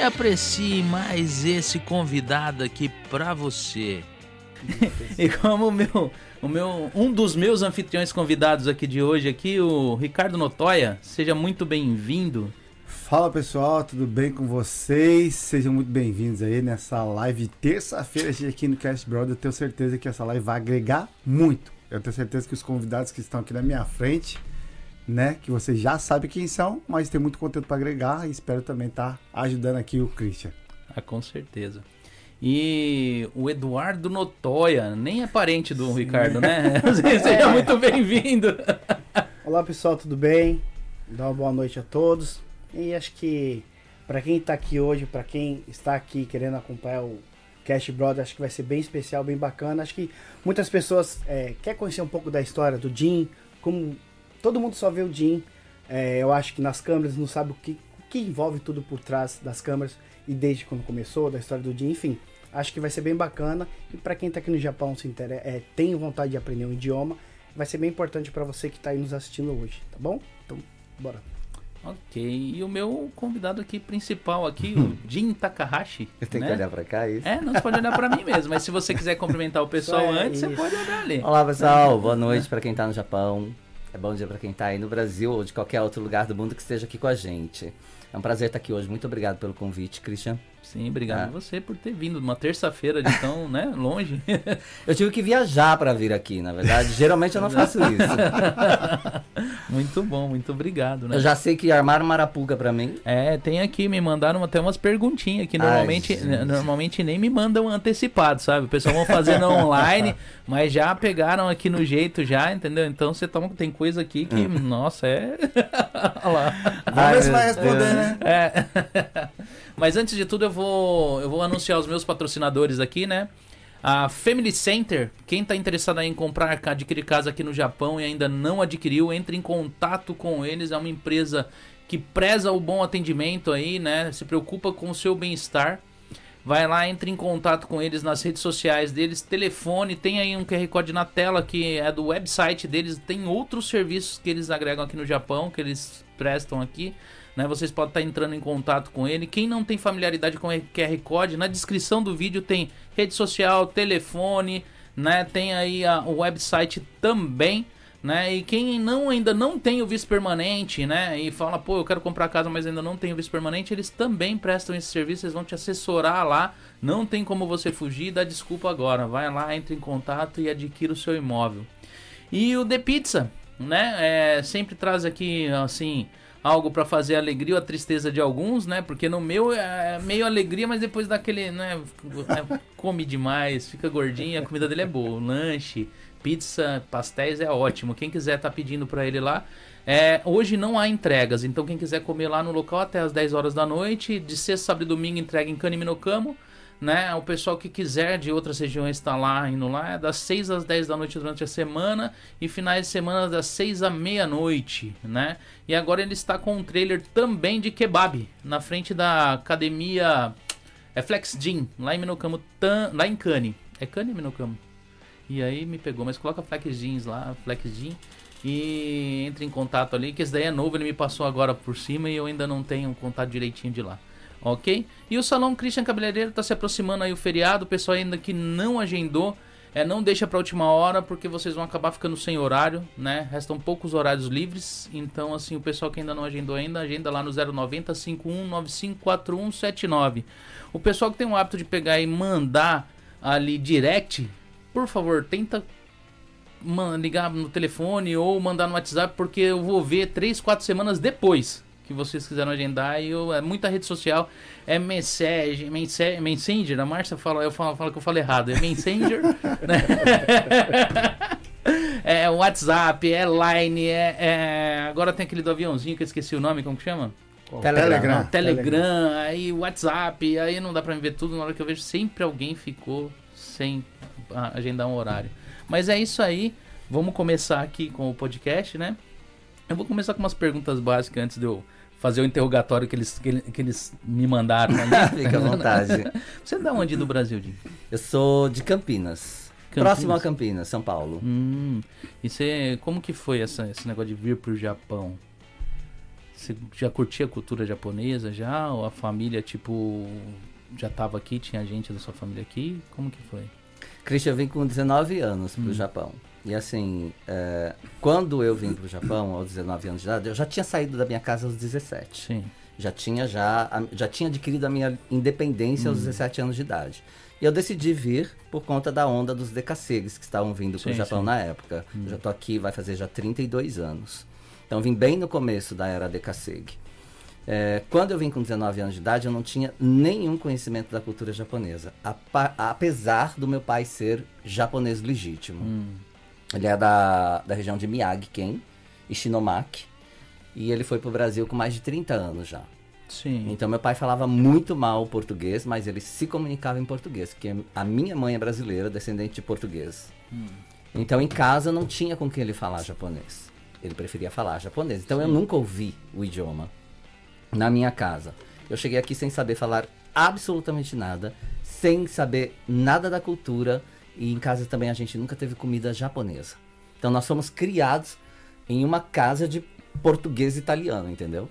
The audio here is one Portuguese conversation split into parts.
e aprecie mais esse convidado aqui pra você. e como o meu, o meu, um dos meus anfitriões convidados aqui de hoje aqui, o Ricardo Notoya, seja muito bem-vindo. Fala pessoal, tudo bem com vocês? Sejam muito bem-vindos aí nessa live terça-feira aqui no Cast Brother. Eu tenho certeza que essa live vai agregar muito. Eu tenho certeza que os convidados que estão aqui na minha frente, né, que vocês já sabem quem são, mas tem muito conteúdo para agregar e espero também estar tá ajudando aqui o Christian. Ah, com certeza. E o Eduardo Notoya, nem é parente do Sim. Ricardo, né? Seja é. muito bem-vindo. Olá pessoal, tudo bem? Dá uma boa noite a todos. E acho que para quem está aqui hoje, para quem está aqui querendo acompanhar o Cash Brother, acho que vai ser bem especial, bem bacana. Acho que muitas pessoas é, quer conhecer um pouco da história do Jim, como todo mundo só vê o Jim. É, eu acho que nas câmeras não sabe o que, o que envolve tudo por trás das câmeras e desde quando começou, da história do Jim, enfim. Acho que vai ser bem bacana e para quem está aqui no Japão se interessa, é, tem vontade de aprender um idioma, vai ser bem importante para você que está aí nos assistindo hoje, tá bom? Então, bora. Ok, e o meu convidado aqui principal aqui, o Jin Takahashi. Tem né? que olhar pra cá, é isso? É, não, você pode olhar pra mim mesmo, mas se você quiser cumprimentar o pessoal é antes, isso. você pode olhar ali. Olá pessoal, boa noite pra quem tá no Japão. É bom dia pra quem tá aí no Brasil ou de qualquer outro lugar do mundo que esteja aqui com a gente. É um prazer estar aqui hoje. Muito obrigado pelo convite, Christian. Sim, obrigado a você por ter vindo uma terça-feira de tão né, longe. eu tive que viajar para vir aqui, na verdade. Geralmente eu não faço isso. muito bom, muito obrigado. Né? Eu já sei que armaram marapuga para mim. É, tem aqui, me mandaram até umas perguntinhas que normalmente, Ai, normalmente nem me mandam antecipado, sabe? O pessoal vão fazendo online, mas já pegaram aqui no jeito já, entendeu? Então você toma, tem coisa aqui que, hum. nossa, é. Olha lá. Vamos ver se vai responder, né? É. Mas antes de tudo, eu vou, eu vou anunciar os meus patrocinadores aqui, né? A Family Center, quem está interessado em comprar, adquirir casa aqui no Japão e ainda não adquiriu, entre em contato com eles. É uma empresa que preza o bom atendimento aí, né? Se preocupa com o seu bem-estar. Vai lá, entre em contato com eles nas redes sociais deles, telefone, tem aí um QR Code na tela que é do website deles. Tem outros serviços que eles agregam aqui no Japão, que eles prestam aqui. Né? Vocês podem estar entrando em contato com ele. Quem não tem familiaridade com o QR Code, na descrição do vídeo tem rede social, telefone, né? Tem aí a, o website também. Né? E quem não ainda não tem o visto permanente, né? E fala, pô, eu quero comprar casa, mas ainda não tenho visto permanente, eles também prestam esse serviço, eles vão te assessorar lá. Não tem como você fugir, dá desculpa agora. Vai lá, entre em contato e adquira o seu imóvel. E o The Pizza, né? É, sempre traz aqui, assim, algo para fazer a alegria ou a tristeza de alguns, né? Porque no meu é meio alegria, mas depois daquele, né? É, come demais, fica gordinho, a comida dele é boa. Lanche, pizza, pastéis é ótimo. Quem quiser tá pedindo para ele lá. É, hoje não há entregas, então quem quiser comer lá no local até as 10 horas da noite, de sexta, sábado e domingo entrega em Caniminocamo né? O pessoal que quiser de outras regiões está lá, indo lá, é das 6 às 10 da noite durante a semana e finais de semana das 6 à meia-noite, né? E agora ele está com um trailer também de kebab na frente da academia é Flex Gym, lá em Minocamo, lá em Cane. É Cane Minocamo? E aí me pegou, mas coloca Flex Jeans lá, Flex Gym e entre em contato ali, que esse daí é novo, ele me passou agora por cima e eu ainda não tenho contato direitinho de lá ok? E o Salão Christian Cabeleireiro está se aproximando aí o feriado, o pessoal ainda que não agendou, é, não deixa para última hora porque vocês vão acabar ficando sem horário, né? Restam poucos horários livres, então assim, o pessoal que ainda não agendou ainda, agenda lá no 090 51954179. O pessoal que tem o hábito de pegar e mandar ali direct, por favor, tenta ligar no telefone ou mandar no WhatsApp porque eu vou ver 3, 4 semanas depois que vocês quiseram agendar. E eu, é muita rede social. É message, message, Messenger. A Márcia fala, eu falo, falo que eu falo errado. É Messenger. né? é WhatsApp, é Line, é, é, Agora tem aquele do aviãozinho que eu esqueci o nome, como que chama? Telegram. Não, Telegram, aí WhatsApp, aí não dá pra me ver tudo. Na hora que eu vejo, sempre alguém ficou sem agendar um horário. Mas é isso aí. Vamos começar aqui com o podcast, né? Eu vou começar com umas perguntas básicas antes de eu fazer o interrogatório que eles, que, ele- que eles me mandaram. Né? Fica à vontade. Você é da onde do Brasil, Di? Eu sou de Campinas. Campinas? Próximo a Campinas, São Paulo. Hum, e você, como que foi essa, esse negócio de vir pro Japão? Você já curtia a cultura japonesa já? Ou a família, tipo, já tava aqui, tinha gente da sua família aqui? Como que foi? Christian, eu vim com 19 anos Hum. pro Japão. E assim, é, quando eu vim pro Japão, aos 19 anos de idade, eu já tinha saído da minha casa aos 17. Sim. Já tinha já, já tinha adquirido a minha independência Hum. aos 17 anos de idade. E eu decidi vir por conta da onda dos decassegues que estavam vindo pro Sim, Japão sim. Hum. na época. Eu já tô aqui, vai fazer já 32 anos. Então vim bem no começo da era decassegue. É, quando eu vim com 19 anos de idade, eu não tinha nenhum conhecimento da cultura japonesa. apesar do meu pai ser japonês legítimo. Hum. Ele é da, da região de Miyagi-ken, Ishinomaki. E ele foi pro Brasil com mais de 30 anos já. Sim. Então meu pai falava muito mal português, mas ele se comunicava em português, porque a minha mãe é brasileira, descendente de português. Então em casa não tinha com quem ele falar japonês. Ele preferia falar japonês. Então eu nunca ouvi o idioma na minha casa. Eu cheguei aqui sem saber falar absolutamente nada, sem saber nada da cultura e em casa também a gente nunca teve comida japonesa. Então nós fomos criados em uma casa de português italiano, entendeu?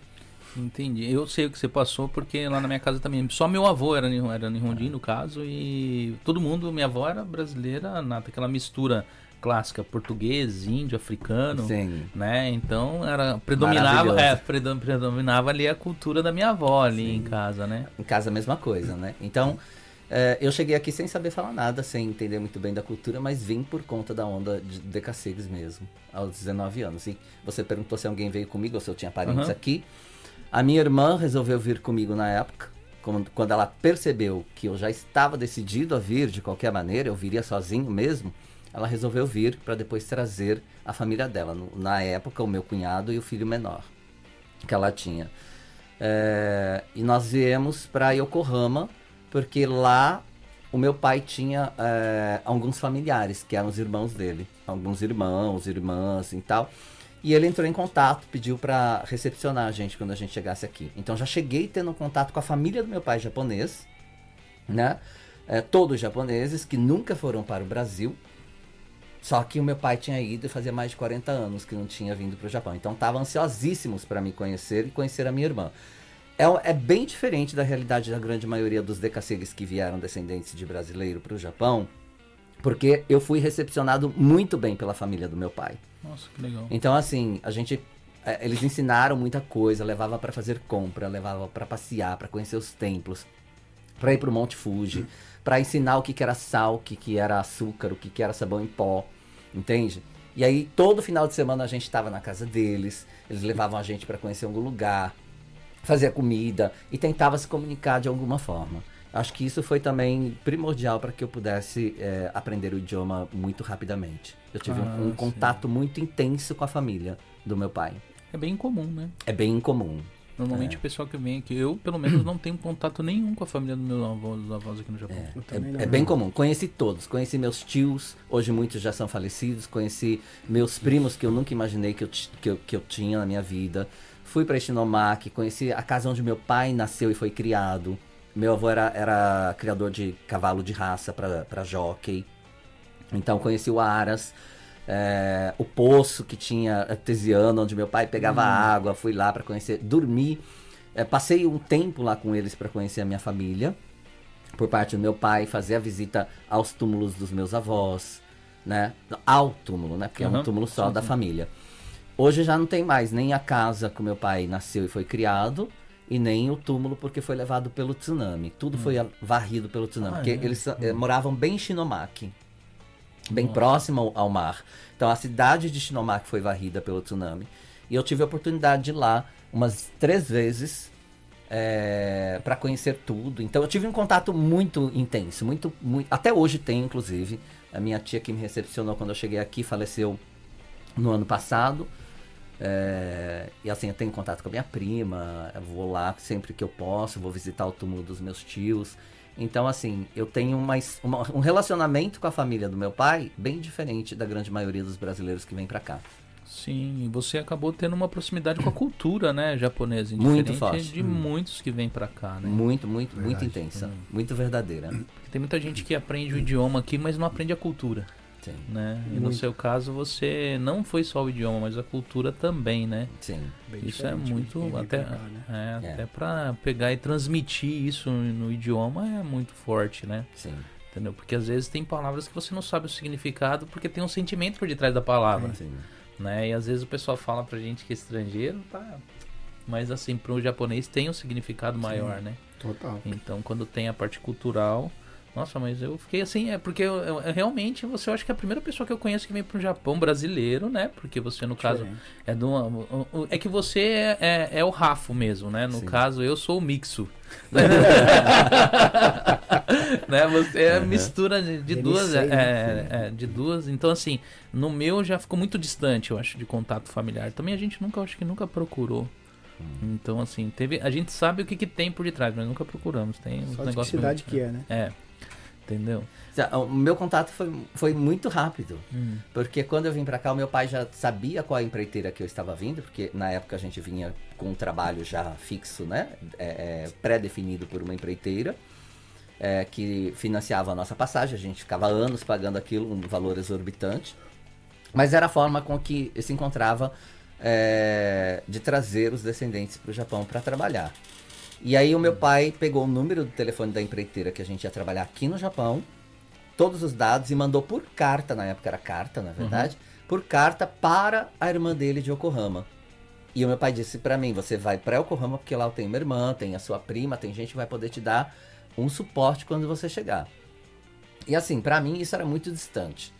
Entendi. Eu sei o que você passou, porque lá na minha casa também. Só meu avô era, era Nihonjin, no caso, e todo mundo, minha avó era brasileira, nata, aquela mistura clássica, português, índio, africano. Sim. Né? Então era predominava, é, predom- predominava ali a cultura da minha avó ali em casa, né? Em casa a mesma coisa, né? Então, é, eu cheguei aqui sem saber falar nada, sem entender muito bem da cultura, mas vim por conta da onda de decassegues mesmo, aos 19 anos. E você perguntou se alguém veio comigo ou se eu tinha parentes Aham. aqui. A minha irmã resolveu vir comigo na época, quando, quando ela percebeu que eu já estava decidido a vir de qualquer maneira, eu viria sozinho mesmo, ela resolveu vir para depois trazer a família dela. Na época, o meu cunhado e o filho menor que ela tinha. É, e nós viemos para Yokohama, porque lá o meu pai tinha é, alguns familiares, que eram os irmãos dele. Alguns irmãos, irmãs e tal. E ele entrou em contato, pediu para recepcionar a gente quando a gente chegasse aqui. Então já cheguei tendo contato com a família do meu pai japonês, né? É, todos japoneses que nunca foram para o Brasil. Só que o meu pai tinha ido e fazia mais de 40 anos que não tinha vindo para o Japão. Então estavam ansiosíssimos para me conhecer e conhecer a minha irmã. É, é bem diferente da realidade da grande maioria dos decassegues que vieram descendentes de brasileiro para o Japão, porque eu fui recepcionado muito bem pela família do meu pai. Nossa, que legal. Então, assim, a gente. é, Eles ensinaram muita coisa, levava para fazer compra, levava para passear, para conhecer os templos, para ir pro Monte Fuji, para ensinar o que, que era sal, o que, que era açúcar, o que, que era sabão em pó, entende? E aí, todo final de semana a gente estava na casa deles, eles levavam a gente para conhecer algum lugar, fazia comida e tentava se comunicar de alguma forma. Acho que isso foi também primordial para que eu pudesse é, aprender o idioma muito rapidamente. Eu tive um- Ah, um sim. contato muito intenso com a família do meu pai. É bem comum, né? É bem incomum. Normalmente É. o pessoal que vem aqui, eu pelo menos não tenho contato nenhum com a família do meu avô, dos avós aqui no Japão. Não. É, é bem comum. Conheci todos. Conheci meus tios, hoje muitos já são falecidos. Conheci meus primos que eu nunca imaginei que eu, que eu, que eu tinha na minha vida. Fui para Ishinomaki, conheci a casa onde meu pai nasceu e foi criado. Meu avô era, era criador de cavalo de raça para jockey. Então conheci o Aras, é, o poço que tinha artesiano, onde meu pai pegava água, fui lá para conhecer, dormi. É, passei um tempo lá com eles para conhecer a minha família, por parte do meu pai, fazer a visita aos túmulos dos meus avós, né? Ao túmulo, né? Porque é um túmulo só sim, da sim. família. Hoje já não tem mais nem a casa que o meu pai nasceu e foi criado, e nem o túmulo porque foi levado pelo tsunami. Tudo foi a- varrido pelo tsunami. Hum. Ah, porque é? eles eh, moravam bem em Shinomaki, bem Nossa. próximo ao, ao mar. Então a cidade de Shinomaki foi varrida pelo tsunami. E eu tive a oportunidade de ir lá umas três vezes para conhecer tudo. Então eu tive um contato muito intenso, muito, muito. Até hoje tem, inclusive. A minha tia que me recepcionou quando eu cheguei aqui faleceu no ano passado. É, e assim, eu tenho contato com a minha prima, eu vou lá sempre que eu posso, vou visitar o túmulo dos meus tios. Então, assim, eu tenho mais uma- um relacionamento com a família do meu pai bem diferente da grande maioria dos brasileiros que vem pra cá. Sim, e você acabou tendo uma proximidade com a cultura, né, japonesa, Muito diferente forte. de muitos que vêm pra cá, né? Muito, muito, muito Verdade. intensa, muito verdadeira. Porque Tem muita gente que aprende o idioma aqui, mas não aprende a cultura, Sim, né? E no Muito. seu caso, você não foi só o idioma, mas a cultura também, né? sim. Bem Isso é de muito até pra cá, né? é, É. até para pegar e transmitir isso no idioma é muito forte, né? Sim, Entendeu? Porque às vezes tem palavras que você não sabe o significado porque tem um sentimento por detrás da palavra, sim. né? E às vezes o pessoal fala pra gente que é estrangeiro, tá? Mas assim, pro japonês tem um significado maior, né? Total. Então, quando tem a parte cultural. Nossa, mas eu fiquei assim, é porque eu, eu- realmente você eu acho que é a primeira pessoa que eu conheço que vem pro Japão brasileiro, né? Porque você, no caso, Diferente. é do. É que você é, é, é o Rafo mesmo, né? No Sim. caso, eu sou o Mixo. né? Você é a mistura de, de duas. sei, é, né? é, de duas. Então, assim, no meu já ficou muito distante, eu acho, de contato familiar. Também a gente nunca, eu acho que nunca procurou. Hum. Então, assim, teve. A gente sabe o que, que tem por detrás, mas nunca procuramos. Tem Só de que cidade que é, né? É. Entendeu? O meu contato foi, foi muito rápido. Hum. Porque quando eu vim pra cá, o meu pai já sabia qual a empreiteira que eu estava vindo, porque na época a gente vinha com um trabalho já fixo, né? É, é, Pré-definido por uma empreiteira, é, que financiava a nossa passagem, a gente ficava anos pagando aquilo, um valor exorbitante. Mas era a forma com que se encontrava é, de trazer os descendentes para o Japão para trabalhar. E aí o meu pai pegou o número do telefone da empreiteira que a gente ia trabalhar aqui no Japão, todos os dados e mandou por carta, na época era carta, na verdade, por carta para a irmã dele de Yokohama. E o meu pai disse para mim, você vai para Yokohama porque lá eu tenho minha irmã, tem a sua prima, tem gente que vai poder te dar um suporte quando você chegar. E assim, para mim isso era muito distante.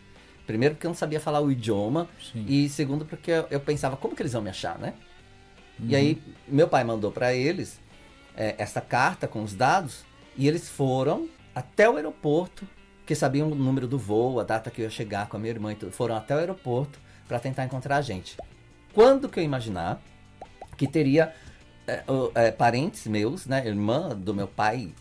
Primeiro porque eu não sabia falar o idioma Sim. e segundo porque eu, eu pensava como que eles vão me achar, né? E aí meu pai mandou para eles é, essa carta com os dados e eles foram até o aeroporto, que sabiam o número do voo, a data que eu ia chegar com a minha irmã e tudo, foram até o aeroporto para tentar encontrar a gente. Quando que eu imaginar que teria é, é, parentes meus, né, irmã do meu pai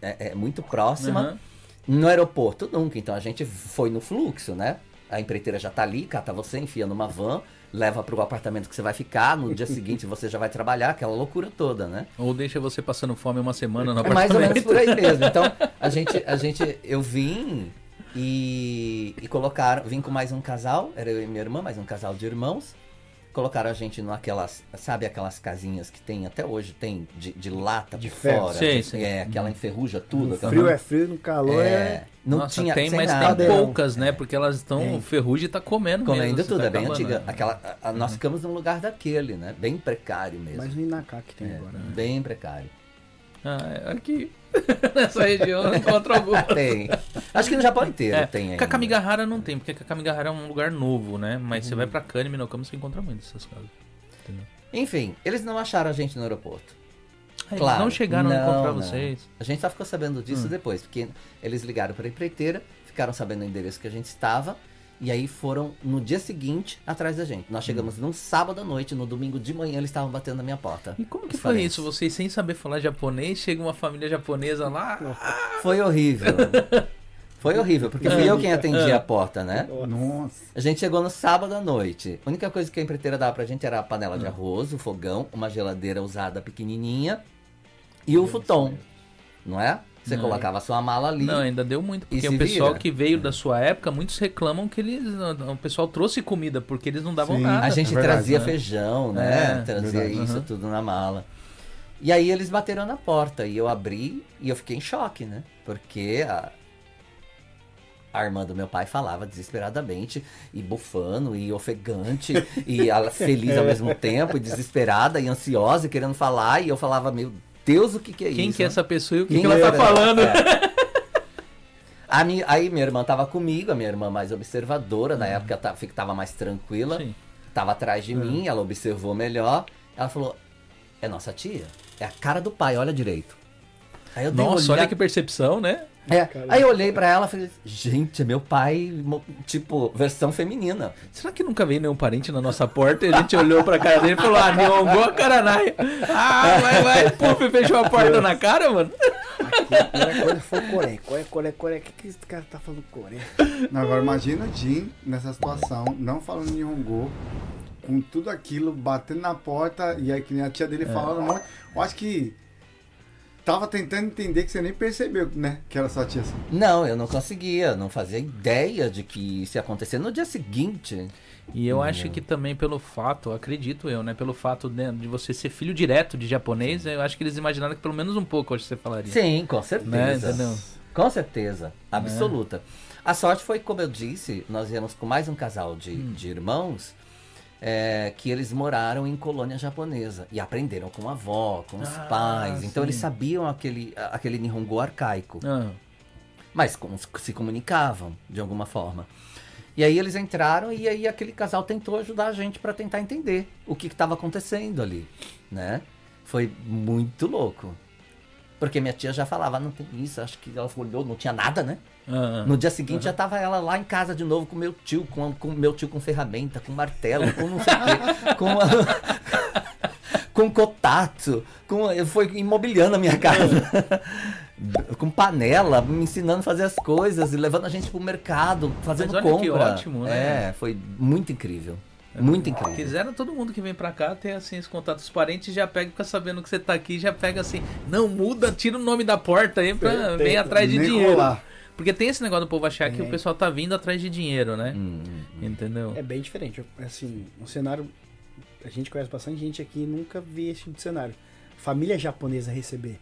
é, é muito próxima, Aham. no aeroporto nunca, então a gente foi no fluxo, né? A empreiteira já tá ali, cata você, enfia numa van, leva pro apartamento que você vai ficar, no dia seguinte você já vai trabalhar, aquela loucura toda, né? Ou deixa você passando fome uma semana no É mais ou apartamento. menos por aí mesmo. Então, a gente, a gente, eu vim e, e colocaram, vim com mais um casal, era eu e minha irmã, mais um casal de irmãos. Colocaram a gente naquelas, sabe aquelas casinhas que tem até hoje, tem de, de lata De por ferro. fora. Sei, que- sei. É, aquela enferruja tudo. No frio é frio, no calor é. É, não Nossa, tinha tem, mas nada. tem poucas, né? Porque elas estão. Tem. Ferrugem tá comendo Comendo mesmo. tudo, tá é bem acabando, antiga. né? Aquela, a- a- nós ficamos num lugar daquele, né? Bem precário mesmo. Mais no Inaká que tem É, agora. né? bem precário. Ah, é aqui. Nessa região eu encontro alguma. Tem. Acho que no Japão inteiro É, tem. Kakamigahara não tem, porque Kakamigahara é um lugar novo, né? Mas Uhum. você vai pra Kane, Minokama, você encontra muito essas casas. Entendeu? Enfim, eles não acharam a gente no aeroporto. Ah, eles Claro. não chegaram a Não, encontrar não. vocês. A gente só ficou sabendo disso Hum. depois, porque eles ligaram para a empreiteira, ficaram sabendo o endereço que a gente estava, e aí foram no dia seguinte atrás da gente. Nós chegamos num sábado à noite, no domingo de manhã eles estavam batendo na minha porta. E como que foi parentes. isso? Vocês sem saber falar japonês, chega uma família japonesa lá. Foi horrível. Foi horrível, porque fui eu quem atendia a porta, né? Nossa. A gente chegou no sábado à noite. A única coisa que a empreiteira dava pra gente era a panela de arroz, o fogão, uma geladeira usada pequenininha e o futon, não é? Você Não, colocava a sua mala ali. Não, ainda deu muito, E porque o pessoal vira. que veio da sua época, muitos reclamam que eles. O pessoal trouxe comida, porque eles não davam Sim. nada. A gente É verdade, trazia né? feijão, né? É, trazia verdade. isso Uhum. tudo na mala. E aí eles bateram na porta e eu abri e eu fiquei em choque, né? Porque a, a irmã do meu pai falava desesperadamente e bufando e ofegante e ela feliz ao mesmo tempo, e desesperada e ansiosa e querendo falar e eu falava, meu Deus, o que que é Quem isso? que é essa pessoa e o que, Quem que ela tá falando? É. A minha, aí minha irmã tava comigo, a minha irmã mais observadora, na época ta- fi- tava mais tranquila, Sim. tava atrás de mim, ela observou melhor, ela falou, é nossa tia, é a cara do pai, olha direito. Aí eu Nossa, olha que percepção, né? É, Caramba. aí eu olhei pra ela e falei, gente, é meu pai, tipo, versão feminina. Será que nunca veio nenhum parente na nossa porta e a gente olhou pra cara dele e falou, ah, Nihongo Karanai. Ah, vai, vai, puf, fechou a porta na cara, mano. Aqui, coisa foi Coreia. Coreia, Coreia, Coreia. O que, que esse cara tá falando Coreia? Agora imagina o Jim nessa situação, não falando Nihongo, com tudo aquilo, batendo na porta, e aí que nem a tia dele falando um monte. Eu acho que tava tentando entender que você nem percebeu, né? Que era sua tia assim. Não, eu não conseguia, não fazia ideia de que isso ia acontecer no dia seguinte. E eu acho que também pelo fato, acredito eu, né? Pelo fato né, de você ser filho direto de japonês, eu acho que eles imaginaram que pelo menos um pouco, que você falaria. Sim, com Né? certeza. Entendeu? Com certeza, absoluta. A sorte foi, como eu disse, nós viemos com mais um casal de, Hum. de irmãos é, que eles moraram em colônia japonesa e aprenderam com a avó, com os Ah, pais. Então sim. eles sabiam aquele, aquele Nihongo arcaico, Ah, mas se comunicavam de alguma forma. E aí eles entraram e aí aquele casal tentou ajudar a gente para tentar entender o que estava acontecendo ali, né? Foi muito louco. Porque minha tia já falava, "Ah, não tem isso, acho que ela olhou, não tinha nada, né? Ah, No dia seguinte já tava ela lá em casa de novo com meu tio, com, com meu tio com ferramenta, com martelo, com não sei o quê, com com cotato, com foi imobiliando a minha casa. com panela, me ensinando a fazer as coisas e levando a gente pro mercado, fazendo Mas olha que compra. ótimo, né? É, foi muito incrível. Muito incrível. Quiseram todo mundo que vem pra cá ter assim os contatos parentes, já pega, fica sabendo que você tá aqui, já pega assim, não muda, tira o nome da porta aí pra vem atrás de dinheiro. colar. Porque tem esse negócio do povo achar que É. o pessoal tá vindo atrás de dinheiro, né? Hum, Entendeu? É bem diferente. Assim, um cenário. A gente conhece bastante gente aqui e nunca vi esse tipo de cenário. Família japonesa receber.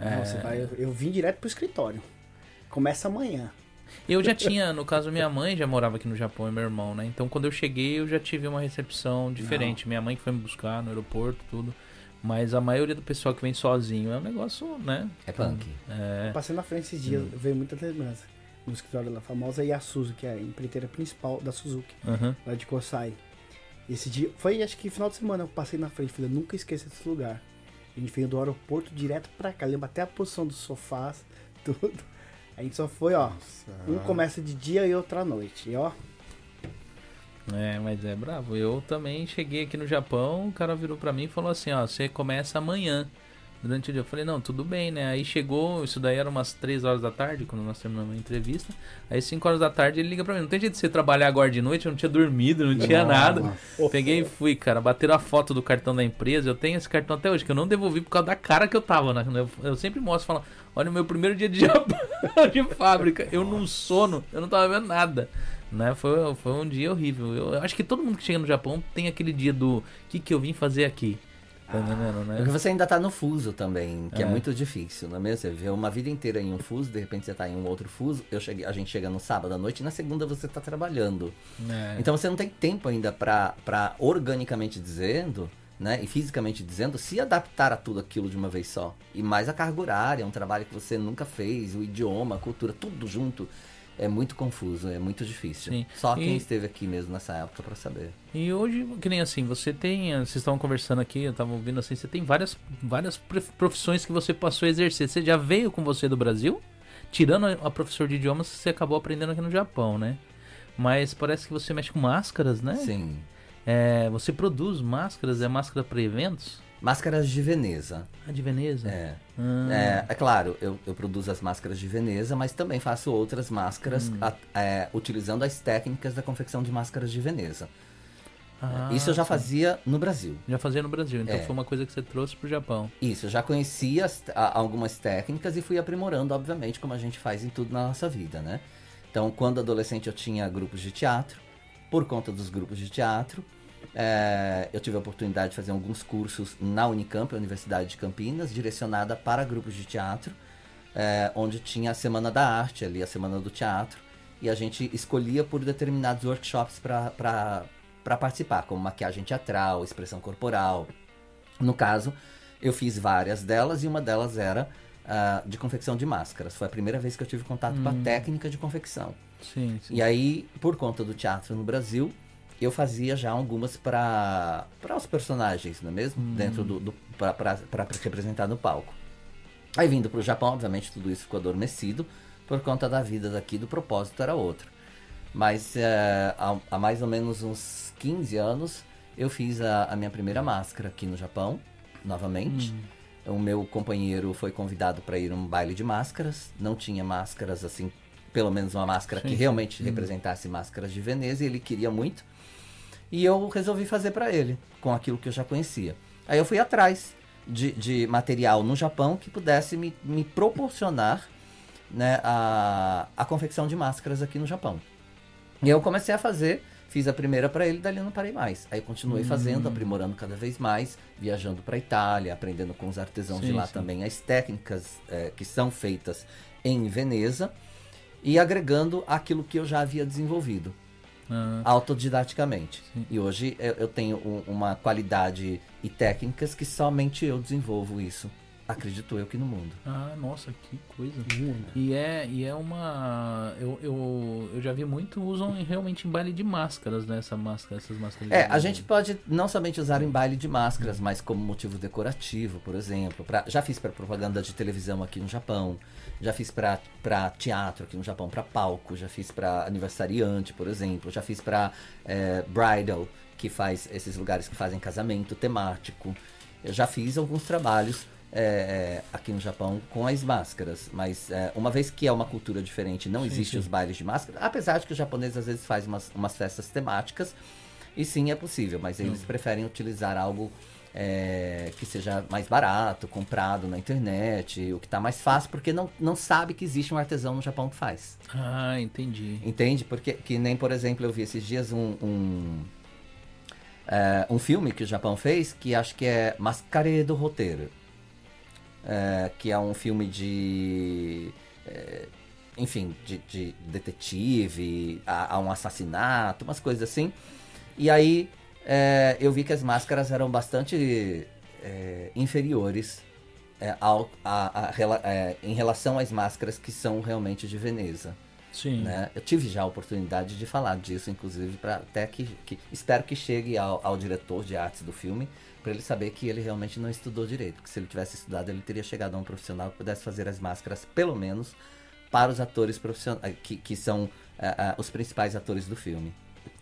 É. Não, você vai- eu, eu vim direto pro escritório. Começa amanhã. Eu já tinha, no caso, minha mãe já morava aqui no Japão e meu irmão, né? Então quando eu cheguei eu já tive uma recepção diferente. Minha mãe que foi me buscar no aeroporto, tudo. Mas a maioria do pessoal que vem sozinho é um negócio, né? é punk. É. Passei na frente esses dias, veio muita lembrança. No escritório da famosa Yasuzu, que é a empreiteira principal da Suzuki, aham. lá de Kosai. Esse dia, foi acho que final de semana, eu passei na frente, falei, nunca esqueço esse lugar. A gente veio do aeroporto direto pra cá, lembra até a posição dos sofás, tudo. A gente só foi, ó. Um começa de dia e outro à noite. E ó, É, mas é bravo. Eu também cheguei aqui no Japão, o cara virou pra mim e falou assim, ó, você começa amanhã. Durante o dia eu falei, não, tudo bem, né? Aí chegou, isso daí era umas 3 horas da tarde, quando nós terminamos a entrevista. Aí 5 horas da tarde ele liga pra mim, não tem jeito de você trabalhar agora de noite, eu não tinha dormido, não tinha nada. Peguei e fui, cara, bateram a foto do cartão da empresa, eu tenho esse cartão até hoje, que eu não devolvi por causa da cara que eu tava, né? Eu, eu sempre mostro, falo, olha o meu primeiro dia de de fábrica, eu num sono, eu não tava vendo nada. Né? Foi, foi um dia horrível. Eu, acho que todo mundo que chega no Japão tem aquele dia do que que eu vim fazer aqui. Tá entendendo, Porque né? você ainda tá no fuso também, que é, É. muito difícil, não é mesmo? Você vê uma vida inteira em um fuso, de repente você tá em um outro fuso. Eu cheguei, a gente chega no sábado à noite e na segunda você tá trabalhando. É. Então você não tem tempo ainda pra, pra organicamente dizendo, né, e fisicamente dizendo, se adaptar a tudo aquilo de uma vez só. E mais a carga horária, é um trabalho que você nunca fez, o idioma, a cultura, tudo junto. É muito confuso, é muito difícil. Sim. Só quem E- esteve aqui mesmo nessa época pra saber. E hoje, que nem assim, você tem. Vocês estavam conversando aqui, eu tava ouvindo assim, você tem várias, várias prof- profissões que você passou a exercer. Você já veio com você do Brasil? Tirando a, a professor de idiomas, você acabou aprendendo aqui no Japão, né? Mas parece que você mexe com máscaras, né? Sim. É, você produz máscaras, é máscara para eventos? Máscaras de Veneza. Ah, de Veneza? É. Ah, É, é claro, eu, eu produzo as máscaras de Veneza, mas também faço outras máscaras a- é, utilizando as técnicas da confecção de máscaras de Veneza. ah, Isso eu já sim. fazia no Brasil. Já fazia no Brasil, então É. foi uma coisa que você trouxe pro Japão. Isso, eu já conhecia as- a- algumas técnicas e fui aprimorando, obviamente, como a gente faz em tudo na nossa vida, né? Então, quando adolescente, eu tinha grupos de teatro. Por conta dos grupos de teatro, é, eu tive a oportunidade de fazer alguns cursos na Unicamp, a Universidade de Campinas, direcionada para grupos de teatro, é, onde tinha a Semana da Arte ali, a Semana do Teatro, e a gente escolhia por determinados workshops para participar, como maquiagem teatral, expressão corporal. No caso, eu fiz várias delas e uma delas era ah, de confecção de máscaras. Foi a primeira vez que eu tive contato com a técnica de confecção. Sim, sim. E aí, por conta do teatro no Brasil, eu fazia já algumas para os personagens, não é mesmo? Dentro do, do para representar no palco. Aí vindo para o Japão, obviamente tudo isso ficou adormecido por conta da vida daqui, do propósito era outro. Mas é, há, há, mais ou menos uns 15 anos eu fiz a, a minha primeira máscara aqui no Japão, novamente. Hum. O meu companheiro foi convidado para ir a um baile de máscaras. Não tinha máscaras assim, pelo menos uma máscara sim, que realmente hum. representasse máscaras de Veneza, e ele queria muito. E eu resolvi fazer para ele, com aquilo que eu já conhecia. Aí eu fui atrás de, de material no Japão que pudesse me, me proporcionar né, a, a confecção de máscaras aqui no Japão. E eu comecei a fazer, fiz a primeira para ele, dali não parei mais. Aí continuei hum. fazendo, aprimorando cada vez mais, viajando para Itália, aprendendo com os artesãos sim, de lá sim. também as técnicas é, que são feitas em Veneza e agregando aquilo que eu já havia desenvolvido. Ah. autodidaticamente. Sim. E hoje eu, eu tenho um, uma qualidade e técnicas que somente eu desenvolvo isso acredito eu que no mundo. Ah, nossa, que coisa. E é, e é uma. Eu, eu, eu já vi muito usam realmente em baile de máscaras, né? Essa máscara, essas máscaras. É, a gente pode não somente usar em baile de máscaras, mas como motivo decorativo, por exemplo. Pra, já fiz para propaganda de televisão aqui no Japão. Já fiz para teatro aqui no Japão, para palco. Já fiz para aniversariante, por exemplo. Já fiz para é, bridal, que faz esses lugares que fazem casamento temático. Eu já fiz alguns trabalhos é, é, aqui no Japão com as máscaras. Mas é, uma vez que é uma cultura diferente, não sim, existe sim. os bailes de máscara, apesar de que os japoneses às vezes fazem umas, umas festas temáticas, e sim é possível, mas eles hum. preferem utilizar algo é, que seja mais barato, comprado na internet, o que está mais fácil, porque não, não sabe que existe um artesão no Japão que faz. Ah, entendi. Entende? Porque que nem, por exemplo, eu vi esses dias um, um, é, um filme que o Japão fez, que acho que é Mascare do Roteiro é, que é um filme de. É, enfim, de, de detetive, há, há, um assassinato, umas coisas assim. E aí é, eu vi que as máscaras eram bastante é, inferiores é, ao, a, a, a, é, em relação às máscaras que são realmente de Veneza. Sim. Né? Eu tive já a oportunidade de falar disso, inclusive, para até que, que, espero que chegue ao, ao diretor de artes do filme para ele saber que ele realmente não estudou direito. Porque se ele tivesse estudado, ele teria chegado a um profissional que pudesse fazer as máscaras, pelo menos, para os atores profissionais, que, que são uh, uh, os principais atores do filme.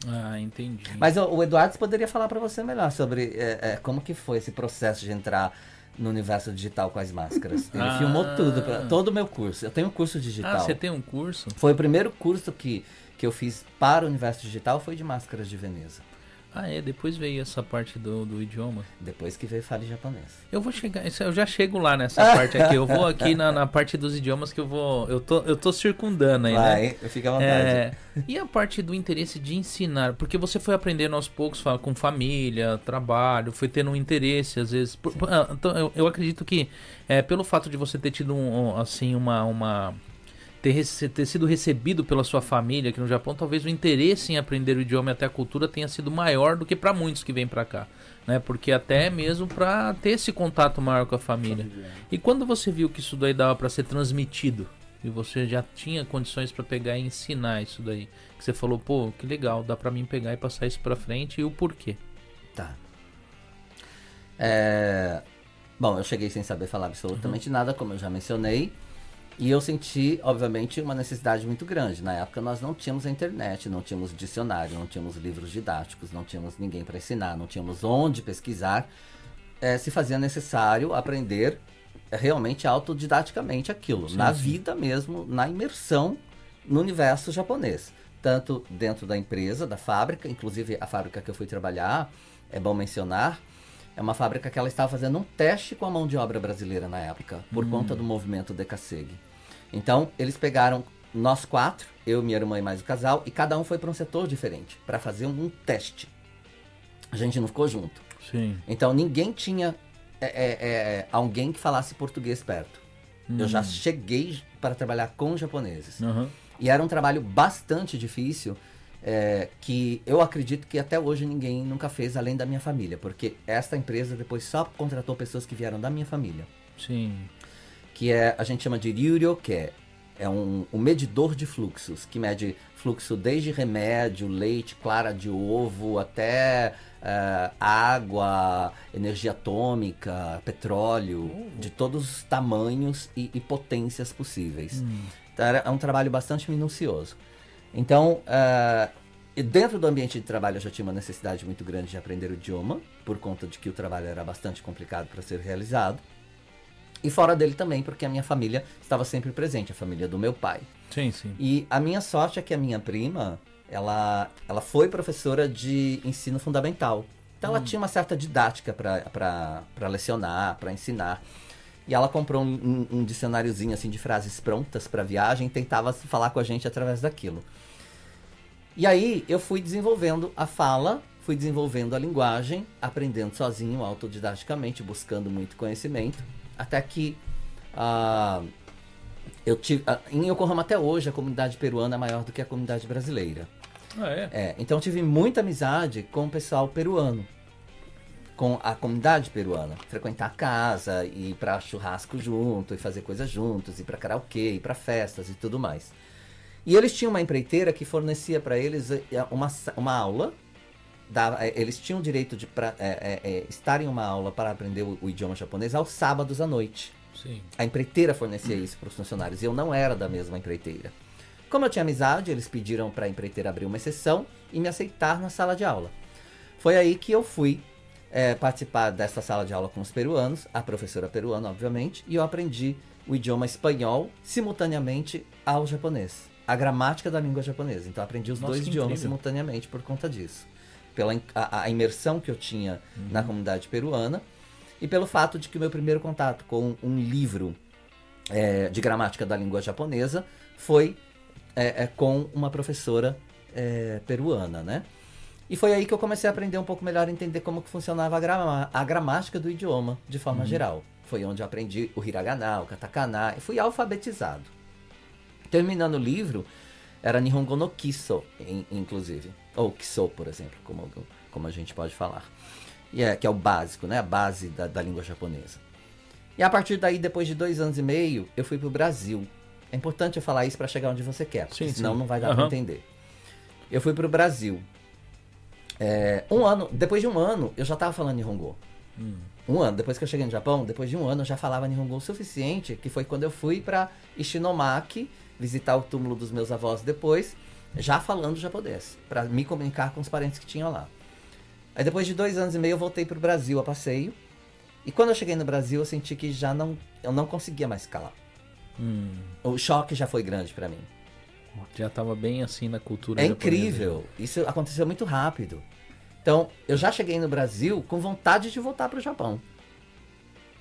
Ah, entendi. Mas o, o Eduardo poderia falar para você melhor sobre uh, como que foi esse processo de entrar no universo digital com as máscaras. Ele ah. filmou tudo, pra, todo o meu curso. Eu tenho um curso digital. Ah, você tem um curso? Foi o primeiro curso que, que eu fiz para o universo digital, foi de máscaras de Veneza. Ah, é? Depois veio essa parte do, do idioma. Depois que veio fale japonês. Eu vou chegar, eu já chego lá nessa parte aqui. Eu vou aqui na, na, parte dos idiomas que eu vou. Eu tô, eu tô circundando aí, né? Vai, né? Fica à vontade. É, e a parte do interesse de ensinar? Porque você foi aprendendo aos poucos, com família, trabalho, foi tendo um interesse, às vezes. Por, ah, então, eu, eu acredito que é, pelo fato de você ter tido um, assim, uma. uma ter, ter sido recebido pela sua família aqui no Japão, talvez o interesse em aprender o idioma e até a cultura tenha sido maior do que para muitos que vêm para cá, né? Porque até mesmo para ter esse contato maior com a família. E quando você viu que isso daí dava para ser transmitido e você já tinha condições para pegar e ensinar isso daí, que você falou, pô, que legal, dá para mim pegar e passar isso para frente e o porquê? Tá. É... Bom, eu cheguei sem saber falar absolutamente uhum. nada, como eu já mencionei. E eu senti, obviamente, uma necessidade muito grande. Na época nós não tínhamos a internet, não tínhamos dicionário, não tínhamos livros didáticos, não tínhamos ninguém para ensinar, não tínhamos onde pesquisar. É, se fazia necessário aprender realmente autodidaticamente aquilo, sim, na sim. vida mesmo, na imersão no universo japonês. Tanto dentro da empresa, da fábrica, inclusive a fábrica que eu fui trabalhar, é bom mencionar, é uma fábrica que ela estava fazendo um teste com a mão de obra brasileira na época, por hum. conta do movimento Decaseg. Então, eles pegaram nós quatro, eu, minha irmã e mais o casal, e cada um foi para um setor diferente, para fazer um teste. A gente não ficou junto. Sim. Então, ninguém tinha é, é, é, alguém que falasse português perto. Hum. Eu já hum. cheguei para trabalhar com japoneses. Uhum. E era um trabalho bastante difícil, é, que eu acredito que até hoje ninguém nunca fez além da minha família, porque esta empresa depois só contratou pessoas que vieram da minha família. Sim que é a gente chama de Ryuryo, que é, é um, um, medidor de fluxos, que mede fluxo desde remédio, leite, clara de ovo, até eh, água, energia atômica, petróleo, de todos os tamanhos e, e potências possíveis. Então, era- é um trabalho bastante minucioso. Então, e dentro do ambiente de trabalho eu já tinha uma necessidade muito grande de aprender o idioma, por conta de que o trabalho era bastante complicado para ser realizado. E fora dele também, porque a minha família estava sempre presente, a família do meu pai. Sim, sim. E a minha sorte é que a minha prima, ela, ela foi professora de ensino fundamental. Então ela tinha uma certa didática para lecionar, para ensinar. E ela comprou um, um, um dicionáriozinho assim de frases prontas para viagem e tentava falar com a gente através daquilo. E aí eu fui desenvolvendo a fala, fui desenvolvendo a linguagem, aprendendo sozinho, autodidaticamente, buscando muito conhecimento, até que ah, eu tive. ah, em Yokohama até hoje a comunidade peruana é maior do que a comunidade brasileira. Ah, é? É, então eu tive muita amizade com o pessoal peruano. Com a comunidade peruana. Frequentar a casa, ir pra churrasco junto, e fazer coisas juntos, ir pra karaokê, ir pra festas e tudo mais. E eles tinham uma empreiteira que fornecia para eles eh, uma, uma aula. dava- eh, eles tinham o direito de pra, eh, eh, estar em uma aula para aprender o, o idioma japonês aos sábados à noite. Sim. A empreiteira fornecia isso para os funcionários e eu não era da mesma empreiteira. Como eu tinha amizade, eles pediram para a empreiteira abrir uma exceção e me aceitar na sala de aula. Foi aí que eu fui eh, participar dessa sala de aula com os peruanos, a professora peruana, obviamente, e eu aprendi o idioma espanhol simultaneamente ao japonês, a gramática da língua japonesa. Então aprendi os Nossa, dois idiomas incrível. simultaneamente por conta disso. Pela a, a imersão que eu tinha na comunidade peruana e pelo fato de que o meu primeiro contato com um livro é, de gramática da língua japonesa foi é, é, com uma professora é, peruana, né? E foi aí que eu comecei a aprender um pouco melhor a entender como que funcionava a, grama- a gramática do idioma de forma geral. Foi onde eu aprendi o hiragana, o katakana, e fui alfabetizado. Terminando o livro, era Nihongo no Kiso, in- inclusive. Ou Kiso, por exemplo, como, como a gente pode falar. E é, que é o básico, né? A base da, da língua japonesa. E a partir daí, depois de dois anos e meio, eu fui pro Brasil. É importante eu falar isso para chegar onde você quer, porque Sim, senão sim. não vai dar Aham. pra entender. Eu fui pro Brasil. É, um ano, depois de um ano, eu já tava falando Nihongo. Um ano, depois que eu cheguei no Japão, depois de um ano eu já falava Nihongo o suficiente, que foi quando eu fui pra Ishinomaki visitar o túmulo dos meus avós depois, já falando japonês, pra me comunicar com os parentes que tinham lá. Aí depois de dois anos e meio eu voltei pro Brasil a passeio, e quando eu cheguei no Brasil eu senti que já não, eu não conseguia mais calar. Hum, O choque já foi grande pra mim. Já tava bem assim na cultura É japonesa. incrível. Isso aconteceu muito rápido. Então, eu já cheguei no Brasil com vontade de voltar para o Japão.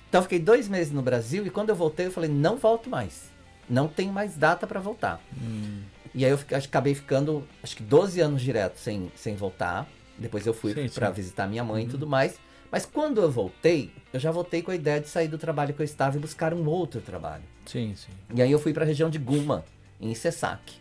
Então, eu fiquei dois meses no Brasil e quando eu voltei, eu falei: não volto mais. Não tem mais data para voltar. Hum, E aí, eu fiquei- acabei ficando, acho que 12 anos direto sem, sem voltar. Depois, eu fui para visitar minha mãe e tudo mais. Mas quando eu voltei, eu já voltei com a ideia de sair do trabalho que eu estava e buscar um outro trabalho. sim, sim. E aí eu fui para a região de Guma, em Sesaki.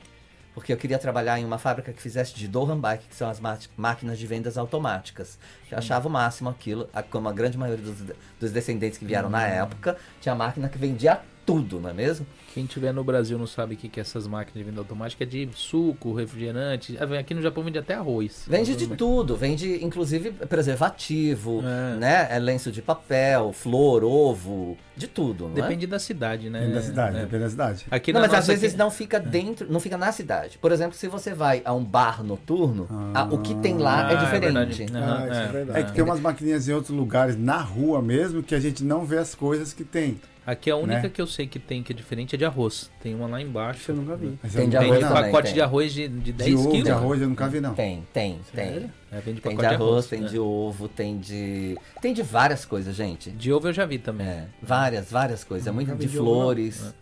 Porque eu queria trabalhar em uma fábrica que fizesse de Dohan Bike, que são as máquinas de vendas automáticas. Eu achava o máximo aquilo, como a grande maioria dos, dos descendentes que vieram na época, tinha máquina que vendia tudo, não é mesmo? Quem tiver no Brasil não sabe o que que é essas máquinas de venda automática, é de suco, refrigerante. Ah, Aqui no Japão vende até arroz. Vende de tudo, vende inclusive preservativo, É. né? É lenço de papel, flor, ovo, de tudo, não é? Depende da cidade, né? Depende da cidade, É. depende da cidade. Aqui não, na mas às vezes aqui- não fica dentro, não fica na cidade. Por exemplo, se você vai a um bar noturno, a- o que tem lá Ah, é é diferente. Ah, é. É que tem umas maquininhas em outros lugares, na rua mesmo, que a gente não vê as coisas que tem. Aqui a única né? que eu sei que tem que é diferente é de arroz. Tem uma lá embaixo. Isso eu nunca vi. Mas Tem de arroz também, pacote tem. de arroz de, de 10 De ovo, quilos. de arroz eu nunca vi, não. Tem, tem, tem. Sério? É, vende Tem pacote de arroz, tem né? de ovo, tem de. Tem de várias coisas, gente. De ovo eu já vi também. É, várias, várias coisas. É muito de de ovo, flores.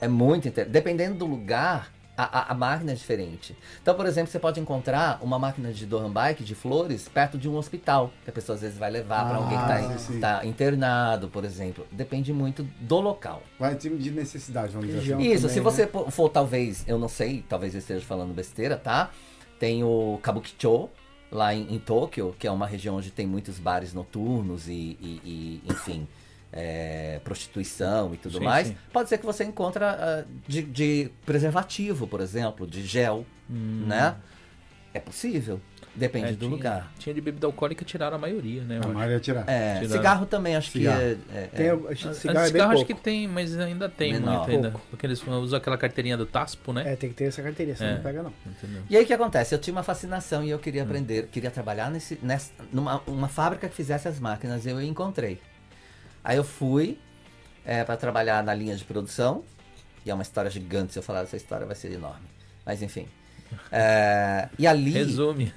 É muito interessante. Dependendo do lugar, a, a, a máquina é diferente. Então, por exemplo, você pode encontrar uma máquina de Dohan Bike de flores perto de um hospital. Que a pessoa às vezes vai levar para alguém que Ah, está sim, sim. internado, por exemplo. Depende muito do local. Vai time de necessidade, vamos dizer assim. Isso, também, se né? você for, for, talvez, eu não sei, talvez eu esteja falando besteira, tá? Tem o Kabukicho, lá em, em Tóquio, que é uma região onde tem muitos bares noturnos e, e- e, enfim, é, prostituição e tudo Sim, mais. sim. Pode ser que você encontra ah, de, de preservativo, por exemplo, de gel, Hum. né? É possível. Depende É, do tinha- lugar. Tinha de bebida alcoólica, tiraram a maioria, né? A acho. Maria tirar. É, Tiraram. cigarro também acho Cigarro. que é. é- Tem, é. acho que cigarro é bem cigarro acho pouco. que tem, mas ainda tem Menor. muito ainda. Pouco. Porque eles usam aquela carteirinha do TASPO, né? É, tem que ter essa carteirinha, senão É. não pega não. Entendeu? E aí o que acontece? Eu tinha uma fascinação e eu Hum. queria aprender, queria trabalhar nesse, nessa, numa uma fábrica que fizesse as máquinas. Eu encontrei. Aí eu fui para trabalhar na linha de produção. E é uma história gigante. Se eu falar dessa história, vai ser enorme. Mas enfim. É, e ali. Resume.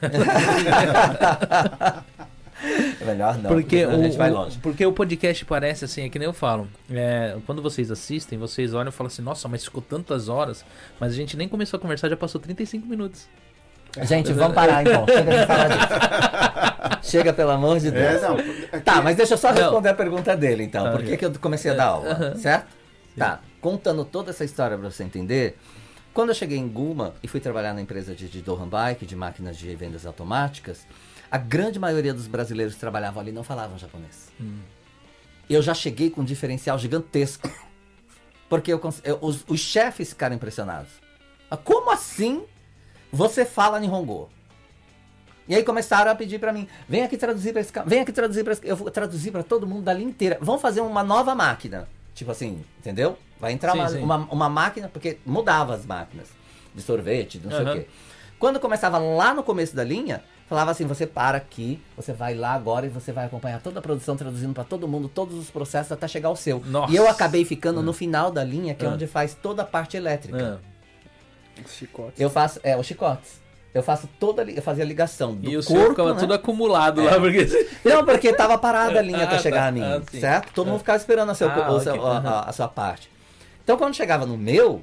É melhor não, porque, senão a gente o, vai o- longe. porque o podcast parece assim, é que nem eu falo. é, quando vocês assistem, vocês olham e falam assim, nossa, mas ficou tantas horas. Mas a gente nem começou a conversar, já passou 35 minutos. Gente, vamos parar então. Chega de falar disso. Chega, pelo amor de Deus. É, não. aqui- Tá, mas deixa eu só Não. responder a pergunta dele, então. Ah, Por que, que eu comecei a dar aula, certo? Tá, contando toda essa história pra você entender. Quando eu cheguei em Guma e fui trabalhar na empresa de, de Dohan Bike, de máquinas de vendas automáticas, a grande maioria dos brasileiros que trabalhavam ali não falavam japonês. Eu já cheguei com um diferencial gigantesco. Porque eu, eu- os, os chefes ficaram impressionados. Mas Como assim você fala Nihongo? E aí começaram a pedir pra mim, vem aqui traduzir pra esse cara, vem aqui traduzir pra esse Eu vou traduzir pra todo mundo da linha inteira. Vamos fazer uma nova máquina. Tipo assim, entendeu? Vai entrar Sim, uma, sim. Uma, uma máquina, porque mudava as máquinas de sorvete, de não sei Aham. o quê. Quando começava lá no começo da linha, falava assim, você para aqui, você vai lá agora e você vai acompanhar toda a produção, traduzindo pra todo mundo, todos os processos até chegar ao seu. Nossa. E eu acabei ficando no final da linha, que é Ah. onde faz toda a parte elétrica. Ah, Os chicotes. Eu faço, é, os chicotes. Eu faço toda, eu fazia a ligação do e o corpo, ficava né? tudo acumulado É. lá, porque. Não, porque tava parada a linha até Ah, chegar tá. a mim, Ah, certo? Todo Ah. mundo ficava esperando a, seu, Ah, o seu- ok. a- a sua parte. Então quando chegava no meu,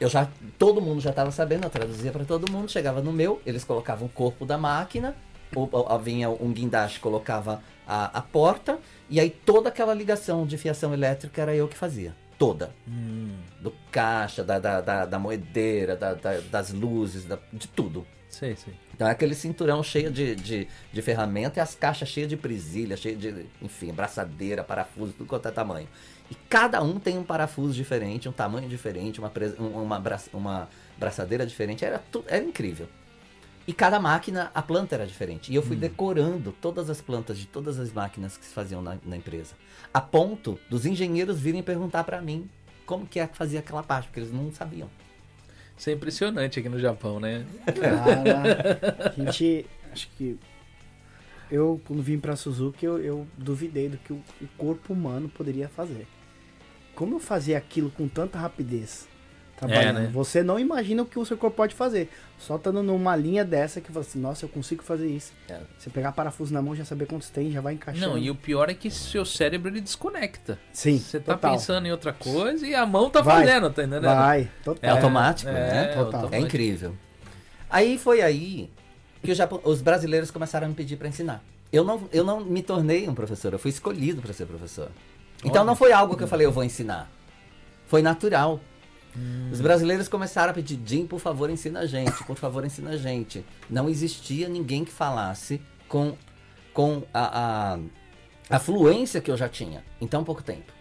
eu já todo mundo já estava sabendo, eu traduzia para todo mundo, chegava no meu, eles colocavam o corpo da máquina, ou, ou- vinha um guindaste, colocava a, a porta, e aí toda aquela ligação de fiação elétrica era eu que fazia. Toda. Hum, Do caixa, da, da, da, da moedeira, da- da- das luzes, da- de tudo. sei, sei. Então é aquele cinturão cheio de, de, de ferramenta e as caixas cheias de presilha, cheio de, enfim, braçadeira, parafuso, tudo quanto é tamanho. E cada um tem um parafuso diferente, um tamanho diferente, uma, um- uma, bra- uma braçadeira diferente, era, tu- era incrível. E cada máquina, a planta era diferente. E eu fui decorando todas as plantas de todas as máquinas que se faziam na, na empresa. A ponto dos engenheiros virem perguntar pra mim como que é que fazia aquela parte, porque eles não sabiam. Isso é impressionante aqui no Japão, né? Cara, a gente. Acho que. Eu, quando vim pra Suzuki, eu, eu duvidei do que o, o corpo humano poderia fazer. Como eu fazia aquilo com tanta rapidez, trabalhando, É, né? você não imagina o que o seu corpo pode fazer. Só estando numa linha dessa que você, nossa, eu consigo fazer isso. É. Você pegar parafuso na mão, já saber quantos tem, já vai encaixando. Não, e o pior é que seu cérebro ele desconecta. Sim, Você tá total. pensando em outra coisa e a mão tá Vai, fazendo, tá entendendo? Vai, total. É automático, é, né? Total. automático. É incrível. Aí foi aí que o Japão- os brasileiros começaram a me pedir para ensinar. Eu não, eu não me tornei um professor, eu fui escolhido para ser professor. Então Olha. não foi algo que eu falei, eu vou ensinar. Foi natural. Os brasileiros começram a pedir, Jim, por favor, ensina a gente, por favor, ensina a gente. Não existia ninguém que falasse com, com a, a, a fluência que eu já tinha em tão pouco tempo.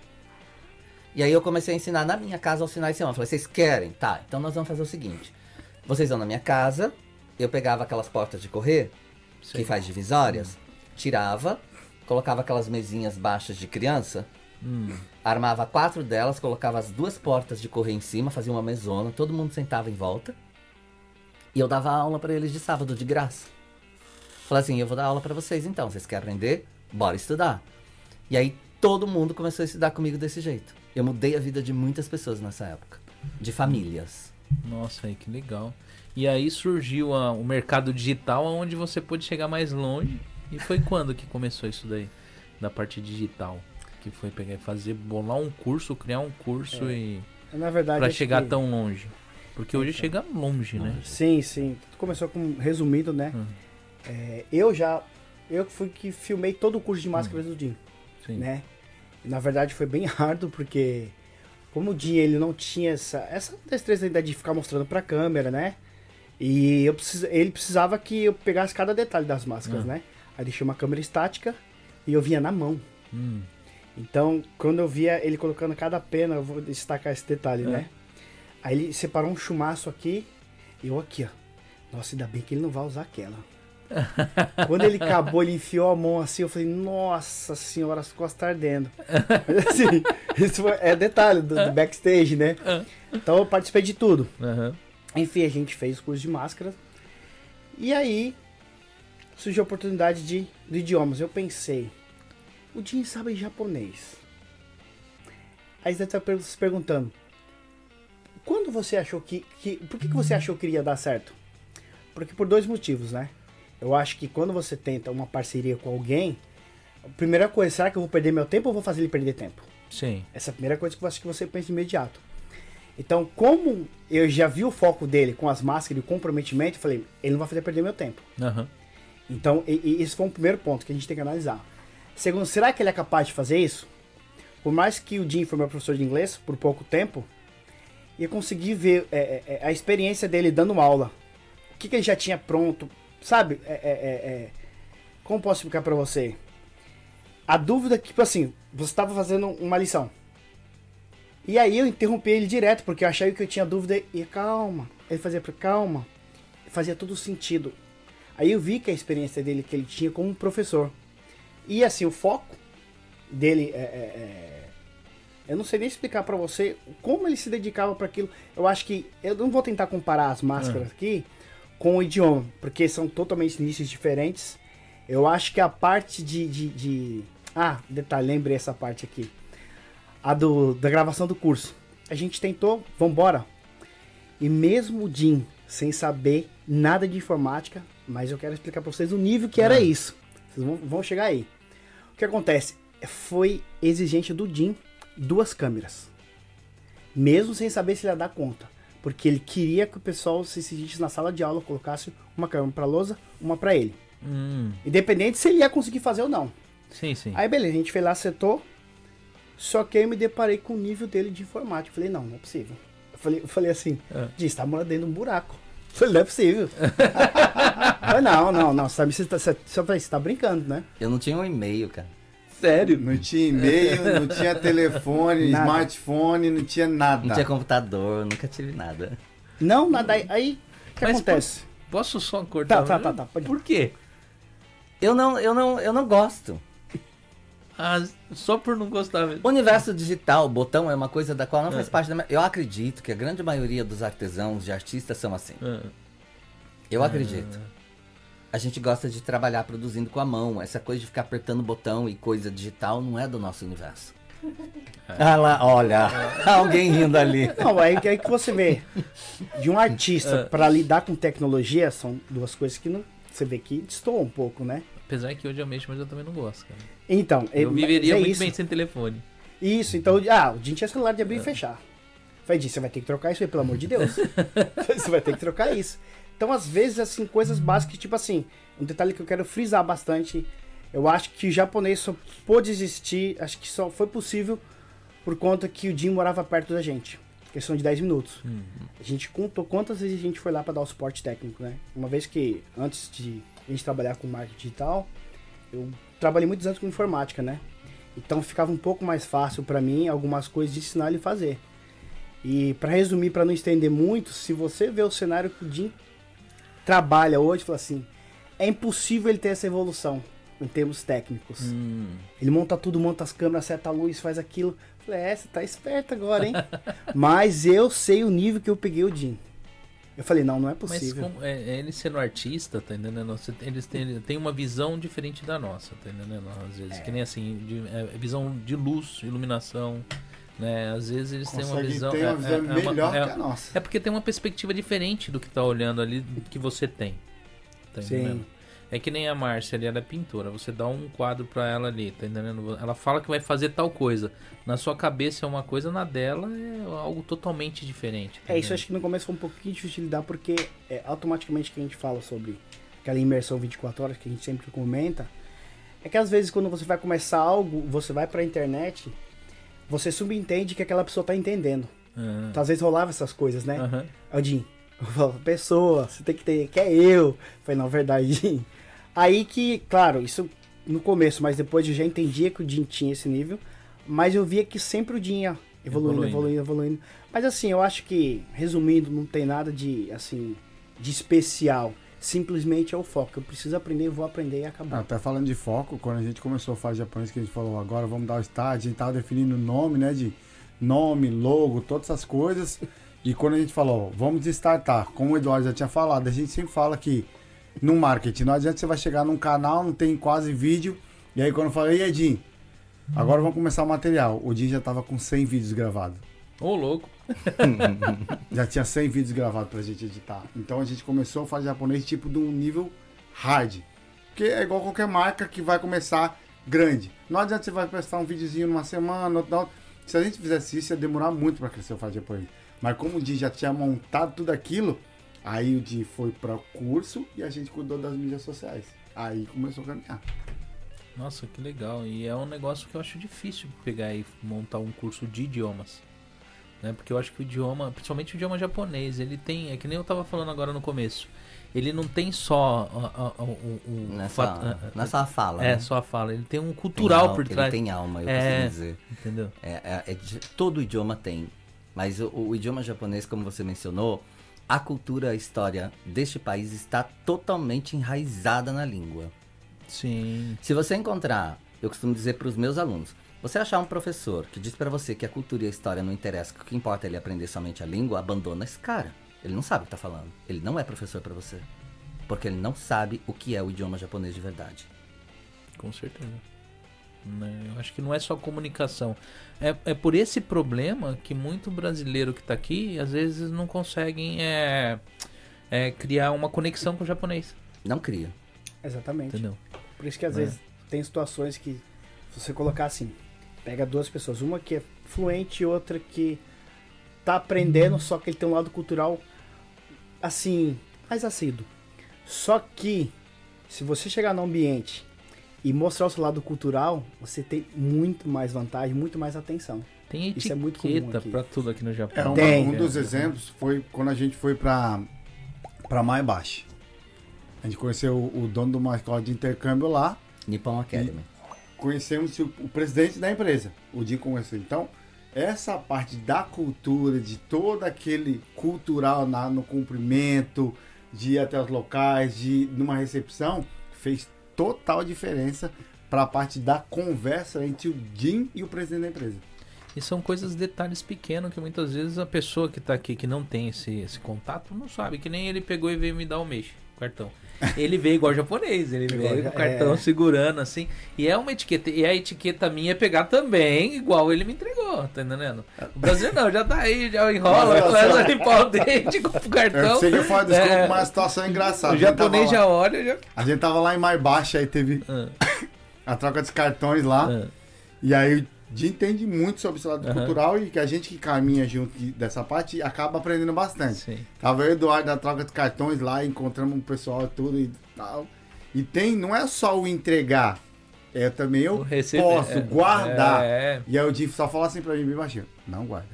E aí eu comecei a ensinar na minha casa aos finais de semana. Falei, vocês querem? Tá, então nós vamos fazer o seguinte. Vocês vão na minha casa, eu pegava aquelas portas de correr, Sei. que faz divisórias, tirava, colocava aquelas mesinhas baixas de criança, Hum, armava quatro delas, colocava as duas portas de correr em cima, fazia uma mesona, todo mundo sentava em volta. E eu dava aula pra eles de sábado, de graça. Falei assim, eu vou dar aula pra vocês então, vocês querem aprender? Bora estudar. E aí todo mundo começou a estudar comigo desse jeito. Eu mudei a vida de muitas pessoas nessa época. De famílias. nossa, aí que legal. E aí surgiu a- o mercado digital onde você pôde chegar mais longe. E foi quando que começou isso daí? Da parte digital. Que foi pegar fazer, bolar um curso, criar um curso e. Na verdade. Pra chegar que- tão longe. Porque hoje chega longe, né? Sim, sim. Tudo começou com resumido, né? Hum. É, eu já. Eu fui que filmei todo o curso de máscaras do Jim, Sim. né? Na verdade foi bem árduo, porque como o Jim ele não tinha essa, essa destreza ainda de ficar mostrando pra câmera, né? E eu precis, ele precisava que eu pegasse cada detalhe das máscaras, Ah. né? Aí deixei uma câmera estática e eu via na mão. Hum, Então, quando eu via ele colocando cada pena, eu vou destacar esse detalhe, É. né? Aí ele separou um chumaço aqui e eu aqui, ó. Nossa, ainda bem que ele não vai usar aquela. Quando ele acabou, ele enfiou a mão assim, eu falei, nossa senhora, as costas tá ardendo. Mas assim, isso foi- é detalhe do, do backstage, né? Então eu participei de tudo. Aham. Enfim, a gente fez o curso de máscara. E aí surgiu a oportunidade de, de idiomas. Eu pensei, o Jim sabe japonês. Aí você está se perguntando, quando você achou que, que. Por que, que você achou que iria dar certo? Porque por dois motivos, né? Eu acho que quando você tenta uma parceria com alguém, a primeira coisa, será que eu vou perder meu tempo ou vou fazer ele perder tempo? Sim. Essa é a primeira coisa que eu acho que você pensa de imediato. Então, como eu já vi o foco dele com as máscaras e o comprometimento, eu falei, ele não vai fazer perder meu tempo. Aham. Então, e, e esse foi um primeiro ponto que a gente tem que analisar. Segundo, será que ele é capaz de fazer isso? Por mais que o Jim foi meu professor de inglês por pouco tempo, eu consegui ver é, é, é, a experiência dele dando aula. O que, que ele já tinha pronto, sabe? É, é, é, como posso explicar pra você? A dúvida que, tipo assim, você estava fazendo uma lição. E aí eu interrompi ele direto, porque eu achei que eu tinha dúvida e calma. Ele fazia pra calma. Fazia todo sentido. Aí eu vi que a experiência dele que ele tinha como professor. E assim, o foco dele é, é- é- eu não sei nem explicar pra você como ele se dedicava para aquilo. Eu acho que eu não vou tentar comparar as máscaras aqui com o idioma, porque são totalmente nichos diferentes. Eu acho que a parte de, de, de- ah, detalhe, lembrei essa parte aqui. A do da gravação do curso. A gente tentou, vambora. E mesmo o Jim sem saber nada de informática, mas eu quero explicar pra vocês o nível que era Ah. isso. Vocês vão, vão chegar aí. O que acontece? Foi exigente do Jim duas câmeras. Mesmo sem saber se ele ia dar conta. Porque ele queria que o pessoal se sentisse na sala de aula, colocasse uma câmera pra lousa, uma pra ele. Hum. Independente se ele ia conseguir fazer ou não. Sim, sim. Aí beleza, a gente foi lá, setou. Só que aí eu me deparei com o nível dele de informática. Eu falei, não, não é possível. Eu falei, eu falei assim, É. diz, tá morando dentro de um buraco. Falei, não é possível. falei, não, não, não, sabe, você tá, você, falei, você tá brincando, né? Eu não tinha um e-mail, cara. Sério? Não tinha e-mail, não tinha telefone, Nada. smartphone, não tinha nada. Não tinha computador, nunca tive nada. Não, nada, aí, aí o que Mas acontece? Posso só cortar? Tá, tá, tá, tá, ir. Por quê? Eu não, eu não, eu não gosto. Ah, só por não gostar mesmo. O universo digital, botão é uma coisa da qual não faz É. parte da minha... Eu acredito que a grande maioria dos artesãos, de artistas são assim. Ah, Eu acredito. A gente gosta de trabalhar produzindo com a mão. Essa coisa de ficar apertando botão e coisa digital não é do nosso universo. Ah lá, olha, alguém rindo ali. Não, aí, aí que você vê, de um artista pra lidar com tecnologia, são duas coisas que não, você vê que destoam um pouco, né? Apesar que hoje eu mexo, mas eu também não gosto, cara. Então, Eu é- viveria é muito isso. bem sem telefone. Isso, então, ah, o Jim tinha celular de abrir e fechar. Falei, Jim, você vai ter que trocar isso aí, pelo amor de Deus. você vai ter que trocar isso. Então, às vezes, assim, coisas básicas, tipo assim, um detalhe que eu quero frisar bastante, eu acho que o japonês só pôde existir, acho que só foi possível por conta que o Jim morava perto da gente. Questão de 10 minutos. A gente contou quantas vezes a gente foi lá para dar o suporte técnico, né? Uma vez que, antes de a gente trabalhar com marketing digital, eu trabalhei muitos anos com informática, né? Então ficava um pouco mais fácil para mim algumas coisas de ensinar ele a fazer. E para resumir, para não estender muito, se você vê o cenário que o Jim trabalha hoje, fala assim, é impossível ele ter essa evolução em termos técnicos. Hum. Ele monta tudo, monta as câmeras, seta a luz, faz aquilo. Falei, é, você tá esperto agora, hein? Mas eu sei o nível que eu peguei o Jim. Eu falei, não, não é Mas possível. como- é, é ele sendo artista, tá entendendo? Eles têm, tem uma visão diferente da nossa, tá entendendo? Às vezes, que nem assim, de, é, visão de luz, iluminação, né? Às vezes eles têm uma Consegue visão... ter é- uma visão é- é uma- melhor é- que a nossa. É porque tem uma perspectiva diferente do que tá olhando ali, que você tem. Tá Sim. É que nem a Márcia ali, ela é pintora. Você dá um quadro pra ela ali, tá entendendo? Ela fala que vai fazer tal coisa. Na sua cabeça é uma coisa, na dela é algo totalmente diferente. tá É, isso acho que no começo foi um pouquinho difícil de lidar, porque é, automaticamente que a gente fala sobre aquela imersão 24 horas que a gente sempre comenta, é que às vezes quando você vai começar algo, você vai pra internet, você subentende que aquela pessoa tá entendendo. Ah, Então, às vezes rolava essas coisas, né? aham. Aí o Jim, eu falava, pessoa, você tem que ter, que é eu. Falei, não, verdade. Aí que, claro, isso no começo, mas depois eu já entendia que o Jim tinha esse nível, mas eu via que sempre o Jim ia evoluindo, Evoluindo. evoluindo, evoluindo. Mas assim, eu acho que, resumindo, não tem nada de, assim, de especial. Simplesmente é o foco. Eu preciso aprender, vou aprender e acabou. Ah, Até falando de foco, quando a gente começou a fazer japonês, que a gente falou, agora vamos dar o start, a gente tava definindo o nome, né? De nome, logo, todas essas coisas. E quando a gente falou, vamos startar, como o Eduardo já tinha falado, a gente sempre fala que no marketing, não adianta você vai chegar num canal, não tem quase vídeo, e aí quando eu falei, e Jim, agora vamos começar o material. O Jim já tava com 100 vídeos gravados. Ô, louco. Já tinha 100 vídeos gravados pra gente editar. Então a gente começou a fazer japonês tipo de um nível hard. Porque é igual qualquer marca que vai começar grande. Não adianta você vai prestar um videozinho numa semana, outro, outro. Se a gente fizesse isso, ia demorar muito pra crescer o Faz Japonês. Mas como o Di já tinha montado tudo aquilo, aí o Di foi para o curso e a gente cuidou das mídias sociais. Aí começou a caminhar. Nossa, que legal. E é um negócio que eu acho difícil pegar e montar um curso de idiomas. Né? Porque eu acho que o idioma, principalmente o idioma japonês, ele tem. É que nem eu tava falando agora no começo. Ele não tem só a- a- a- o, o Nessa, fato- a- a- nessa fala. É, né? só a fala. Ele tem um Tem cultural al- por trás. Ele tem alma, eu É. dizer. Entendeu? É, é- é todo idioma tem. Mas o, o idioma japonês, como você mencionou, a cultura, a história deste país está totalmente enraizada na língua. Sim. Se você encontrar, eu costumo dizer para os meus alunos, você achar um professor que diz para você que a cultura e a história não interessam, que o que importa é ele aprender somente a língua, abandona esse cara. Ele não sabe o que está falando. Ele não é professor para você. Porque ele não sabe o que é o idioma japonês de verdade. Com certeza. Né, Eu acho que não é só comunicação. É, é por esse problema que muito brasileiro que tá aqui, às vezes não conseguem é, é, criar uma conexão com o japonês. Não cria. Exatamente. Entendeu? Por isso que às É. vezes tem situações que, se você colocar assim, pega duas pessoas, uma que é fluente e outra que tá aprendendo, só que ele tem um lado cultural assim, mais assíduo. Só que, se você chegar no ambiente e mostrar o seu lado cultural, você tem muito mais vantagem, muito mais atenção. Tem Isso é muito comum aqui. pra tudo aqui no É, Japão. uma- Tem. um dos exemplos foi quando a gente foi pra, pra Maibashi. A gente conheceu o, o dono de uma escola de intercâmbio lá. Nippon Academy. conhecemos o, o presidente da empresa, o Jim conheceu. Então, essa parte da cultura, de todo aquele cultural na, no cumprimento, de ir até os locais, de ir numa recepção, fez total diferença para a parte da conversa entre o Jim e o presidente da empresa. E são coisas, detalhes pequenos que muitas vezes a pessoa que tá aqui, que não tem esse, esse contato, não sabe. Que nem ele pegou e veio me dar o mês, cartão. Ele veio igual japonês, ele Igual, veio com o cartão é. segurando assim. E é uma etiqueta. E a etiqueta minha é pegar também, igual ele me entregou, tá entendendo? O Brasil não, já tá aí, já enrola, começa a limpar o dente com o cartão. sei que eu falo desculpa, É. mas a situação é engraçada. O japonês já olha, já. A gente tava lá em Maibashi, aí teve Ah, a troca dos cartões lá. ah. E aí Jim entende muito sobre esse lado Aham. cultural e que a gente que caminha junto de- dessa parte acaba aprendendo bastante. Sim. Tava eu o Eduardo na troca de cartões lá, encontramos o pessoal e tudo e tal. E tem, não é só o entregar, é também eu receber- posso é, guardar. É, E aí o Jim só fala assim pra mim bem baixinho, não guarda.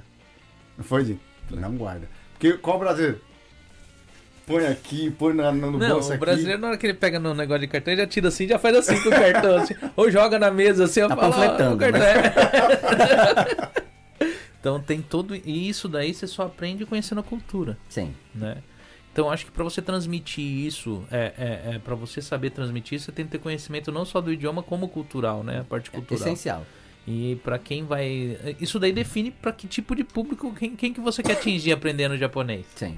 Não foi, Jim? Não guarda. Porque qual brasileiro? Põe aqui, põe na- no, Não, bolso o aqui. brasileiro, na hora que ele pega no negócio de cartão, ele já tira assim, já faz assim com o cartão. assim, ou joga na mesa assim, Tá panfletando, o cartão é. então tem todo. E isso daí você só aprende conhecendo a cultura, Sim. né? Então acho que pra você transmitir isso, é, é, é para você saber transmitir, você tem que ter conhecimento não só do idioma, como cultural, né? A parte É cultural. essencial. E pra quem vai. Isso daí define pra que tipo de público, quem, quem que você quer atingir aprendendo japonês. Sim.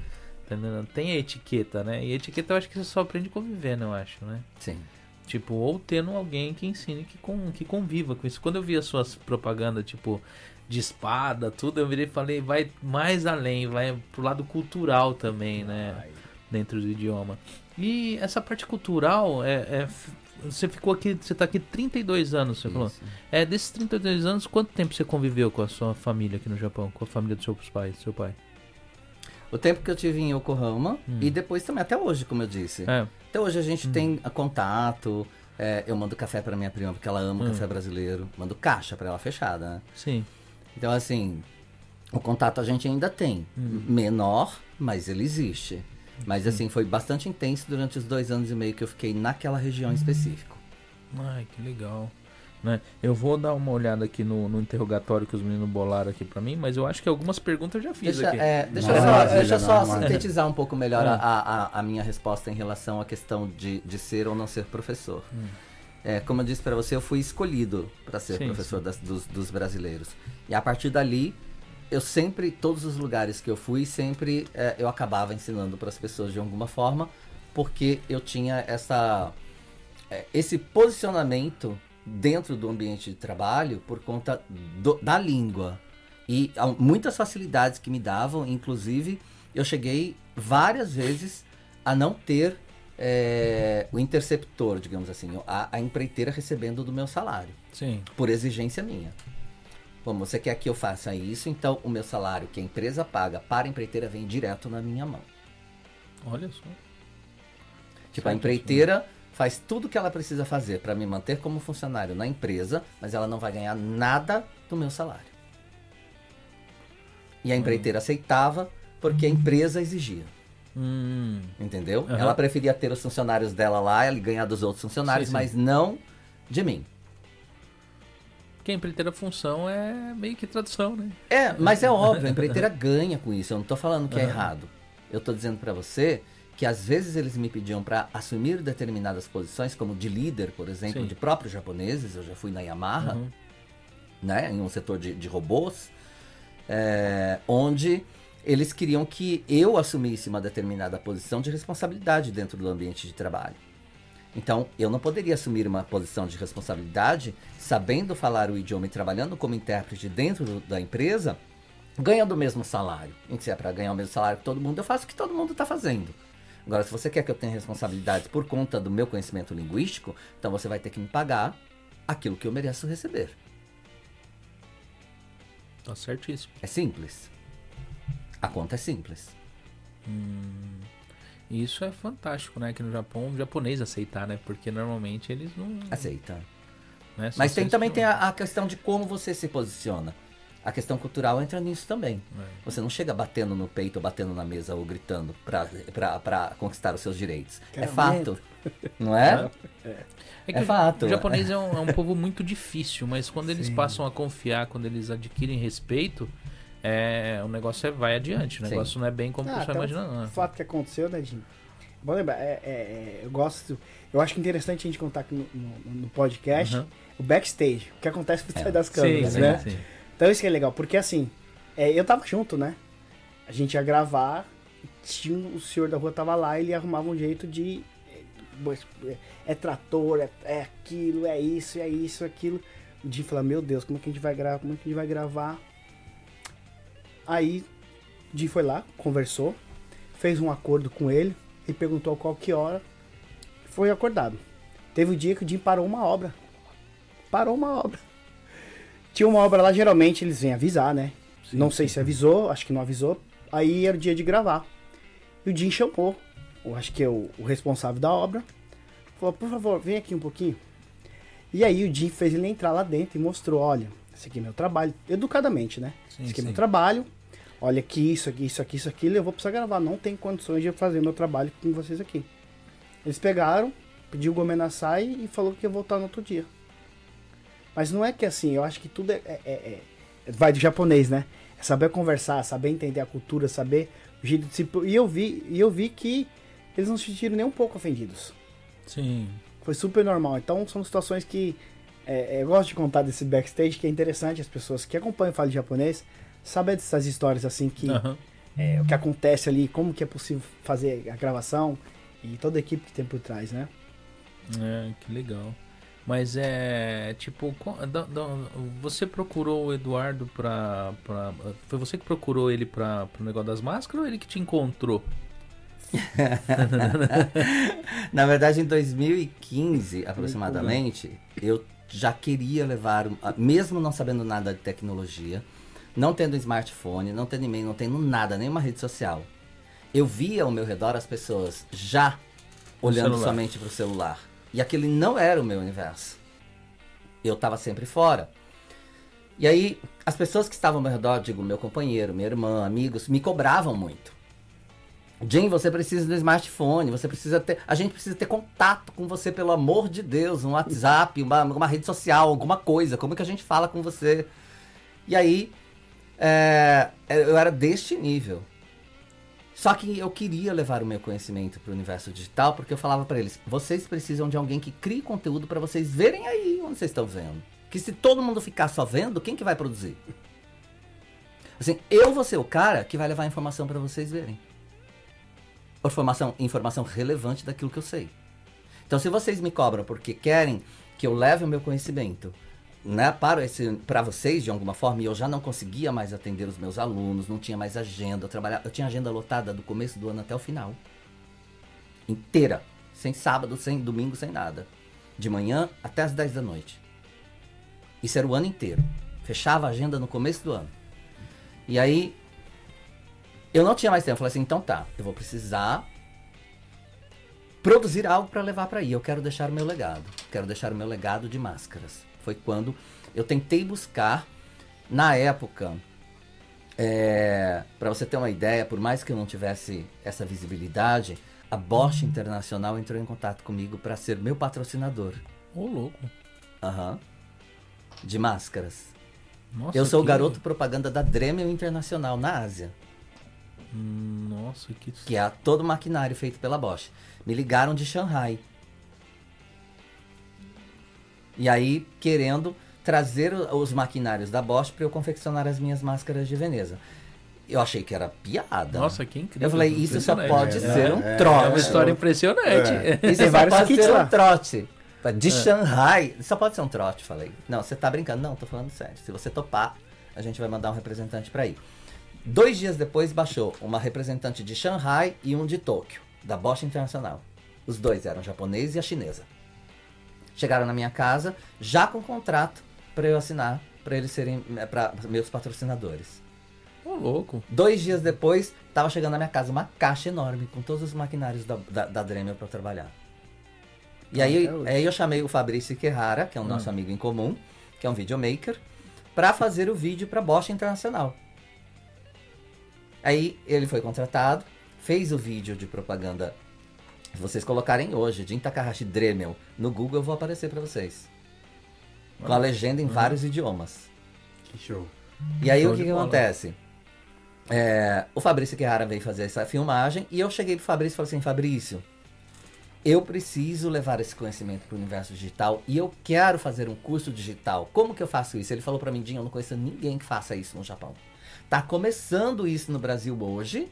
Tem a etiqueta, né? E etiqueta eu acho que você só aprende convivendo, eu acho, né? Sim. Tipo, ou tendo alguém que ensine, que, com, que conviva com isso. Quando eu vi as suas propagandas, tipo, de espada, tudo, eu virei e falei, vai mais além, vai pro lado cultural também, né? Dentro do idioma. E essa parte cultural, é, é você ficou aqui, você tá aqui 32 anos, você falou. Isso. É, desses 32 anos, quanto tempo você conviveu com a sua família aqui no Japão? Com a família dos seus pais, seu pai? O tempo que eu tive em Yokohama Hum. e depois também, até hoje, como eu disse. É, Até hoje a gente tem a contato. é, eu mando café pra minha prima porque ela ama Hum. café brasileiro. Mando caixa pra ela fechada, né? sim. Então, assim, o contato a gente ainda tem. Hum. Menor, mas ele existe. Mas, assim, foi bastante intenso durante os dois anos e meio que eu fiquei naquela região em específico. Ai, que legal. Né? Eu vou dar uma olhada aqui no, no interrogatório que os meninos bolaram aqui pra mim, mas eu acho que algumas perguntas eu já fiz Deixa, aqui. é, deixa eu Não, só, não, deixa só não, não. sintetizar um pouco melhor É. a, a, a minha resposta em relação à questão de, de ser ou não ser professor. Hum. É, como eu disse para você, eu fui escolhido para ser Sim, professor das- dos, dos brasileiros. E a partir dali, eu sempre, todos os lugares que eu fui, sempre é, eu acabava ensinando para as pessoas de alguma forma, porque eu tinha essa, é, esse posicionamento dentro do ambiente de trabalho por conta do- da língua. E há muitas facilidades que me davam, inclusive eu cheguei várias vezes a não ter é, o interceptor, digamos assim, a, a empreiteira recebendo do meu salário, Sim. por exigência minha. Bom, você quer que eu faça isso, então o meu salário que a empresa paga para a empreiteira vem direto na minha mão. Olha só. Tipo, a empreiteira faz tudo o que ela precisa fazer para me manter como funcionário na empresa, mas ela não vai ganhar nada do meu salário. E a empreiteira aceitava porque a empresa exigia. Hum, Entendeu? Aham. Ela preferia ter os funcionários dela lá e ganhar dos outros funcionários, Sim, sim. mas não de mim. porque a empreiteira função é meio que tradução, né? É, mas é óbvio, a empreiteira ganha com isso. Eu não tô falando que é Aham. errado. Eu tô dizendo pra você que às vezes eles me pediam pra assumir determinadas posições, como de líder, por exemplo, Sim. de próprios japoneses. Eu já fui na Yamaha, Uhum. né, em um setor de, de robôs, é, onde eles queriam que eu assumisse uma determinada posição de responsabilidade dentro do ambiente de trabalho. Então, eu não poderia assumir uma posição de responsabilidade sabendo falar o idioma e trabalhando como intérprete dentro do- da empresa, ganhando o mesmo salário. E se é para ganhar o mesmo salário que todo mundo, eu faço o que todo mundo está fazendo. Agora, se você quer que eu tenha responsabilidades por conta do meu conhecimento linguístico, então você vai ter que me pagar aquilo que eu mereço receber. Tá certíssimo. É simples. A conta é simples. E isso é fantástico, né? Que no Japão, o japonês aceitar, né? Porque normalmente eles não. Aceita. né, Mas tem, também tem a, a questão de como você se posiciona. A questão cultural entra nisso também. É. Você não chega batendo no peito, ou batendo na mesa ou gritando pra conquistar os seus direitos. É Quero fato. Não é? É que É o- fato. O japonês é um, é um povo muito difícil, mas quando eles Sim. passam a confiar, quando eles adquirem respeito, é, o negócio é, vai adiante. O Sim. negócio não é bem como o Ah, pessoal até imagina, O não. fato que aconteceu, né, Jim? Bom lembrar, é, é, é, eu gosto. Eu acho que é interessante a gente contar aqui no, no- no podcast Uhum. o backstage, o que acontece por trás É. das câmeras, sim, né? sim. Então isso que é legal, porque assim, é, eu tava junto, né? A gente ia gravar, tinha o senhor da rua tava lá, ele arrumava um jeito de. É, é trator, é, é aquilo, é isso, é isso, é aquilo. Jim falou, meu Deus, como é que a gente vai gravar? Como é que a gente vai gravar? Aí Jim foi lá, conversou, fez um acordo com ele, e perguntou qual que hora. Foi acordado. Teve um dia que o Jim parou uma obra. Parou uma obra. Tinha uma obra lá, geralmente eles vêm avisar, né? não sei se avisou, acho que não avisou. Aí era o dia de gravar. E o Jim chamou, eu acho que é o, o responsável da obra. Falou, por favor, vem aqui um pouquinho. E aí o Jim fez ele entrar lá dentro e mostrou, olha, esse aqui é meu trabalho. Educadamente, né? Sim, esse aqui é sim. meu trabalho. Olha aqui, isso aqui, isso aqui, isso aqui. Eu vou precisar gravar. Não tem condições de eu fazer meu trabalho com vocês aqui. Eles pegaram, pediu o Gomenasai e falou que ia voltar no outro dia. Mas não é que assim, eu acho que tudo é, é- é- é- vai do japonês, né? É saber conversar, saber entender a cultura, saber o jeito de se. E eu vi, e eu vi que eles não se sentiram nem um pouco ofendidos. Sim. Foi super normal. Então são situações que é, é, eu gosto de contar desse backstage, que é interessante as pessoas que acompanham o Japonês saber dessas histórias assim que é, o que acontece ali, como que é possível fazer a gravação e toda a equipe que tem por trás, né? É, que legal. Mas é tipo, você procurou o Eduardo pra, pra. Foi você que procurou ele pra, pro negócio das máscaras ou ele que te encontrou? Na verdade, em 2015, aproximadamente, eu já queria levar, mesmo não sabendo nada de tecnologia, não tendo smartphone, não tendo e-mail, não tendo nada, nenhuma rede social. Eu via ao meu redor as pessoas já olhando celular. somente para o celular. E aquele não era o meu universo. Eu estava sempre fora. E aí, as pessoas que estavam ao meu redor, digo, meu companheiro, minha irmã, amigos, me cobravam muito. Jim, você precisa do smartphone, você precisa ter. A gente precisa ter contato com você, pelo amor de Deus, um WhatsApp, uma, uma rede social, alguma coisa. Como que a gente fala com você? E aí, é, eu era deste nível. Só que eu queria levar o meu conhecimento para o universo digital, porque eu falava para eles: vocês precisam de alguém que crie conteúdo para vocês verem aí onde vocês estão vendo. Que se todo mundo ficar só vendo, quem que vai produzir? Assim, eu vou ser o cara que vai levar informação para vocês verem. Informação, informação relevante daquilo que eu sei. Então, se vocês me cobram porque querem que eu leve o meu conhecimento né, para, esse, para vocês de alguma forma, e eu já não conseguia mais atender os meus alunos, não tinha mais agenda, eu, eu tinha agenda lotada do começo do ano até o final. Inteira. Sem sábado, sem domingo, sem nada. De manhã até as 10 da noite. Isso era o ano inteiro. Fechava a agenda no começo do ano. E aí, eu não tinha mais tempo. Eu falei assim, então tá, eu vou precisar produzir algo para levar para aí. Eu quero deixar o meu legado. Quero deixar o meu legado de máscaras. Foi quando eu tentei buscar, na época, é, para você ter uma ideia, por mais que eu não tivesse essa visibilidade, a Bosch Internacional entrou em contato comigo para ser meu patrocinador. Ô, oh, louco. Aham. Uhum. De máscaras. Nossa, eu sou que... o garoto propaganda da Dremel Internacional na Ásia. Nossa, que... Que é todo o maquinário feito pela Bosch. Me ligaram de Shanghai. E aí, querendo trazer os maquinários da Bosch para eu confeccionar as minhas máscaras de Veneza. Eu achei que era piada. Nossa, que incrível. Eu falei, isso só pode é, ser um é, trote. É uma história impressionante. É. Isso Tem só pode ser lá. um trote. De é. Shanghai. Só pode ser um trote, falei. Não, você tá brincando. Não, tô falando sério. Se você topar, a gente vai mandar um representante para ir. Dois dias depois baixou uma representante de Shanghai e um de Tóquio, da Bosch Internacional. Os dois eram japonês e a chinesa. Chegaram na minha casa já com contrato para eu assinar, para eles serem é, para meus patrocinadores. Ô, oh, louco. Dois dias depois, tava chegando na minha casa uma caixa enorme com todos os maquinários da, da, da Dremel para trabalhar. E aí, aí eu chamei o Fabrício Querrara, que é um hum. nosso amigo em comum, que é um videomaker, para fazer o vídeo para Bosch Internacional. Aí ele foi contratado, fez o vídeo de propaganda. Se vocês colocarem hoje, Jin Takahashi Dremel, no Google, eu vou aparecer para vocês. Com a legenda em uhum. vários idiomas. Que show. E aí show o que, que acontece? É, o Fabrício Guerrara veio fazer essa filmagem e eu cheguei pro Fabrício e falei assim, Fabrício, eu preciso levar esse conhecimento para o universo digital e eu quero fazer um curso digital. Como que eu faço isso? Ele falou para mim, Dinho, eu não conheço ninguém que faça isso no Japão. Tá começando isso no Brasil hoje,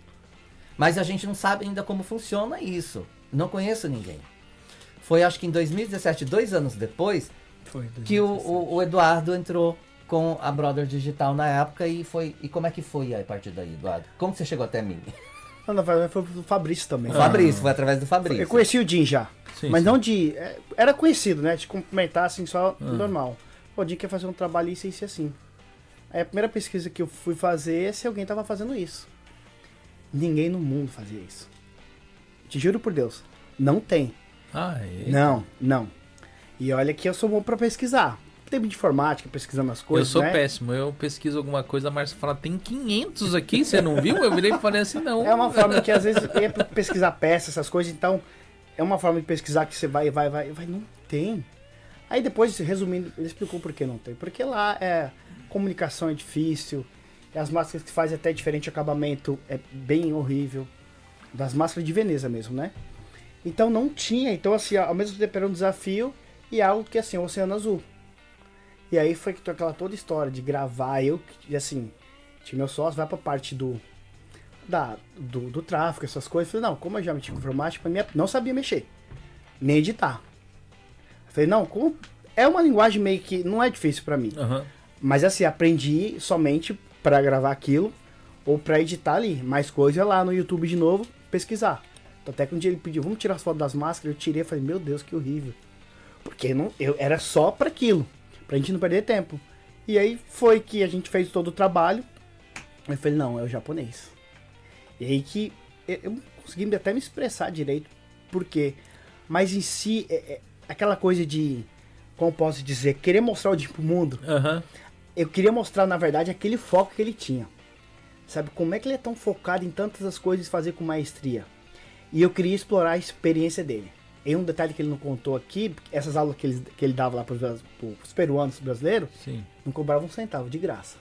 mas a gente não sabe ainda como funciona isso. Não conheço ninguém. Foi acho que em 2017, dois anos depois, foi, que o, o, o, Eduardo entrou com a Brother Digital na época e foi. E como é que foi a partir daí, Eduardo? Como você chegou até mim? Não, na verdade foi do Fabrício também. O Fabrício, foi através do Fabrício. Eu conheci o Jim já. Sim, mas sim. não de. É, era conhecido, né? De cumprimentar assim, só ah. normal. O Jim quer fazer um trabalho isso e isso assim. Aí a primeira pesquisa que eu fui fazer é se alguém tava fazendo isso. Ninguém no mundo fazia isso. Te juro por Deus. Não tem. Ah, é? Não, não. E olha que eu sou bom para pesquisar. Tempo de informática, pesquisando as coisas. Eu sou né? péssimo. Eu pesquiso alguma coisa, a Márcia fala, tem 500 aqui, você não viu? Eu virei e falei assim, não. É uma forma que às vezes é pesquisar peças, essas coisas, então é uma forma de pesquisar que você vai, vai, vai, vai, não tem. Aí depois, resumindo, ele explicou por que não tem. Porque lá é comunicação é difícil, as máscaras que fazem até diferente acabamento é bem horrível. Das máscaras de Veneza mesmo, né? Então não tinha, então assim, ao mesmo tempo era um desafio e algo que assim, o Oceano Azul. E aí foi que aquela toda história de gravar, eu, e assim, tinha meu sócio, vai pra parte do, da, do, do tráfego, essas coisas. Falei, não, como eu já meti com informática, não sabia mexer, nem editar. Falei, não, como, é uma linguagem meio que não é difícil para mim. Uhum. Mas assim, aprendi somente para gravar aquilo ou para editar ali. Mais coisa lá no YouTube de novo, pesquisar. Então, até que um dia ele pediu, vamos tirar as fotos das máscaras, eu tirei e falei, meu Deus, que horrível. Porque não, eu, era só para aquilo, pra gente não perder tempo. E aí foi que a gente fez todo o trabalho. Eu falei, não, é o japonês. E aí que eu, eu consegui até me expressar direito, porque. Mas em si, é, é, aquela coisa de. Como posso dizer? Querer mostrar o dia pro mundo. Uhum eu queria mostrar, na verdade, aquele foco que ele tinha. Sabe como é que ele é tão focado em tantas as coisas fazer com maestria? E eu queria explorar a experiência dele. E um detalhe que ele não contou aqui, essas aulas que ele, que ele dava lá para os peruanos brasileiros, Sim. não cobravam um centavo, de graça.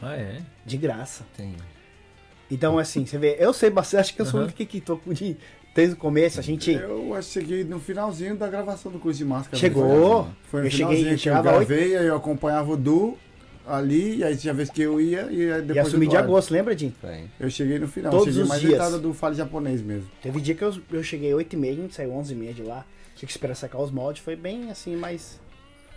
Ah, é? De graça. Tem. Então, assim, você vê, eu sei bastante, acho que eu sou o Aham. único que tô com de, desde o começo, a gente Eu acho que cheguei no finalzinho da gravação do curso de máscara. chegou, Foi no eu cheguei, finalzinho eu que eu gravei, aí eu acompanhava o Du ali, e aí tinha vez que eu ia e aí e depois assumi de agosto, lembra, Jim? Eu cheguei no final, Todos cheguei os mais dias. deitado do fale japonês mesmo. Teve dia que eu, eu cheguei 8 e meia, a gente saiu 11 e meia de lá, tinha que esperar secar os moldes, foi bem assim, mas...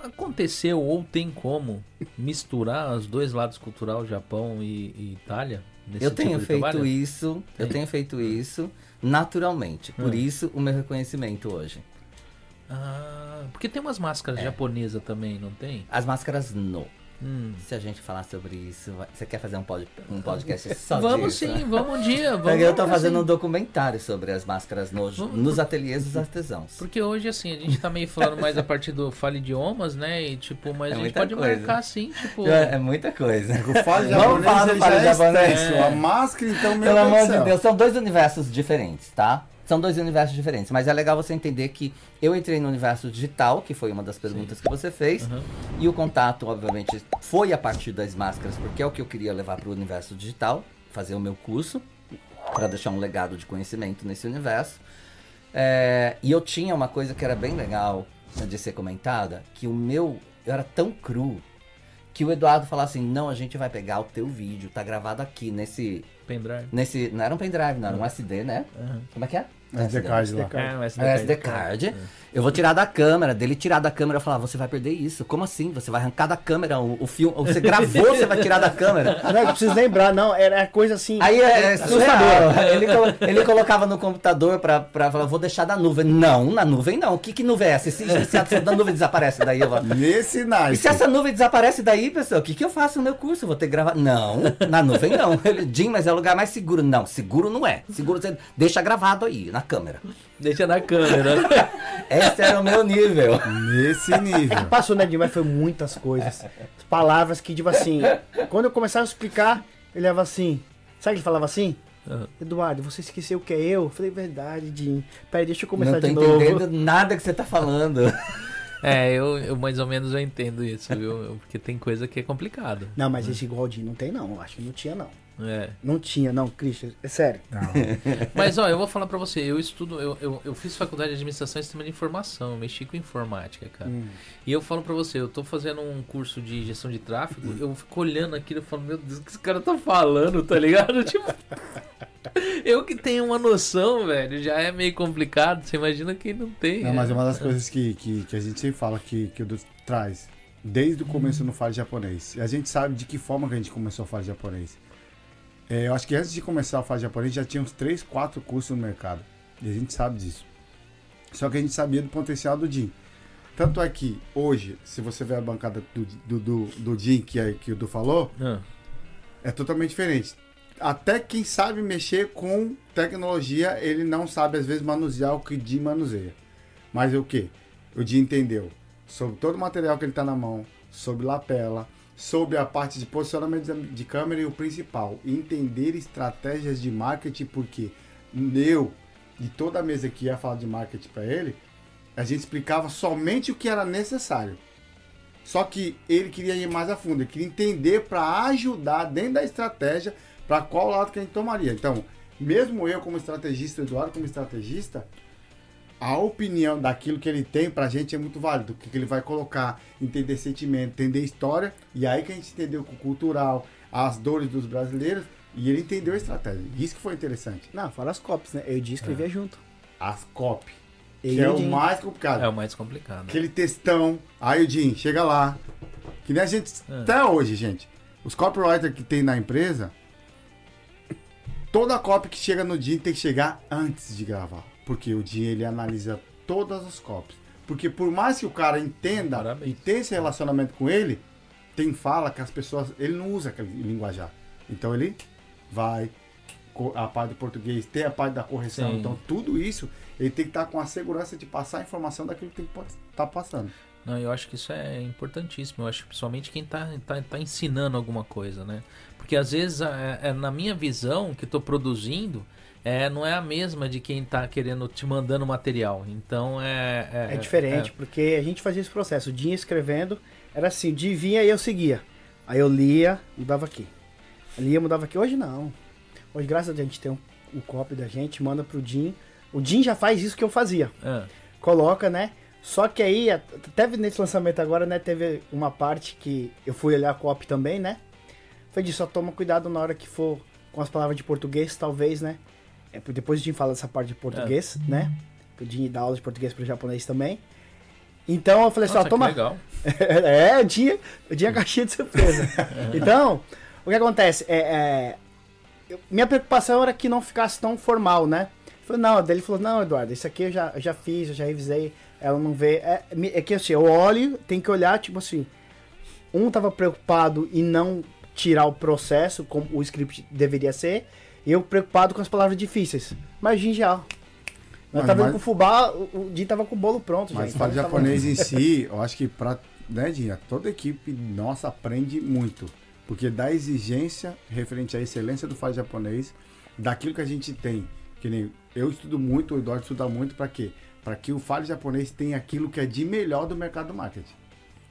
Aconteceu ou tem como misturar os dois lados cultural, Japão e, e Itália? nesse Eu tipo tenho de feito trabalho? isso, eu Tem. tenho feito isso naturalmente. Por Hum. isso o meu reconhecimento hoje. Ah, porque tem umas máscaras japonesas também, não tem? As máscaras no. Hum. Se a gente falar sobre isso, você quer fazer um, pod, um podcast só Vamos disso? sim, vamos um dia. Vamos, eu tô assim, fazendo um documentário sobre as máscaras no, Vamos- nos ateliês dos artesãos. Porque hoje, assim, a gente tá meio falando mais a partir do Fale Idiomas, né? E tipo, mas É a gente pode coisa. marcar assim, tipo. É, é muita coisa. O fale Vamos falar do fale é japonês. É. A máscara, então, meu Pelo amor de. Deus, são dois universos diferentes, tá? São dois universos diferentes, mas é legal você entender que eu entrei no universo digital, que foi uma das perguntas que você fez, Aham. e o contato, obviamente, foi a partir das máscaras, porque é o que eu queria levar para o universo digital, fazer o meu curso, para deixar um legado de conhecimento nesse universo. É, e eu tinha uma coisa que era bem legal né, de ser comentada, que o meu, eu era tão cru, que o Eduardo falava assim, não, a gente vai pegar o teu vídeo, tá gravado aqui nesse Pendrive. Nesse, não era um pendrive, não, era um SD, né? Aham. Como é que é? SD card lá. É, SD, É, SD card. Eu vou tirar da câmera, dele tirar da câmera e falar, você vai perder isso. Como assim? Você vai arrancar da câmera o, o filme. Você gravou, você vai tirar da câmera. Não, eu preciso lembrar, não, era coisa assim... Aí é, é Assustador. surreal. Ele, colo- ele colocava no computador pra, pra falar, vou deixar da nuvem. Não, na nuvem não. Que, que nuvem é essa? Se, se a da nuvem desaparece daí, eu vou... Nesse E naipe. se essa nuvem desaparece daí, pessoal, o que, que eu faço no meu curso? Eu vou ter que gravar. Não, na nuvem não. Ele, Jim, mas é o lugar mais seguro. Não, seguro não é. Seguro você deixa gravado aí, na câmera. Deixa na câmera. Esse era o meu nível. Nesse nível. Passou, né? Mas foi muitas coisas. Palavras que, tipo assim, quando eu começava a explicar, ele leva assim. Sabe que ele falava assim? Aham. Eduardo, você esqueceu que é eu? Eu falei, verdade, Jim. Peraí, deixa eu começar Não tô de novo. entendendo nada que você tá falando. É, eu, eu mais ou menos eu entendo isso, viu? Eu- Porque tem coisa que é complicado. Não, mas esse igual o Jim não tem, não. Eu acho que não tinha, não. É. Não tinha, não, Christian. É sério. Não. Mas ó, eu vou falar pra você, eu estudo, eu, eu, eu fiz faculdade de administração e sistema de informação, eu mexi com informática, cara. Hum. E eu falo pra você, eu tô fazendo um curso de gestão de tráfego, eu fico olhando aquilo e falo, meu Deus, o que esse cara tá falando, tá ligado? Tipo. Eu que tenho uma noção, velho, já é meio complicado. Você imagina quem não tem. Não, mas é uma das É. coisas que, que, que a gente sempre fala que, que o traz desde o começo no Fale Japonês. E a gente sabe de que forma que a gente começou a falar japonês. É, eu acho que antes de começar a falar japonês já tinha uns 3, 4 cursos no mercado. E a gente sabe disso. Só que a gente sabia do potencial do Jim. Tanto é que hoje, se você ver a bancada do, do, do, do Jim, que, é, que o Du falou, Ah, é totalmente diferente. Até quem sabe mexer com tecnologia, ele não sabe às vezes manusear o que o Jim manuseia. Mas o que? O Jim entendeu sobre todo o material que ele está na mão, sobre lapela, sobre a parte de posicionamento de- câmera e o principal, entender estratégias de marketing, porque eu e toda a mesa que ia falar de marketing para ele, a gente explicava somente o que era necessário. Só que ele queria ir mais a fundo, ele queria entender para ajudar dentro da estratégia para qual lado que a gente tomaria. Então, mesmo eu como estrategista, Eduardo como estrategista, a opinião daquilo que ele tem pra gente é muito válido. O que, que ele vai colocar, entender sentimento, entender história, e aí que a gente entendeu o cultural, as dores dos brasileiros, e ele entendeu a estratégia. Isso que foi interessante. Não, fora as copies, né? Eu e o Jim escrevia junto. As copy, Eu que e é o mais complicado. é o mais complicado. Aquele textão. Aí o Jim, chega lá. Que nem a gente. É. Até hoje, gente. Os copywriters que tem na empresa. Toda copy que chega no Jim tem que chegar antes de gravar. Porque o Jim ele analisa todas as copies. Porque por mais que o cara entenda Parabéns. e tenha esse relacionamento com ele, tem fala que as pessoas. Ele não usa aquele linguajar. Então ele vai. A parte do português, tem a parte da correção. Sim. Então tudo isso ele tem que estar com a segurança de passar a informação daquilo que tem que estar passando. Não, eu acho que isso é importantíssimo. Eu acho que principalmente quem está tá, tá ensinando alguma coisa, né? Porque às vezes, é, é, na minha visão, que estou produzindo, é, não é a mesma de quem está querendo te mandando material. Então é. É, é diferente, é. porque a gente fazia esse processo. O Dinho escrevendo, era assim: o Dinho vinha e eu seguia. Aí eu lia, mudava aqui. Lia, mudava aqui. Hoje não. Hoje, graças a Deus, a gente tem um, um copy da gente, manda pro Dinho. O Dinho já faz isso que eu fazia. É. Coloca, né? Só que aí, até nesse lançamento agora, né, teve uma parte que eu fui olhar a copy também, né? Foi disso, só toma cuidado na hora que for com as palavras de português, talvez, né? É, depois a gente fala dessa parte de português, é. né? O Dinho dá aula de português para japonês também. Então eu falei assim, ó, toma. legal. é, o dia, o dia caixinha de surpresa. então, o que acontece? É, é, eu, minha preocupação era que não ficasse tão formal, né? Falei, não, daí ele falou, não, Eduardo, isso aqui eu já, eu já fiz, eu já revisei, ela não vê. É, é que assim, eu olho, tem que olhar, tipo assim, um tava preocupado em não tirar o processo como o script deveria ser, eu preocupado com as palavras difíceis. Mas já. Nós tava mas... com o fubá, o Dinho tava com o bolo pronto, Mas fala japonês em si, eu acho que pra, né, Dinho, toda equipe nossa aprende muito. Porque da exigência referente à excelência do fale japonês, daquilo que a gente tem, que nem eu estudo muito, o Eduardo estuda muito, para quê? Para que o fale japonês tenha aquilo que é de melhor do mercado do marketing.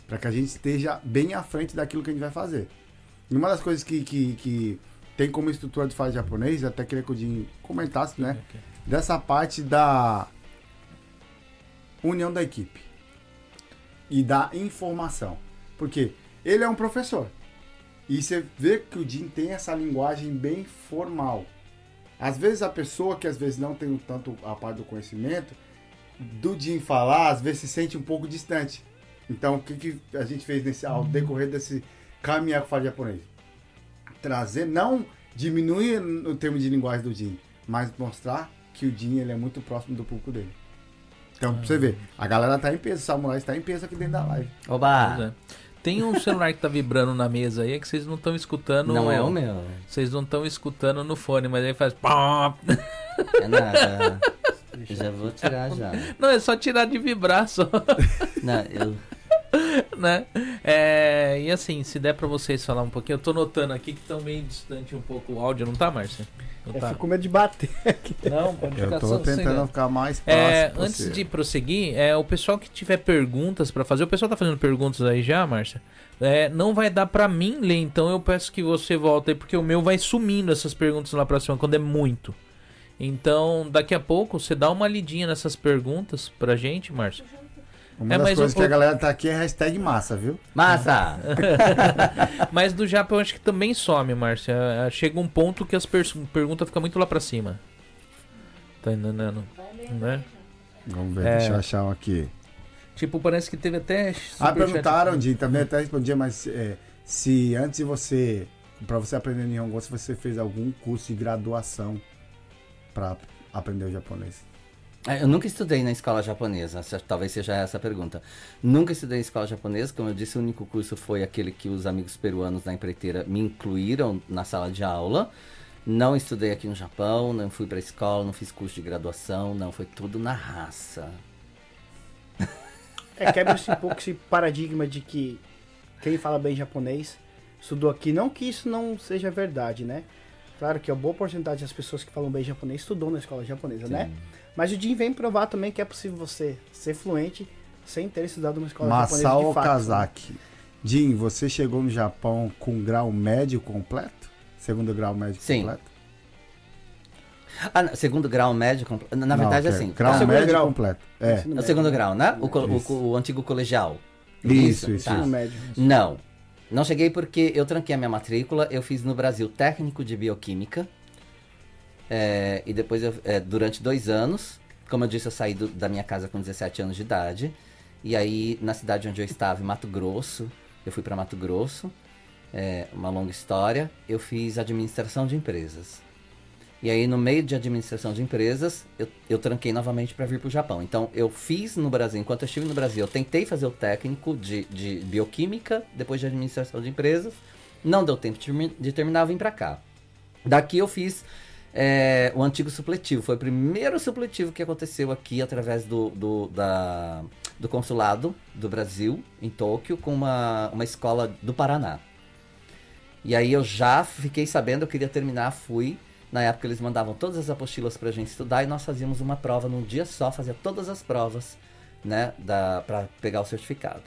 Para que a gente esteja bem à frente daquilo que a gente vai fazer. E uma das coisas que, que, que tem como estrutura de fale japonês, até queria que o Dinho comentasse, né? Okay dessa parte da união da equipe e da informação. Porque ele é um professor. E você vê que o Jim tem essa linguagem bem formal. Às vezes a pessoa que às vezes não tem tanto a parte do conhecimento, do Jim falar, às vezes se sente um pouco distante. Então, o que, que a gente fez nesse, ao decorrer desse caminhar com o fala japonês? Trazer, não diminuir o termo de linguagem do Jim, mas mostrar que o Jin ele é muito próximo do público dele. Então, pra você ver, a galera tá em peso, o Samurai está em peso aqui dentro da live. Oba! É. Tem um celular que tá vibrando na mesa aí, é que vocês não estão escutando. Não é o meu. Vocês não estão escutando no fone, mas aí faz. É nada. já vou tirar já. Não, é só tirar de vibrar só. Não, eu. né? É, e assim, se der pra vocês falar um pouquinho, eu tô notando aqui que estão meio distante um pouco o áudio, não tá, Márcia? Eu tá. fico com medo de bater. Não, pode ficar Eu tô tentando ficar mais é, próximo. É, antes de prosseguir, é, o pessoal que tiver perguntas para fazer, o pessoal tá fazendo perguntas aí já, Márcia? É, não vai dar para mim ler, então eu peço que você volte aí, porque o meu vai sumindo essas perguntas na próxima, quando é muito. Então, daqui a pouco, você dá uma lidinha nessas perguntas pra gente, Márcia. Uma é, das coisas o... que a galera tá aqui é hashtag massa, viu? Massa! mas do Japão acho que também some, Márcia. Chega um ponto que as per perguntas ficam muito lá pra cima. Tá entendendo? Né? Vamos ver, é... deixa eu achar um aqui. Tipo, parece que teve até. Ah, perguntaram, Di, também até respondia, mas é, se antes de você. Pra você aprender Nihongo, se você fez algum curso de graduação pra aprender o japonês. É, eu nunca estudei na escola japonesa, talvez seja essa a pergunta. Nunca estudei na escola japonesa, como eu disse, o único curso foi aquele que os amigos peruanos da empreiteira me incluíram na sala de aula. Não estudei aqui no Japão, não fui para escola, não fiz curso de graduação, não, foi tudo na raça. É, quebra-se um pouco esse paradigma de que quem fala bem japonês estudou aqui. Não que isso não seja verdade, né? Claro que a boa porcentagem das pessoas que falam bem japonês estudou na escola japonesa, né? Sim. né? Mas o Jim vem provar também que é possível você ser fluente sem ter estudado uma escola Masao japonesa de fato. Okazaki. Né? Jim, você chegou no Japão com grau médio completo? Segundo grau médio Sim. completo? Ah, segundo grau médio completo. Na, verdade, okay. assim. Grau tá. médio grau. completo. É. é. O segundo grau, né? O, o, o, antigo colegial. Isso, isso. Tá. isso. Médio. Não. Não cheguei porque eu tranquei a minha matrícula. Eu fiz no Brasil técnico de bioquímica. É, e depois, eu, é, durante dois anos, como eu disse, eu saí do, da minha casa com 17 anos de idade. E aí, na cidade onde eu estava, em Mato Grosso, eu fui para Mato Grosso. É, uma longa história. Eu fiz administração de empresas. E aí, no meio de administração de empresas, eu, eu tranquei novamente para vir para o Japão. Então, eu fiz no Brasil, enquanto eu estive no Brasil, eu tentei fazer o técnico de, de bioquímica, depois de administração de empresas. Não deu tempo de, de terminar, eu vim para cá. Daqui eu fiz é o antigo supletivo. Foi o primeiro supletivo que aconteceu aqui através do, do, da, do consulado do Brasil, em Tóquio, com uma, uma escola do Paraná. E aí eu já fiquei sabendo, eu queria terminar, fui. Na época eles mandavam todas as apostilas pra gente estudar e nós fazíamos uma prova num dia só, fazia todas as provas, né, da, pra pegar o certificado.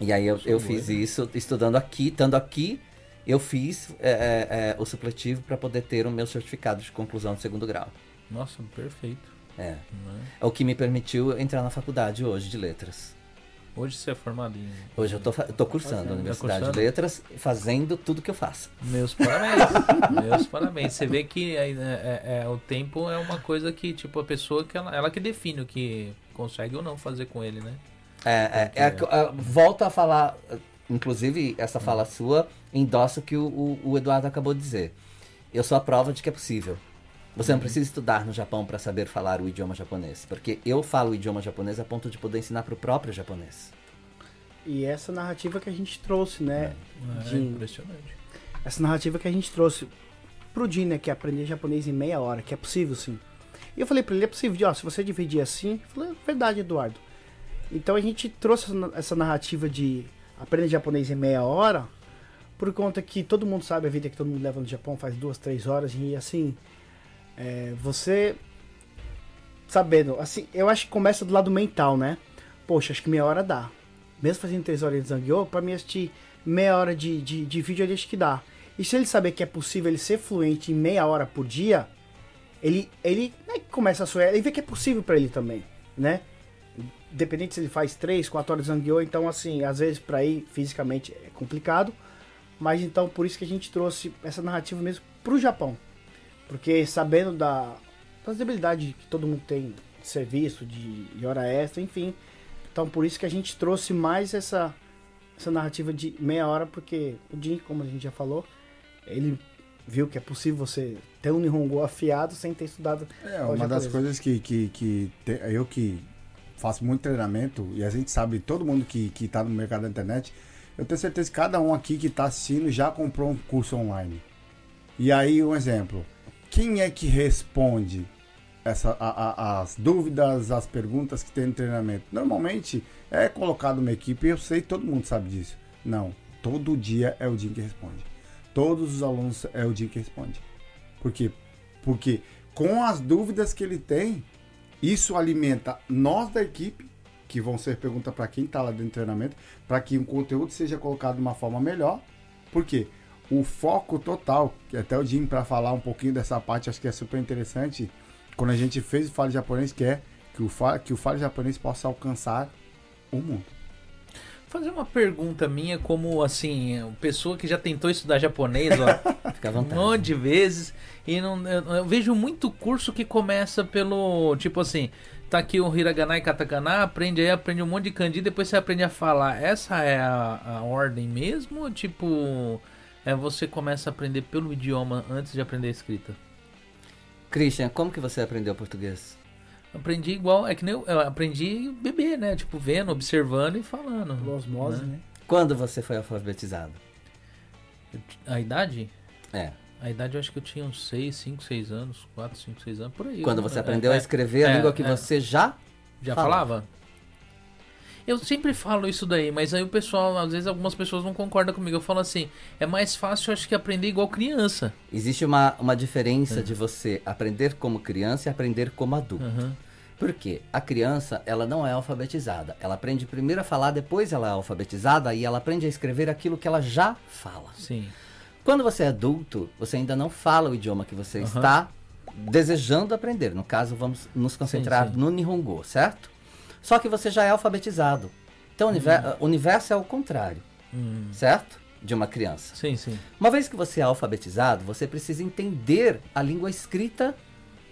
E aí eu, eu fiz isso estudando aqui, estando aqui, eu fiz é, é, é, o supletivo para poder ter o meu certificado de conclusão de segundo grau. Nossa, perfeito. É. né? É o que me permitiu entrar na faculdade hoje de letras. Hoje você é formado em. Hoje eu tô, eu tô cursando Fazendo. a Universidade Tá de Letras, fazendo tudo que eu faço. Meus parabéns. Meus parabéns. Você vê que aí, é, é- é- o tempo é uma coisa que, tipo, a pessoa que ela, ela que define o que consegue ou não fazer com ele, né? É, é, é, é, volto a falar, inclusive essa fala sua endossa o que o, o- o Eduardo acabou de dizer. Eu sou a prova de que é possível. Você não precisa estudar no Japão para saber falar o idioma japonês, porque eu falo o idioma japonês a ponto de poder ensinar para o próprio japonês. E essa narrativa que a gente trouxe, né? É de- impressionante. essa narrativa que a gente trouxe pro Jim, né, que é aprender japonês em meia hora, que é possível sim. E eu falei pra ele, é possível, ó, se você dividir assim, eu falei, "É verdade, Eduardo. Então a gente trouxe essa narrativa de aprender japonês em meia hora, por conta que todo mundo sabe a vida que todo mundo leva no Japão, faz duas, três horas, e assim, é, você sabendo, assim, eu acho que começa do lado mental, né? Poxa, acho que meia hora dá. Mesmo fazendo três horas de Zangyo, pra mim assistir meia hora de, de, de vídeo ele acho que dá. E se ele saber que é possível ele ser fluente em meia hora por dia, ele, ele né, começa a sonhar, ele vê que é possível pra ele também, né? Independente se ele faz 3, 4 horas de Zangyo, então assim, às vezes pra ir fisicamente é complicado, mas então por isso que a gente trouxe essa narrativa mesmo pro Japão. Porque sabendo da, das debilidades que todo mundo tem de serviço, de, de hora extra, enfim. Então por isso que a gente trouxe mais essa, essa narrativa de meia hora, porque o Jim, como a gente já falou, ele viu que é possível você ter um Nihongo afiado sem ter estudado. É, o uma das coisas que, que, que te- eu que faço muito treinamento, e a gente sabe, todo mundo que, que tá no mercado da internet, eu tenho certeza que cada um aqui que tá assistindo já comprou um curso online. E aí, um exemplo. Quem é que responde essa, a- a- as dúvidas, as perguntas que tem no treinamento? Normalmente é colocado uma equipe, eu sei, todo mundo sabe disso. Não, todo dia é o Jim que responde. Todos os alunos é o Jim que responde. Por quê? Porque com as dúvidas que ele tem, isso alimenta nós da equipe, que vão ser perguntas para quem está lá dentro do treinamento, para que o conteúdo seja colocado de uma forma melhor. Por quê? O foco total, que até o Jim para falar um pouquinho dessa parte, acho que é super interessante, quando a gente fez o Fale Japonês, que é que o, fa- que o Fale Japonês possa alcançar o mundo. Fazer uma pergunta minha, como assim, pessoa que já tentou estudar japonês, ó, Fica à um monte de vezes, e não, eu, eu vejo muito curso que começa pelo, tipo assim, tá aqui o hiragana e katakana, aprende aí, aprende um monte de kanji, depois você aprende a falar. Essa é a, a ordem mesmo? Ou tipo, é você começa a aprender pelo idioma antes de aprender a escrita? Christian, como que você aprendeu português? Aprendi igual, é que nem eu, eu aprendi bebê, né? Tipo, vendo, observando e falando. Por osmose, né? Quando você foi alfabetizado? A idade? É. A idade eu acho que eu tinha uns 6, 5, 6 anos, 4, 5, 6 anos, por aí. Quando Eu- você é, aprendeu é, a escrever a é, língua que é. você já Já falava. falava? Eu sempre falo isso daí, mas aí o pessoal, às vezes algumas pessoas não concordam comigo. Eu falo assim, é mais fácil, eu acho que aprender igual criança. Existe uma, uma diferença É. de você aprender como criança e aprender como adulto. Aham. Por quê? A criança, ela não é alfabetizada. Ela aprende primeiro a falar, depois ela é alfabetizada e ela aprende a escrever aquilo que ela já fala. Sim. Quando você é adulto, você ainda não fala o idioma que você Aham. está desejando aprender. No caso, vamos nos concentrar Sim, sim. no Nihongo, certo? Só que você já é alfabetizado. Então, o univer- o universo é o contrário, Hum. certo? De uma criança. Sim, sim. Uma vez que você é alfabetizado, você precisa entender a língua escrita,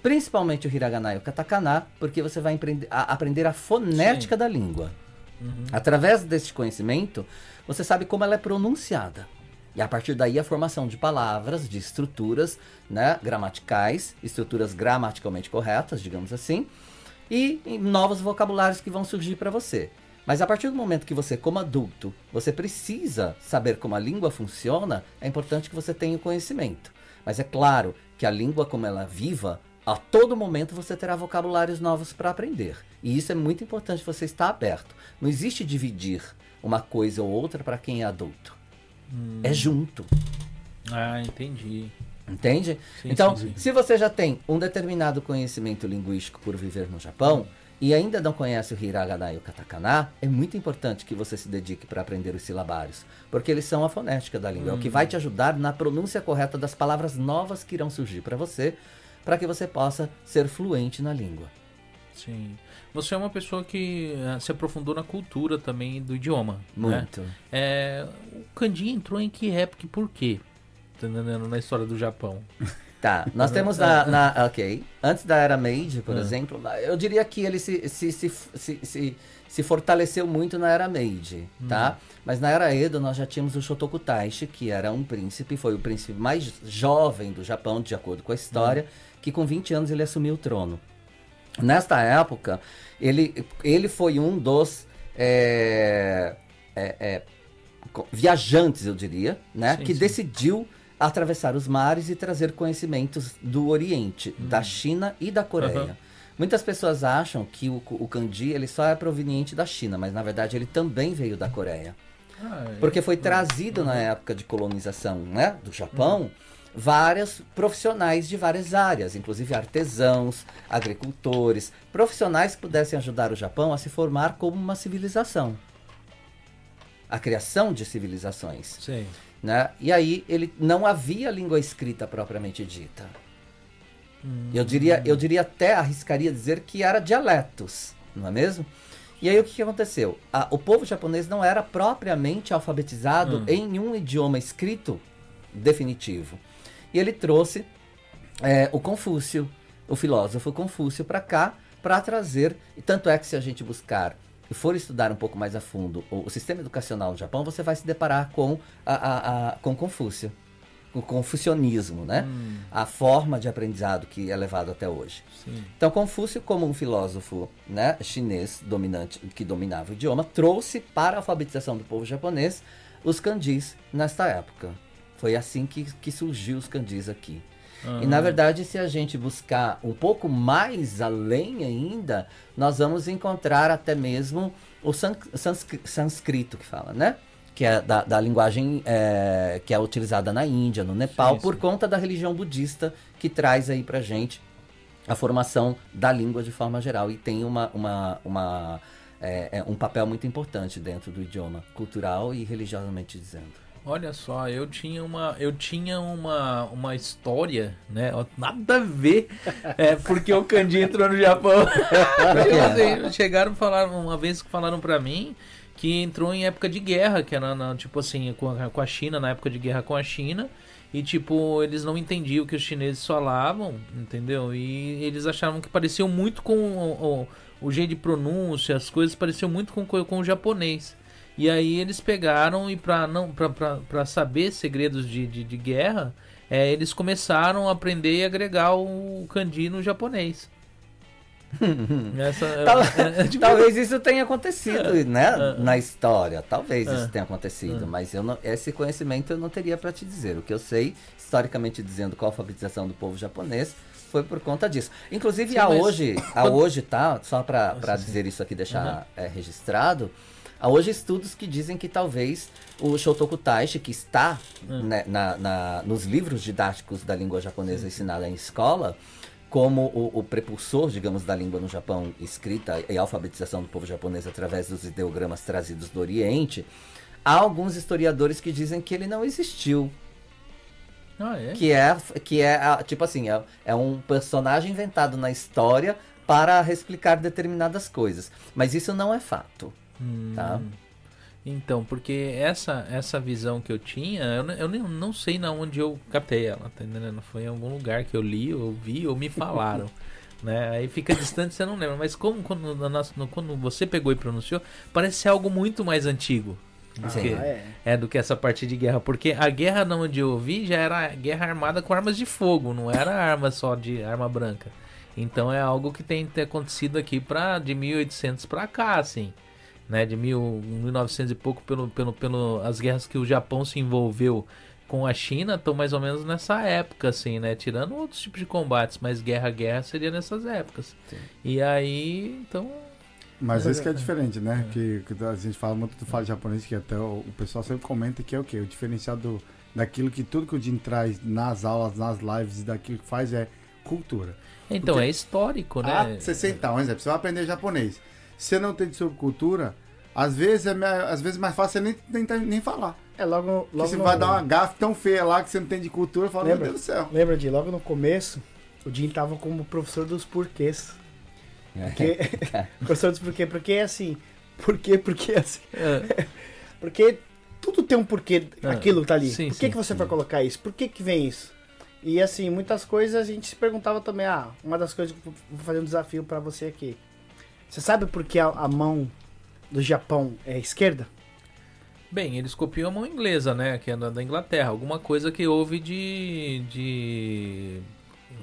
principalmente o hiragana e o katakana, porque você vai a- aprender a fonética da língua. Uhum. Através deste conhecimento, você sabe como ela é pronunciada. E a partir daí a formação de palavras, de estruturas né, gramaticais, estruturas gramaticalmente corretas, digamos assim, e, e novos vocabulários que vão surgir para você. Mas a partir do momento que você, como adulto, você precisa saber como a língua funciona, é importante que você tenha o conhecimento. Mas é claro que a língua, como ela é viva, a todo momento você terá vocabulários novos para aprender. E isso é muito importante você estar aberto. Não existe dividir uma coisa ou outra para quem é adulto. É junto. Ah, entendi. Entende? Sim, então, sim, sim. se você já tem um determinado conhecimento linguístico por viver no Japão e ainda não conhece o hiragana e o katakana, é muito importante que você se dedique para aprender os silabários, porque eles são a fonética da língua, é o que vai te ajudar na pronúncia correta das palavras novas que irão surgir para você, para que você possa ser fluente na língua. Sim. Você é uma pessoa que eh, se aprofundou na cultura também do idioma. Né? Muito. É, o kanji entrou em que época e por quê? Tá? Na história do Japão. Tá, nós temos na, na- Ok. Antes da era Meiji, por Ah. exemplo, eu diria que ele se, se, se, se, se, se fortaleceu muito na era Meiji, tá? Mas na era Edo nós já tínhamos o Shotoku Taishi, que era um príncipe, foi o príncipe mais jovem do Japão, de acordo com a história, que com 20 anos ele assumiu o trono. Nesta época, ele, ele foi um dos é, é, é, viajantes, eu diria, né? Sim, que sim. decidiu atravessar os mares e trazer conhecimentos do Oriente, da China e da Coreia. Hum. Aham. Muitas pessoas acham que o, o kanji ele só é proveniente da China, mas na verdade ele também veio da Coreia. Ah, é. Porque foi trazido na época de colonização né, do Japão vários profissionais de várias áreas, inclusive artesãos, agricultores, profissionais que pudessem ajudar o Japão a se formar como uma civilização. A criação de civilizações. Sei. Né? E aí ele não havia língua escrita propriamente dita. Eu diria, eu diria até arriscaria dizer que era dialetos, não é mesmo? E aí o que, que aconteceu? A- o povo japonês não era propriamente alfabetizado Hum. em um idioma escrito definitivo. E ele trouxe é, o Confúcio, o filósofo Confúcio, para cá, para trazer. E tanto é que se a gente buscar e for estudar um pouco mais a fundo o, o sistema educacional no Japão, você vai se deparar com, a, a- a- com Confúcio, com o confucionismo, né? A forma de aprendizado que é levado até hoje. Sim. Então, Confúcio, como um filósofo né, chinês dominante que dominava o idioma, trouxe para a alfabetização do povo japonês os kanjis nesta época. Foi assim que, que surgiu os kanjis aqui. E na verdade, se a gente buscar um pouco mais além ainda, nós vamos encontrar até mesmo o san- sanscri- sânscrito que fala, né? Que é da, da linguagem é, que é utilizada na Índia, no Nepal, Sim, por sim. conta da religião budista que traz aí pra gente a formação da língua de forma geral e tem uma, uma, uma, é, é, um papel muito importante dentro do idioma, cultural e religiosamente dizendo. Olha só, eu tinha uma, eu tinha uma, uma história, né? Nada a ver, é, porque o Kanji entrou no Japão. Tipo assim, chegaram e falaram uma vez que falaram pra mim que entrou em época de guerra, que era na- tipo assim com a, com a China, na época de guerra com a China. E tipo, eles não entendiam o que os chineses falavam, entendeu? E eles achavam que pareciam muito com o, o, o jeito de pronúncia, as coisas pareciam muito com, co- com o japonês. E aí eles pegaram e pra não pra saber segredos de, de, de guerra, é, eles começaram a aprender e agregar o kanji no japonês. Essa, Tal- é, é, tipo, Talvez isso tenha acontecido, né? É. Na história. Talvez É. isso tenha acontecido. É. Mas eu não- esse conhecimento eu não teria para te dizer. O que eu sei, historicamente dizendo, com a alfabetização do povo japonês, foi por conta disso. Inclusive, Sim, a mas hoje, a hoje, tá? Só para dizer isso aqui, deixar é, registrado. Há hoje estudos que dizem que talvez o Shotoku Taishi, que está Hum. né, na- na- nos livros didáticos da língua japonesa ensinada em escola, como o, o prepulsor, digamos, da língua no Japão escrita e alfabetização do povo japonês através dos ideogramas trazidos do Oriente, há alguns historiadores que dizem que ele não existiu. ah, é? Que é, que é ah, tipo assim, é, é um personagem inventado na história para explicar determinadas coisas. Mas isso não é fato. Tá? Hum. Então, porque essa essa visão que eu tinha, eu, eu nem, não sei na onde eu captei ela, tá entendendo? Foi em algum lugar que eu li, ou vi, ou me falaram. né? Aí fica distante, você não lembra. Mas como quando, no- quando você pegou e pronunciou, parece ser algo muito mais antigo. Do Sim. que, Ah, é. é, do que essa parte de guerra. Porque a guerra na onde eu vi já era guerra armada com armas de fogo, não era arma só de arma branca. Então é algo que tem que ter acontecido aqui pra, de 1800 pra cá, assim. Né, de mil, 1900 e pouco, pelo, pelo, pelo, as guerras que o Japão se envolveu com a China estão mais ou menos nessa época, assim, né? Tirando outros tipos de combates, mas guerra-guerra seria nessas épocas. Sim. E aí, então. Mas isso que é diferente, né? Que, que a gente fala muito do fala japonês, que até o, o pessoal sempre comenta que é o quê? O diferencial do, daquilo que tudo que o Jin traz nas aulas, nas lives e daquilo que faz é cultura. Então, Porque- é histórico, né? Ah, você sentar, um exemplo, você vai aprender japonês. Se você não entende sobre cultura, às vezes é mais, às vezes é mais fácil você nem, nem, nem falar. É logo, Porque logo você no- vai dar uma gafe tão feia lá que você não tem de cultura, fala, Lembra? meu Deus do céu. Lembra de logo no começo, o Jim tava como professor dos porquês. Porque, professor dos porquê, porque é assim. Por quê? Porque é assim. É, Porque tudo tem um porquê, aquilo que tá ali. sim, Por que, sim, que você vai colocar isso? Por que, que vem isso? E assim, muitas coisas a gente se perguntava também. Ah, uma das coisas que eu vou fazer um desafio pra você aqui. Você sabe por que a, a mão do Japão é esquerda? Bem, eles copiam a mão inglesa, né? Que é da da Inglaterra. Alguma coisa que houve de. de.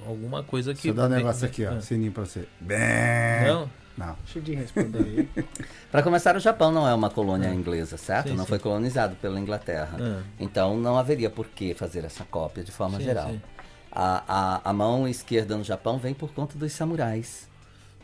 Alguma coisa que. Deixa eu dar um negócio aqui, ó, Ah. sininho pra você. Bem... Não? Não. Deixa eu te responder aí. Para começar, o Japão não é uma colônia inglesa, certo? Sim, não sim. foi colonizado pela Inglaterra. Ah. Então não haveria por que fazer essa cópia de forma Sim, geral. sim. A, a, a mão esquerda no Japão vem por conta dos samurais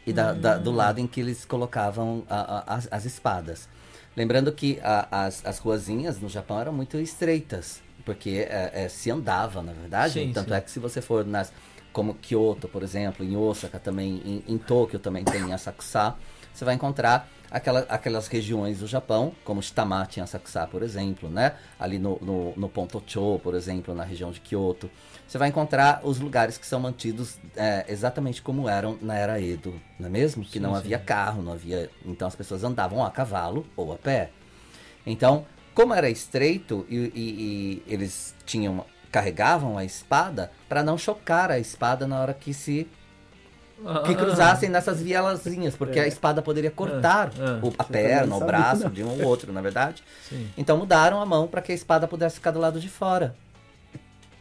e da, da- Hum. do lado em que eles colocavam a- a- as, as espadas. Lembrando que a- as, as ruazinhas no Japão eram muito estreitas, porque é, é, se andava, na verdade. Sim, Tanto sim. é que se você for nas como Kyoto, por exemplo, em Osaka também, em, em Tóquio também tem Asakusa, você vai encontrar aquela, aquelas regiões do Japão, como Shitamachi em Asakusa, por exemplo, né? Ali no, no, no Pontocho, por exemplo, na região de Kyoto. Você vai encontrar os lugares que são mantidos é, exatamente como eram na era Edo, não é mesmo? Que Sim, não sim. havia carro, não havia. Então as pessoas andavam a cavalo ou a pé. Então, como era estreito e, e- e eles tinham carregavam a espada para não chocar a espada na hora que se que cruzassem nessas vielazinhas, porque É. a espada poderia cortar Ah, ah. o- a perna, o braço não. de um ou outro, na verdade. Sim. Então mudaram a mão para que a espada pudesse ficar do lado de fora.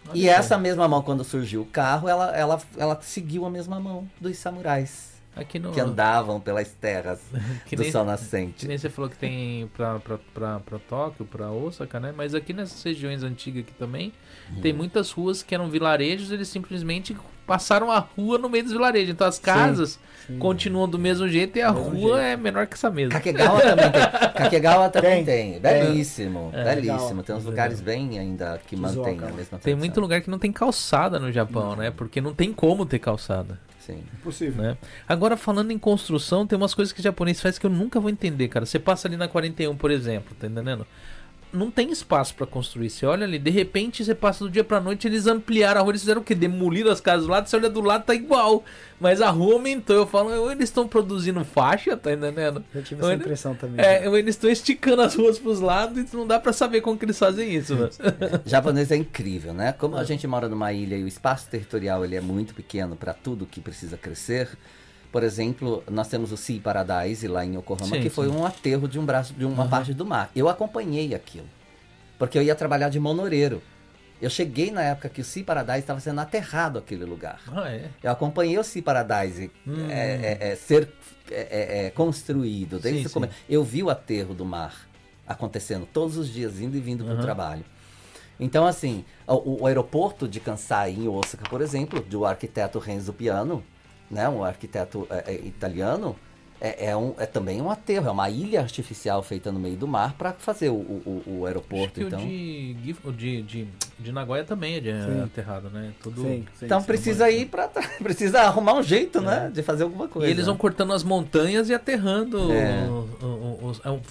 Olha E essa mesma mão, quando surgiu o carro, ela, ela, ela seguiu a mesma mão dos samurais Aqui no. que andavam pelas terras que do nem- sol Que nascente. nem você falou que tem pra Tóquio, pra Osaka, né? Mas aqui nessas regiões antigas aqui também, tem Uhum. muitas ruas que eram vilarejos, eles simplesmente passaram a rua no meio dos vilarejos. Então as casas sim. continuam do mesmo jeito e a rua jeito. é menor que essa mesma. Kakegawa também tem. Kakegawa também Tem. tem. Belíssimo, É. belíssimo. Tem uns lugares bem ainda que mantêm a mesma Tem tradição. muito lugar que não tem calçada no Japão, né? Porque não tem como ter calçada, Sim. Impossível. né? Agora, falando em construção, tem umas coisas que o japonês faz que eu nunca vou entender, cara. Você passa ali na 41, por exemplo, tá entendendo? Não tem espaço pra construir. Você olha ali, de repente você passa do dia pra noite, eles ampliaram a rua, eles fizeram o quê? Demoliram as casas do lado, você olha do lado, tá igual. Mas a rua aumentou. Eu falo, ou eles estão produzindo faixa, tá entendendo? Eu tive Ou essa ele- impressão também. É, ou eles estão esticando as ruas pros lados e não dá pra saber como que eles fazem isso, mano. japonês é incrível, né? Como a gente mora numa ilha e o espaço territorial ele é muito pequeno para tudo que precisa crescer. Por exemplo, nós temos o Sea Paradise lá em Yokohama, Sim, que foi sim. um aterro de um braço de uma Uhum. parte do mar. Eu acompanhei aquilo, porque eu ia trabalhar de monoreiro. Eu cheguei na época que o Sea Paradise estava sendo aterrado aquele lugar. Ah, é. Eu acompanhei o Sea Paradise Hum. é, é, é, ser é, é, construído desde Sim, o começo. Eu vi o aterro do mar acontecendo todos os dias, indo e vindo para o trabalho. Então, assim, o, o aeroporto de Kansai, em Osaka, por exemplo, do arquiteto Renzo Piano, né, um arquiteto é, é, italiano, é, é um, é também um aterro, é uma ilha artificial feita no meio do mar para fazer o, o, o- aeroporto. que Então, o de, de, de, de Nagoya também é de aterrado, né? Tudo... Sim, sim, então sim. precisa ir para precisa arrumar um jeito, né, É. de fazer alguma coisa. E eles vão cortando as montanhas e aterrando. É.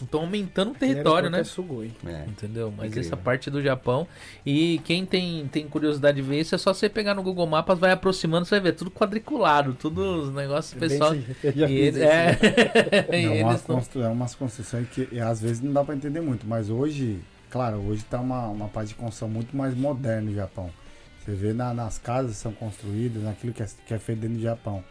Estão aumentando o território, né? É Sugoi. É. Entendeu? Mas Incrível. essa parte do Japão. E quem tem, tem curiosidade de ver isso, é só você pegar no Google Maps, vai aproximando, você vai ver tudo quadriculado, tudo os negócios Bem, pessoal. sim, eu já E fiz eles, isso. é, e É, uma eles tão- constru... é umas construções que e, às vezes não dá pra entender muito, mas hoje, claro, hoje tá uma, uma parte de construção muito mais moderna no Japão. Você vê na- nas casas que são construídas, naquilo que é, que é feito dentro do Japão.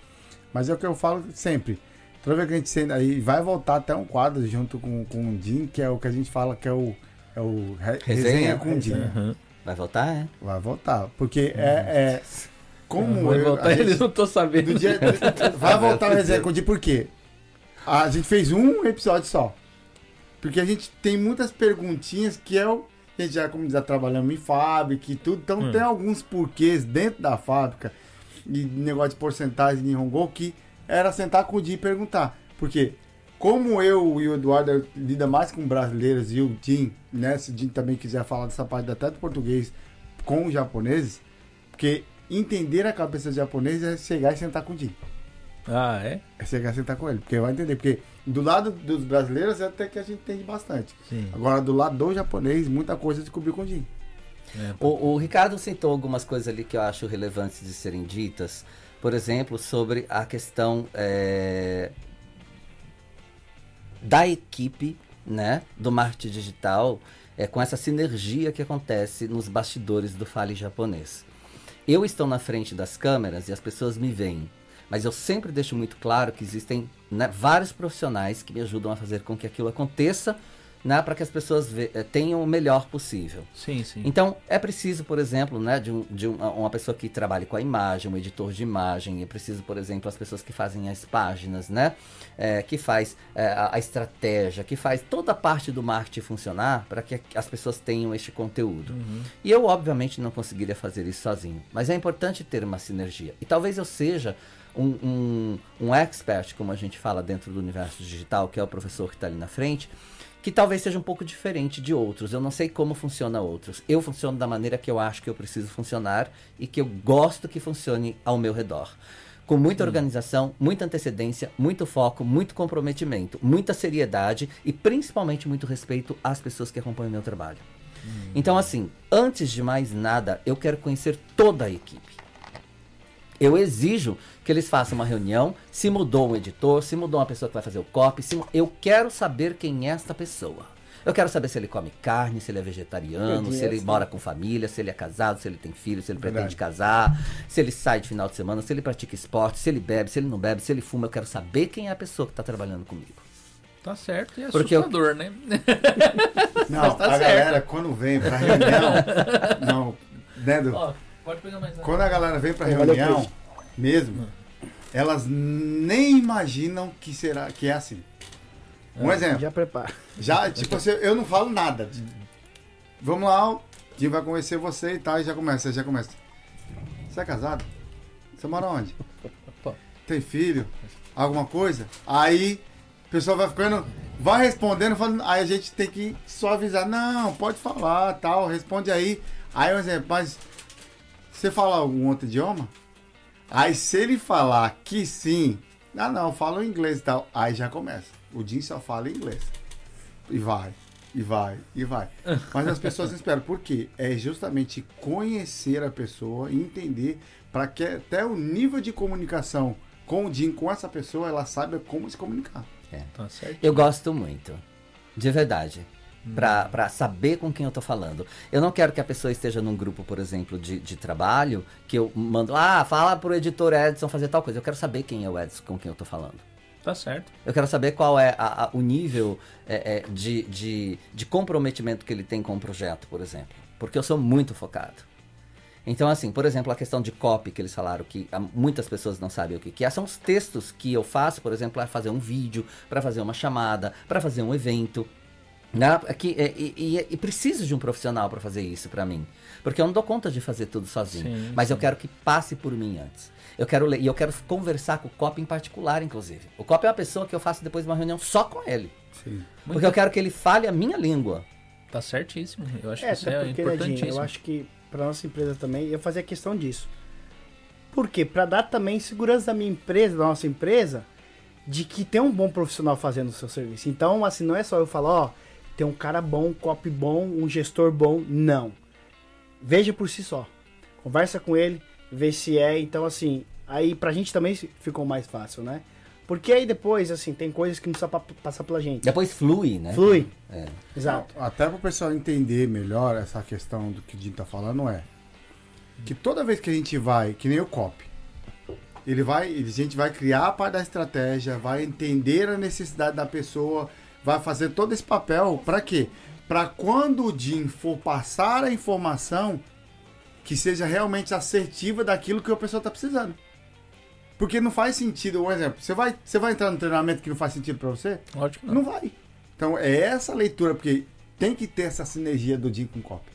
Mas é o que eu falo sempre. Toda vez que a gente senta aí, vai voltar até um quadro junto com, com o Jim, que é o que a gente fala que é o, é o re- Resenha? resenha com o Jim. Aham. Vai voltar, é? Vai voltar. Porque é, é como eu- voltar, gente- eles não tô sabendo. do dia, vai voltar o resenha com o Jim, por quê? A gente fez um episódio só. Porque a gente tem muitas perguntinhas que é o a gente já, como já trabalhamos em fábrica e tudo, então Hum. tem alguns porquês dentro da fábrica e negócio de porcentagem de Hongo que era sentar com o Jim e perguntar. Porque como eu e o Eduardo lida mais com brasileiros e o Jim, né, se o Jim também quiser falar dessa parte até do português com os japoneses, porque entender a cabeça do japonês é chegar e sentar com o Jim. Ah, é? É chegar e sentar com ele, porque vai entender. Porque do lado dos brasileiros até que a gente entende bastante. Sim. Agora, do lado do japonês, muita coisa descobriu com o Jim. É, O, o Ricardo citou algumas coisas ali que eu acho relevantes de serem ditas. Por exemplo, sobre a questão é, da equipe né, do marketing digital é, com essa sinergia que acontece nos bastidores do Fale Japonês. Eu estou na frente das câmeras e as pessoas me veem, mas eu sempre deixo muito claro que existem né, vários profissionais que me ajudam a fazer com que aquilo aconteça né, para que as pessoas eh, tenham o melhor possível. Sim, sim. Então, é preciso, por exemplo, né, de, um- de uma, uma pessoa que trabalhe com a imagem, um editor de imagem. É preciso, por exemplo, as pessoas que fazem as páginas, né? É, que faz é, a, a estratégia, que faz toda a parte do marketing funcionar para que as pessoas tenham este conteúdo. E eu, obviamente, não conseguiria fazer isso sozinho. Mas é importante ter uma sinergia. E talvez eu seja um, um, um expert, como a gente fala dentro do universo digital, que é o professor que está ali na frente, que talvez seja um pouco diferente de outros. Eu não sei como funciona outros. Eu funciono da maneira que eu acho que eu preciso funcionar e que eu gosto que funcione ao meu redor. Com muita organização, muita antecedência, muito foco, muito comprometimento, muita seriedade e principalmente muito respeito às pessoas que acompanham o meu trabalho. Então, assim, antes de mais nada, eu quero conhecer toda a equipe. Eu exijo que eles façam uma reunião, se mudou um editor, se mudou uma pessoa que vai fazer o copy, eu quero saber quem é esta pessoa. Eu quero saber se ele come carne, se ele é vegetariano, Eu se ele mora com família, se ele é casado, se ele tem filho, se ele Verdade. pretende casar, se ele sai de final de semana, se ele pratica esporte, se ele bebe, se ele não bebe, se ele fuma. Eu quero saber quem é a pessoa que está trabalhando comigo. Tá certo e Porque eu- assustador, né? Não, tá a certo. galera, quando vem pra reunião. não, né? Ó, pode pegar mais Quando a galera vem pra reunião, mesmo, elas nem imaginam que será que é assim. Um exemplo. Já prepara. Já, tipo assim, eu não falo nada. Vamos lá, o Jim vai conhecer você e tal, e já começa, já começa. Você é casado? Você mora onde? Tem filho? Alguma coisa? Aí, o pessoal vai ficando, vai respondendo, falando, aí a gente tem que só avisar, não, pode falar, tal, responde aí. Aí, um exemplo, mas você fala algum outro idioma? Aí, se ele falar que sim, ah, não, eu falo inglês e tal, aí já começa. O Jim só fala inglês. E vai, e vai, e vai. Mas as pessoas esperam. Por quê? É justamente conhecer a pessoa e entender para que até o nível de comunicação com o Jim, com essa pessoa, ela saiba como se comunicar. Tá certo. Eu gosto muito. De verdade. Pra, pra saber com quem eu tô falando. Eu não quero que a pessoa esteja num grupo, por exemplo, de, de trabalho, que eu mando, ah, fala pro editor Edson fazer tal coisa. Eu quero saber quem é o Edson com quem eu tô falando. Tá certo. Eu quero saber qual é a- a- o nível é, é, de, de, de comprometimento que ele tem com o projeto, por exemplo. Porque eu sou muito focado. Então, assim, por exemplo, a questão de copy que eles falaram que ah, muitas pessoas não sabem o que, que é. São os textos que eu faço, por exemplo, para fazer um vídeo, para fazer uma chamada, para fazer um evento. Né? Que, é, e, e- e preciso de um profissional para fazer isso para mim. Porque eu não dou conta de fazer tudo sozinho. Sim, mas eu sim. quero que passe por mim antes. Eu quero ler, e eu quero conversar com o copy em particular, inclusive. O copy é uma pessoa que eu faço depois de uma reunião só com ele. Sim. Porque eu quero que ele fale a minha língua. Tá certíssimo. Eu acho É, que isso até é porque, importantíssimo. eu acho que pra nossa empresa também, eu fazia questão disso. Por quê? Pra dar também segurança da minha empresa, da nossa empresa, de que tem um bom profissional fazendo o seu serviço. Então, assim, não é só eu falar, ó, tem um cara bom, um copy bom, um gestor bom. Não. Veja por si só. Conversa com ele, vê se é. Então, assim, aí pra gente também ficou mais fácil, né? Porque aí depois, assim, tem coisas que não precisa pa- passar pela gente. Depois flui, né? Flui. É. Exato. Até para o pessoal entender melhor essa questão do que o Jim tá falando é que toda vez que a gente vai, que nem o copy, ele vai, ele- a gente vai criar a parte da estratégia, vai entender a necessidade da pessoa, vai fazer todo esse papel para quê? Para quando o Jim for passar a informação que seja realmente assertiva daquilo que a pessoa está precisando. Porque não faz sentido, um exemplo, você vai, você vai entrar no treinamento que não faz sentido para você? Lógico que não. Não vai. Então é essa leitura, porque tem que ter essa sinergia do Jim com o copy.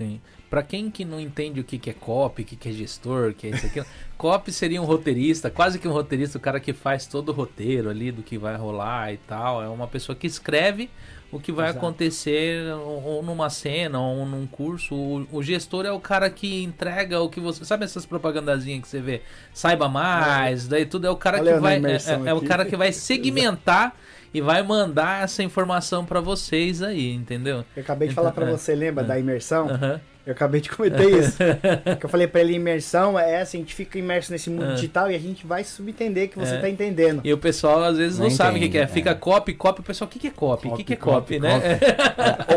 Sim. Pra quem que não entende o que, que é copy, o que, que é gestor, o que é isso aqui, copy seria um roteirista, quase que um roteirista, o cara que faz todo o roteiro ali do que vai rolar e tal. É uma pessoa que escreve o que vai Exato. acontecer ou, numa cena ou num curso. O, o gestor é o cara que entrega o que você. Sabe essas propagandazinhas que você vê? Saiba mais, daí tudo é o cara Olha que vai. É, é- é o cara que vai segmentar e vai mandar essa informação pra vocês aí, entendeu? Eu acabei de falar pra É. você, lembra da imersão? Eu acabei de comentar isso. que eu falei pra ele, imersão é assim, a gente fica imerso nesse mundo É. digital e a gente vai subentender que você É. tá entendendo. E o pessoal às vezes não, Não sabe o que, que é. é. Fica copy, copy, o pessoal, o que, que é copy? O que, Copy, que é copy, copy, né?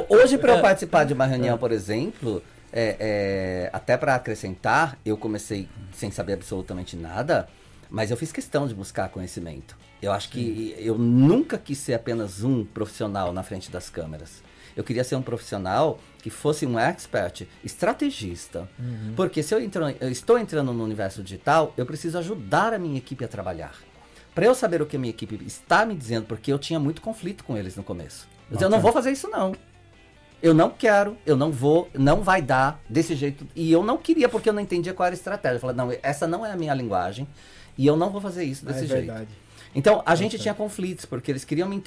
Ho- Hoje, para eu participar de uma reunião, por exemplo, é, é, até para acrescentar, eu comecei sem saber absolutamente nada, mas eu fiz questão de buscar conhecimento. Eu acho que eu nunca quis ser apenas um profissional na frente das câmeras. Eu queria ser um profissional que fosse um expert, estrategista. Porque se eu, entro- eu estou entrando no universo digital, eu preciso ajudar a minha equipe a trabalhar. Para eu saber o que a minha equipe está me dizendo, porque eu tinha muito conflito com eles no começo. Eu dizia, eu não vou fazer isso não. Eu não quero, eu não vou, não vai dar desse jeito. E eu não queria porque eu não entendia qual era a estratégia. Eu falei, não, essa não é a minha linguagem e eu não vou fazer isso desse é jeito. verdade. Então, a gente tinha conflitos, porque eles queriam me,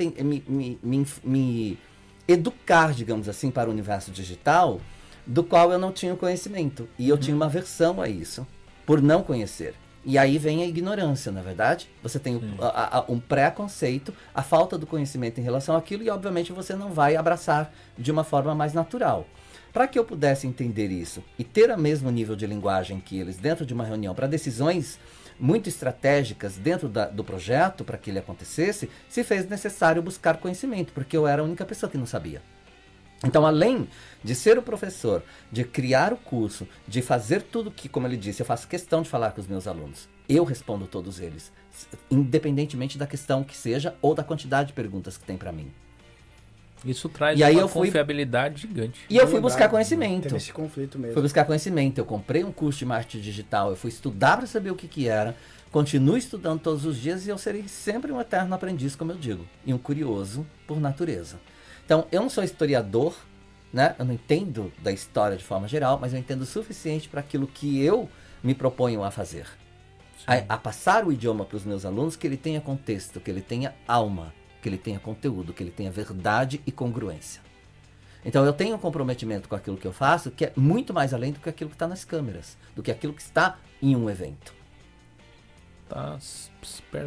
me, me, me, educar, digamos assim, para o universo digital, do qual eu não tinha conhecimento. E eu tinha uma aversão a isso, por não conhecer. E aí vem a ignorância, na verdade. Você tem o- a- a- um preconceito, a falta do conhecimento em relação àquilo, e obviamente você não vai abraçar de uma forma mais natural. Para que eu pudesse entender isso e ter o mesmo nível de linguagem que eles dentro de uma reunião para decisões muito estratégicas dentro da- do projeto para que ele acontecesse, se fez necessário buscar conhecimento, porque eu era a única pessoa que não sabia. Então, além de ser o professor, de criar o curso, de fazer tudo que, como ele disse, eu faço questão de falar com os meus alunos. Eu respondo todos eles, independentemente da questão que seja ou da quantidade de perguntas que tem para mim. Isso traz E aí uma eu fui- confiabilidade gigante. E eu fui buscar conhecimento. Teve esse conflito mesmo. Fui buscar conhecimento. Eu comprei um curso de marketing digital. Eu fui estudar para saber o que, que era. Continuo estudando todos os dias e eu serei sempre um eterno aprendiz, como eu digo. E um curioso por natureza. Então, eu não sou historiador, né? Eu não entendo da história de forma geral, mas eu entendo o suficiente para aquilo que eu me proponho a fazer. A, a passar o idioma para os meus alunos, que ele tenha contexto, que ele tenha alma, que ele tenha conteúdo, que ele tenha verdade e congruência. Então eu tenho um comprometimento com aquilo que eu faço que é muito mais além do que aquilo que está nas câmeras, do que aquilo que está em um evento. Tá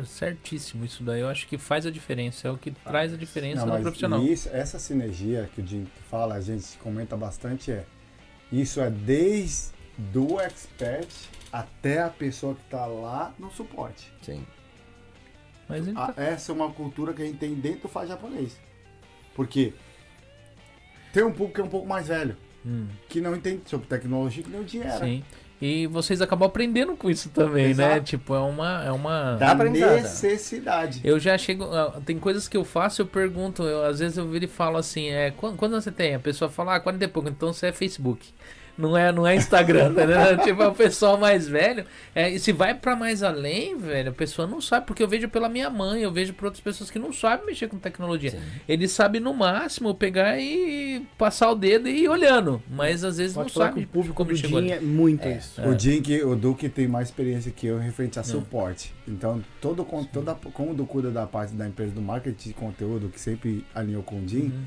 certíssimo isso daí. Eu acho que faz a diferença. É o que traz a diferença Não, no profissional. Isso, essa sinergia que o Jim fala, a gente comenta bastante, é isso é desde do expert até a pessoa que está lá no suporte. Sim. Mas A- tá- essa é uma cultura que a gente tem dentro do faz japonês. Porque tem um público que é um pouco mais velho, Hum, que não entende sobre tecnologia, que nem o era. sim. E vocês acabam aprendendo com isso também, né? Exato. Tipo, é uma. É uma... Da aprendizado. necessidade. Eu já chego. Tem coisas que eu faço, eu pergunto. Eu, às vezes eu viro e falo assim: é, quando, quando você tem? A pessoa fala, ah, 40 e pouco, então você é Facebook. Não é, não é Instagram, tá entendendo? tipo, é o pessoal mais velho. É, e se vai pra mais além, velho, a pessoa não sabe, porque eu vejo pela minha mãe, eu vejo por outras pessoas que não sabem mexer com tecnologia. Sim. Ele sabe no máximo pegar e passar o dedo e ir olhando, mas às vezes Pode não sabe o público como chegou é muito É. isso. O Jim, que, o Duque tem mais experiência que eu em referente a suporte. Então, todo, toda, como o Du cuida da parte da empresa do marketing de conteúdo, que sempre alinhou com o Jim, Uhum.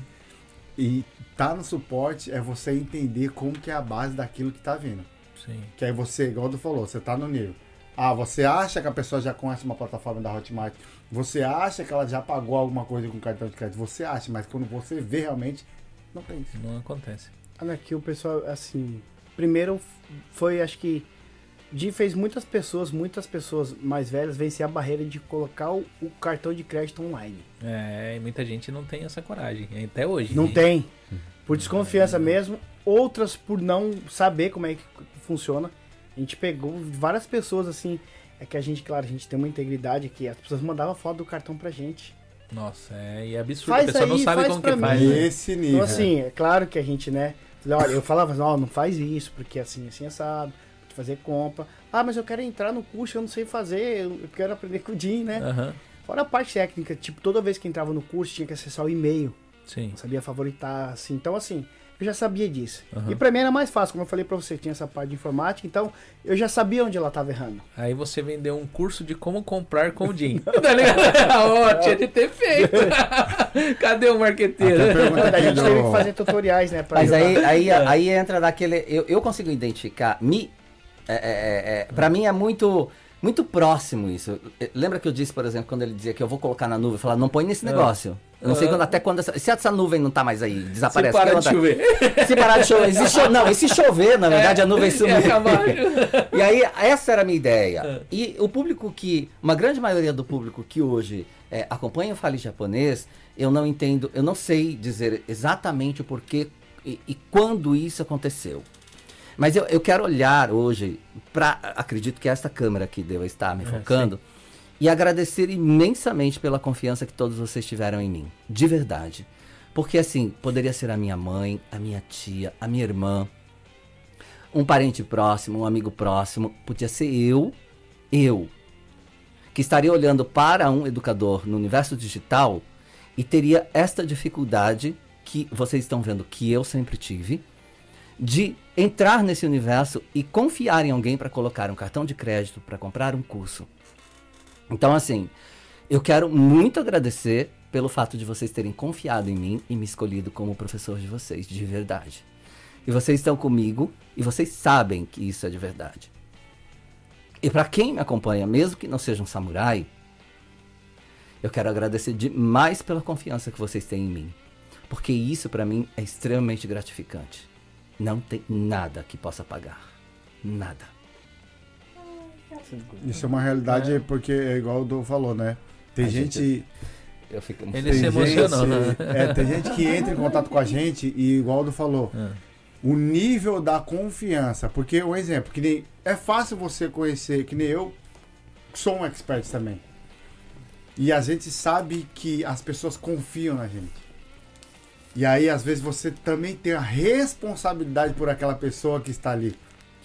E tá no suporte é você entender como que é a base daquilo que tá vindo. Sim. Que aí você, igual Du falou, você tá no nível. Ah, você acha que a pessoa já conhece uma plataforma da Hotmart, você acha que ela já pagou alguma coisa com cartão de crédito, você acha, mas quando você vê realmente, não tem isso. Não acontece. Olha aqui o pessoal, assim, primeiro foi, acho que Jim fez muitas pessoas, muitas pessoas mais velhas vencer a barreira de colocar o, o cartão de crédito online. É, e muita gente não tem essa coragem, até hoje. Não né? tem. Por desconfiança mesmo, outras por não saber como é que funciona. A gente pegou várias pessoas assim, é que a gente, claro, a gente tem uma integridade que as pessoas mandavam foto do cartão pra gente. Nossa, é, e é absurdo. Faz a pessoa não aí, sabe faz como que mim. faz. né? Nesse nível. Então assim, é claro que a gente, né, olha, eu falava, ó, não faz isso, porque assim, assim assado, de fazer compra. Ah, mas eu quero entrar no curso, eu não sei fazer, eu quero aprender com o Jim, né? Aham. Fora a parte técnica, tipo, toda vez que entrava no curso tinha que acessar o e-mail. Sim. Não sabia favoritar, assim. Então, assim, eu já sabia disso. Aham. E pra mim era mais fácil, como eu falei pra você, tinha essa parte de informática, então eu já sabia onde ela tava errando. Aí você vendeu um curso de como comprar com o Jim. tá ligado? Ó, tinha de ter feito. Cadê o marqueteiro? A gente teve que fazer tutoriais, né? Mas ajudar. aí, aí, É. aí entra naquele. Eu, eu consigo identificar. Me, é, é, é, pra mim é muito. Muito próximo isso. Eh, Lembra que eu disse, por exemplo, quando ele dizia que eu vou colocar na nuvem, falar, não põe nesse É. negócio. Eu não sei quando, até quando essa, se essa nuvem não tá mais aí, Se desaparece. parar o de que chover. Se parar de chover. Se cho- não, e se chover, na verdade, a nuvem É sumir. acabar. E aí, essa era a minha ideia. É. E o público que, uma grande maioria do público que hoje é, acompanha o Fale Japonês, eu não entendo, eu não sei dizer exatamente o porquê e, e quando isso aconteceu. Mas eu, eu quero olhar hoje para, acredito que esta câmera aqui deva estar me É, focando, e agradecer imensamente pela confiança que todos vocês tiveram em mim. De verdade. Porque assim, poderia ser a minha mãe, a minha tia, a minha irmã, um parente próximo, um amigo próximo, podia ser eu, eu, que estaria olhando para um educador no universo digital e teria esta dificuldade que vocês estão vendo que eu sempre tive, de entrar nesse universo e confiar em alguém para colocar um cartão de crédito para comprar um curso. Então, assim, eu quero muito agradecer pelo fato de vocês terem confiado em mim e me escolhido como professor de vocês, de verdade. E vocês estão comigo e vocês sabem que isso é de verdade. E para quem me acompanha, mesmo que não seja um samurai, eu quero agradecer demais pela confiança que vocês têm em mim. Porque isso para mim é extremamente gratificante. Não tem nada que possa pagar. Nada. Isso é uma realidade porque é igual o Du falou, né? Tem A gente... Eu fico Ele tem se emocionou, gente- né? É, tem gente que entra em contato com a gente e igual o Du falou, É. o nível da confiança, porque um exemplo, que nem é fácil você conhecer, que nem eu sou um expert também. E a gente sabe que as pessoas confiam na gente. E aí, às vezes, você também tem a responsabilidade por aquela pessoa que está ali.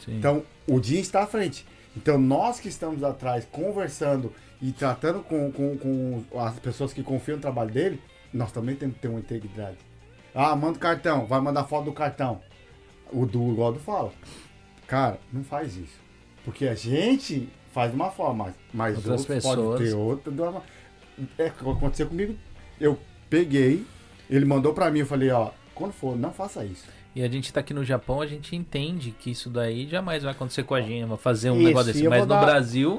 Sim. Então, o dia está à frente. Então, nós que estamos atrás, conversando e tratando com, com, com as pessoas que confiam no trabalho dele, nós também temos que ter uma integridade. Ah, manda o cartão, vai mandar foto do cartão. O do igual do fala. Cara, não faz isso. Porque a gente faz de uma forma, mas Outras pessoas. ter outra. É, o que aconteceu comigo. Eu peguei, ele mandou pra mim, eu falei, ó, quando for, não faça isso. E a gente tá aqui no Japão, a gente entende que isso daí jamais vai acontecer com a gente, vai fazer um Isso, negócio desse. Mas no dar- Brasil,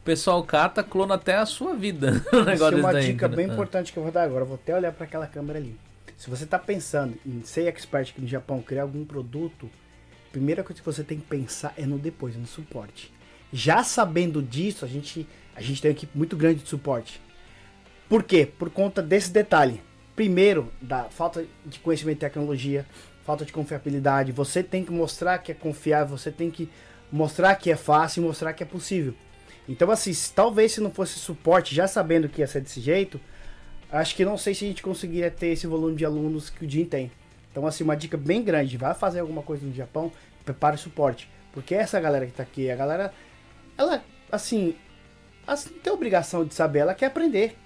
o pessoal cata, clona até a sua vida. Um Isso negócio é uma daí, dica entendeu? bem importante que eu vou dar agora. Eu vou até olhar para aquela câmera ali. Se você está pensando em ser expert aqui no Japão, criar algum produto, a primeira coisa que você tem que pensar é no depois, no suporte. Já sabendo disso, a gente, a gente tem uma equipe muito grande de suporte. Por quê? Por conta desse detalhe. Primeiro, da falta de conhecimento de tecnologia, falta de confiabilidade. Você tem que mostrar que é confiável, você tem que mostrar que é fácil mostrar que é possível. Então, assim, talvez se não fosse suporte, já sabendo que ia ser desse jeito, acho que não sei se a gente conseguiria ter esse volume de alunos que o Jim tem. Então, assim, uma dica bem grande, vai fazer alguma coisa no Japão, prepare suporte. Porque essa galera que tá aqui, a galera, ela, assim, assim, não tem obrigação de saber, ela quer aprender.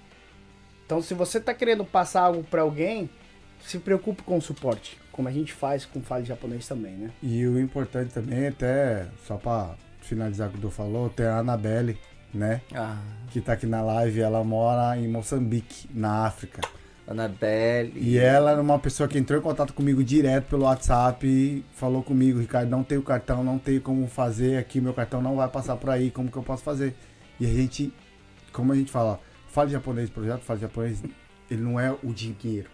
Então, se você tá querendo passar algo para alguém, se preocupe com o suporte, como a gente faz com Fale Japonês também, né? E o importante também, até, só pra finalizar o que o Du falou, tem a Anabelle, né? Ah, Que tá aqui na live, ela mora em Moçambique, na África. Anabelle. E ela era uma pessoa que entrou em contato comigo direto pelo WhatsApp e falou comigo, Ricardo, não tenho cartão, não tenho como fazer aqui, meu cartão não vai passar por aí, como que eu posso fazer? E a gente, como a gente fala, fala japonês, projeto fala japonês, ele não é o dinheiro.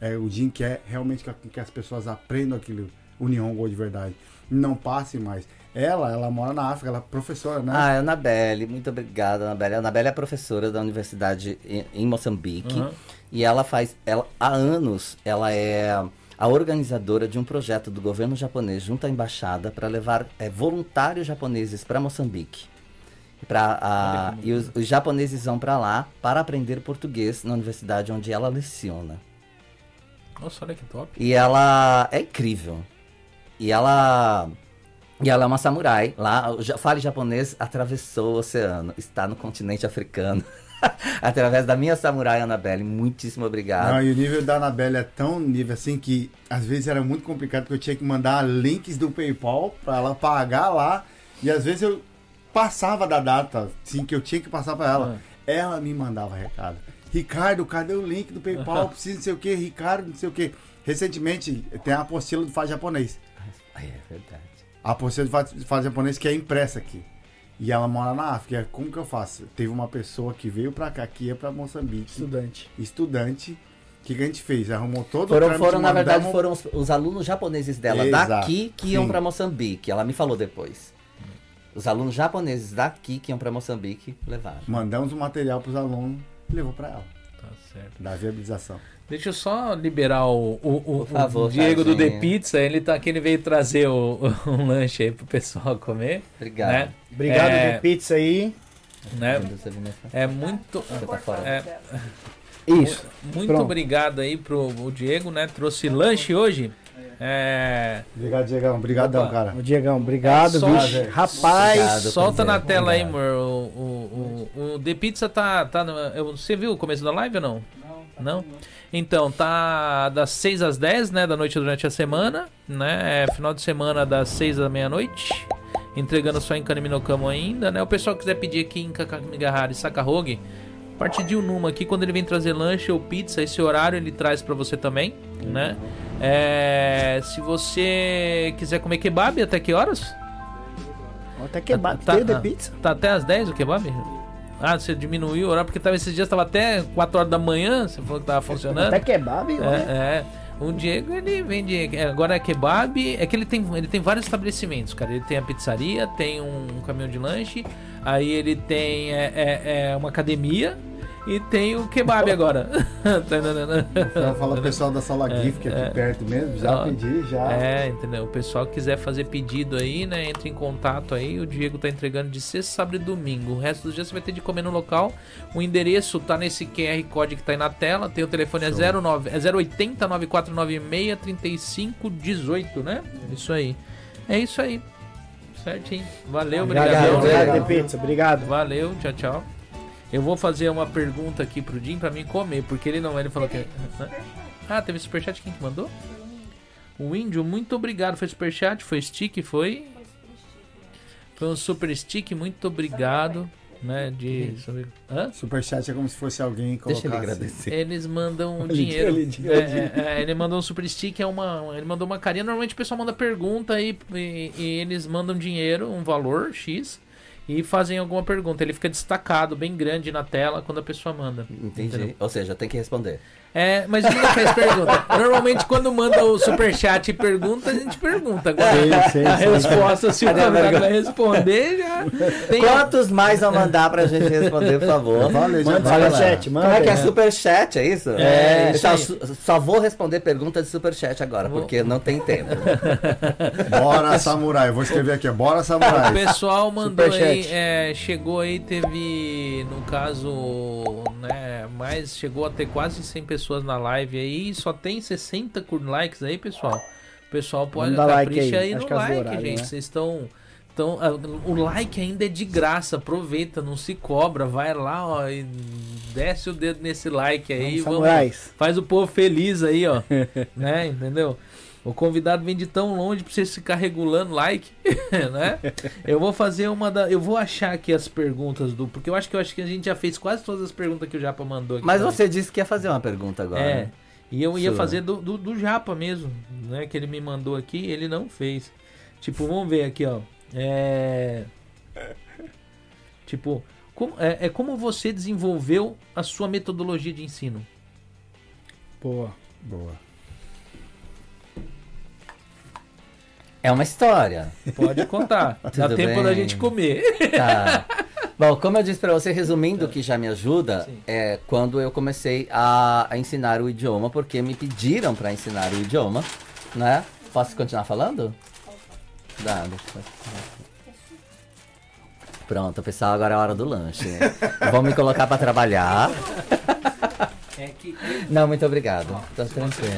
É o Jin que é realmente que, que as pessoas aprendam aquilo, o Nihongo de verdade. Não passe mais. Ela, ela mora na África, ela é professora, né? Ah, Anabelle, muito obrigada, Anabelle. A Anabelle é professora da universidade em, em Moçambique. Uhum. E ela faz, ela, há anos, ela é a organizadora de um projeto do governo japonês junto à embaixada para levar é, voluntários japoneses para Moçambique. Pra, a, Olha que e os, os japoneses vão para lá para aprender português na universidade onde ela leciona. Nossa, olha que top. E ela é incrível. E ela. E ela é uma samurai. Lá, fale japonês, atravessou o oceano. Está no continente africano. Através da minha samurai Anabelle. Muitíssimo obrigado. Não, e o nível da Anabelle é tão nível assim que às vezes era muito complicado porque eu tinha que mandar links do PayPal pra ela pagar lá. E às vezes eu passava da data, sim, que eu tinha que passar pra ela. Ela me mandava recado. Ricardo, cadê o link do PayPal? Preciso não sei o que, Ricardo, não sei o que. Recentemente tem a apostila do Faz Japonês. É verdade. A apostila do Faz, Japonês que é impressa aqui. E ela mora na África. Como que eu faço? Teve uma pessoa que veio pra cá, que ia pra Moçambique, Estudante. estudante. O que, que a gente fez? Arrumou todo Foram, o trâmite, foram na verdade, foram os, os alunos japoneses dela Exato, daqui que iam pra Moçambique. Ela me falou depois. Os alunos japoneses daqui que iam pra Moçambique levaram. Mandamos o material pros alunos e levou pra ela. Tá certo. Da viabilização. Deixa eu só liberar o, o, o- favor, o Diego do The. Pizza. Ele tá aqui, ele veio trazer o, um lanche aí pro pessoal comer. Obrigado. Né? Obrigado, É. de pizza aí. né? Você É muito. tá fora. É, Isso. muito Pronto. obrigado aí pro o Diego, né? Trouxe lanche hoje. É. Obrigado, Diegão. Obrigadão, Opa. cara. Ô, Diegão, obrigado, É só- viu? Rapaz, Obrigado. Solta na tela aí, amor. O, o, o, o The Pizza tá. tá no- eu- você viu o começo da live ou não? Não? Então, tá das 6 às 10, né, da noite durante a semana, né? É final de semana das 6 da meia-noite. Entregando só em Kaniminokamo ainda, né? O pessoal que quiser pedir aqui em Kakamigahara e Sakahogi, a partir de Unuma aqui, quando ele vem trazer lanche ou pizza, esse horário ele traz pra você também, né? É, se você quiser comer kebab, até que horas? até que bate Tá- de ah, pizza. Tá até as 10 o kebab? Ah, você diminuiu o horário, porque tava, esses dias tava até 4 horas da manhã, você falou que tava funcionando. Até kebab, né? É, é. O Diego, ele vende. é, Agora é kebab. É que ele tem, ele tem vários estabelecimentos, cara. Ele tem a pizzaria, tem um, caminhão de lanche, aí ele tem é, é, é, uma academia e tem o kebab agora. Tá? Então, fala pro pessoal da Sala GIF, que é aqui perto mesmo. Já Ó, pedi, já. É, entendeu? O pessoal que quiser fazer pedido aí, né? Entre em contato aí. O Diego tá entregando de sexta, sábado e domingo. O resto dos dias você vai ter de comer no local. O endereço tá nesse QR Code que tá aí na tela. Tem o telefone é 09, é 080 9496 3518, né? Isso aí. É isso aí. Certinho. Valeu, Obrigado, obrigado. obrigado, Legal. de pizza. Obrigado. Valeu, tchau, tchau. Eu vou fazer uma pergunta aqui pro Jim pra mim comer, porque ele não, ele falou que. Ah, teve superchat quem que mandou? O índio, muito obrigado. Foi superchat, foi stick, foi. Foi um super stick, muito obrigado. Né, de. Hã? Superchat é como se fosse alguém Deixa ele colocar agradecer. Eles mandam Ele- dinheiro. ele- É, é, é, ele mandou um super stick, é uma. Ele mandou uma carinha. Normalmente o pessoal manda pergunta e, e, e eles mandam dinheiro, um valor X, e fazem alguma pergunta. Ele fica destacado, bem grande na tela quando a pessoa manda. Entendi. Entendeu? Ou seja, tem que responder. É, mas ninguém faz pergunta. Normalmente quando manda o superchat e pergunta, a gente pergunta. Agora, Sim, sim, a sim. resposta, se o convidado vai responder, já tem. Quantos mais vão mandar pra gente responder, por favor? Valeu, Manda superchat, manda. Como é que é né? superchat, é isso? É, isso só, aí. só vou responder perguntas de superchat agora, Vou- porque não tem tempo. Bora, samurai. Eu vou escrever aqui. Bora, O samurai. pessoal mandou aí, Superchat. é, chegou aí, teve, no caso, né, mais, chegou a ter quase 100 pessoas na live aí, só tem 60 cur- likes aí, pessoal. O pessoal pode dar like aí, aí, no que é like, horário, gente. né? Vocês estão... Então, ah, o like ainda é de graça, aproveita, não se cobra, vai lá, ó, e desce o dedo nesse like aí, Vamos, vamos, faz o povo feliz aí, ó, né, entendeu? O convidado vem de tão longe pra você ficar regulando like, né? Eu vou fazer uma da. Eu vou achar aqui as perguntas do. Porque eu acho que eu acho que a gente já fez quase todas as perguntas que o Japa mandou aqui. Mas né? você disse que ia fazer uma pergunta agora. É. né? E eu ia Sua. fazer do, do, do Japa mesmo, né? Que ele me mandou aqui, ele não fez. Tipo, vamos ver aqui, ó. É. Tipo, como, é, é como você desenvolveu a sua metodologia de ensino? Boa. Boa. É uma história. Pode contar. Dá tempo bem. da gente comer. Tá. Bom, como eu disse pra você, resumindo, o que já me ajuda Sim. é quando eu comecei a, a ensinar o idioma, porque me pediram pra ensinar o idioma, né? Posso continuar falando? Dá, deixa eu... Pronto, pessoal, agora é a hora do lanche. Vão me colocar pra trabalhar. É que. Não, muito obrigado. Tô tranquilo.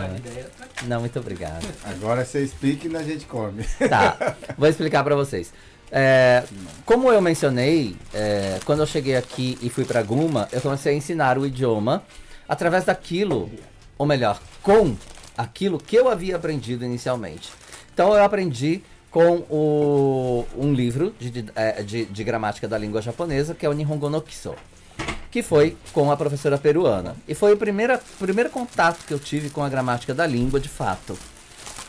Não, muito obrigado. Agora você explica e a gente come. Tá, vou explicar pra vocês. É, como eu mencionei, é, quando eu cheguei aqui e fui para Guma, eu comecei a ensinar o idioma através daquilo, ou melhor, com aquilo que eu havia aprendido inicialmente. Então eu aprendi com o, um livro de, de, é, de, de gramática da língua japonesa, que é o Nihongo no Kiso que foi com a professora peruana. E foi o primeiro, primeiro contato que eu tive com a gramática da língua, de fato.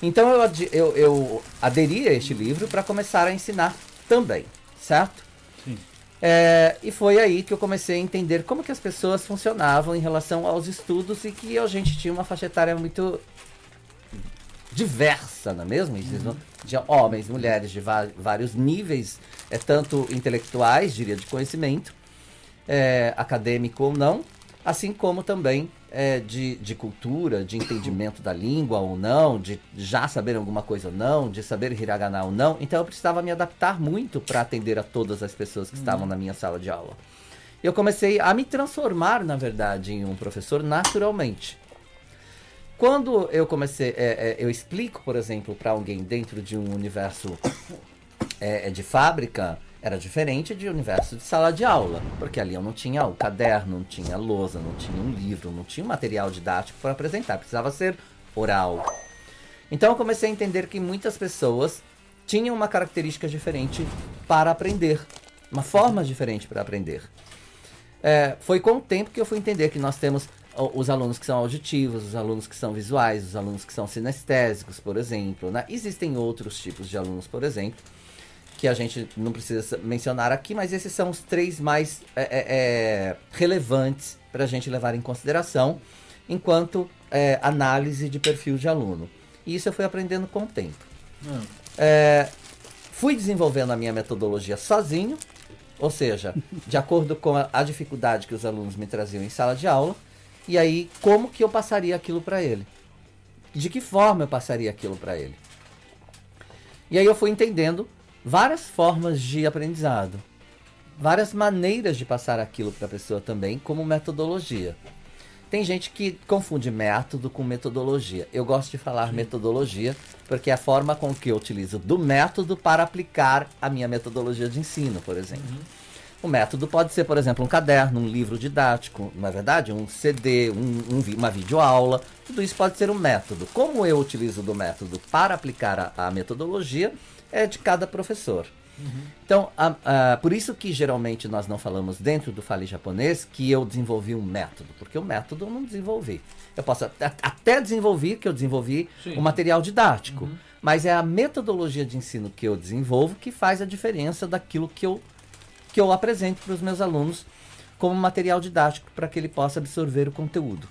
Então eu, eu, eu aderi a este livro para começar a ensinar também, certo? Sim. É, e foi aí que eu comecei a entender como que as pessoas funcionavam em relação aos estudos e que a gente tinha uma faixa etária muito diversa, não é mesmo? Uhum. De homens, mulheres de vários níveis, é, tanto intelectuais, diria, de conhecimento, é, acadêmico ou não, assim como também é, de, de cultura, de entendimento da língua ou não, de já saber alguma coisa ou não, de saber hiragana ou não. Então eu precisava me adaptar muito para atender a todas as pessoas que estavam na minha sala de aula. Eu comecei a me transformar, na verdade, em um professor naturalmente. Quando eu comecei, é, é, eu explico, por exemplo, para alguém dentro de um universo é, de fábrica, era diferente de universo de sala de aula, porque ali eu não tinha o caderno, não tinha lousa, não tinha um livro, não tinha um material didático para apresentar, precisava ser oral. Então eu comecei a entender que muitas pessoas tinham uma característica diferente para aprender, uma forma diferente para aprender. É, foi com o tempo que eu fui entender que nós temos os alunos que são auditivos, os alunos que são visuais, os alunos que são sinestésicos, por exemplo. Né? Existem outros tipos de alunos, por exemplo, que a gente não precisa mencionar aqui, mas esses são os três mais é, é, é relevantes para a gente levar em consideração enquanto é, análise de perfil de aluno. E isso eu fui aprendendo com o tempo. Hum. É, fui desenvolvendo a minha metodologia sozinho, ou seja, de acordo com a, a dificuldade que os alunos me traziam em sala de aula, e aí como que eu passaria aquilo para ele? De que forma eu passaria aquilo para ele? E aí eu fui entendendo várias formas de aprendizado, várias maneiras de passar aquilo para a pessoa também, como metodologia. Tem gente que confunde método com metodologia. Eu gosto de falar metodologia porque é a forma com que eu utilizo do método para aplicar a minha metodologia de ensino, por exemplo. Uhum. O método pode ser, por exemplo, um caderno, um livro didático, não é verdade? Um CD, um, um, uma videoaula. Tudo isso pode ser um método. Como eu utilizo do método para aplicar a, a metodologia, é de cada professor. Uhum. Então, a, a, por isso que geralmente nós não falamos dentro do Fale Japonês que eu desenvolvi um método, porque o método eu não desenvolvi. Eu posso até, até desenvolver, que eu desenvolvi o um material didático, uhum. mas é a metodologia de ensino que eu desenvolvo que faz a diferença daquilo que eu, que eu apresento para os meus alunos como material didático para que ele possa absorver o conteúdo.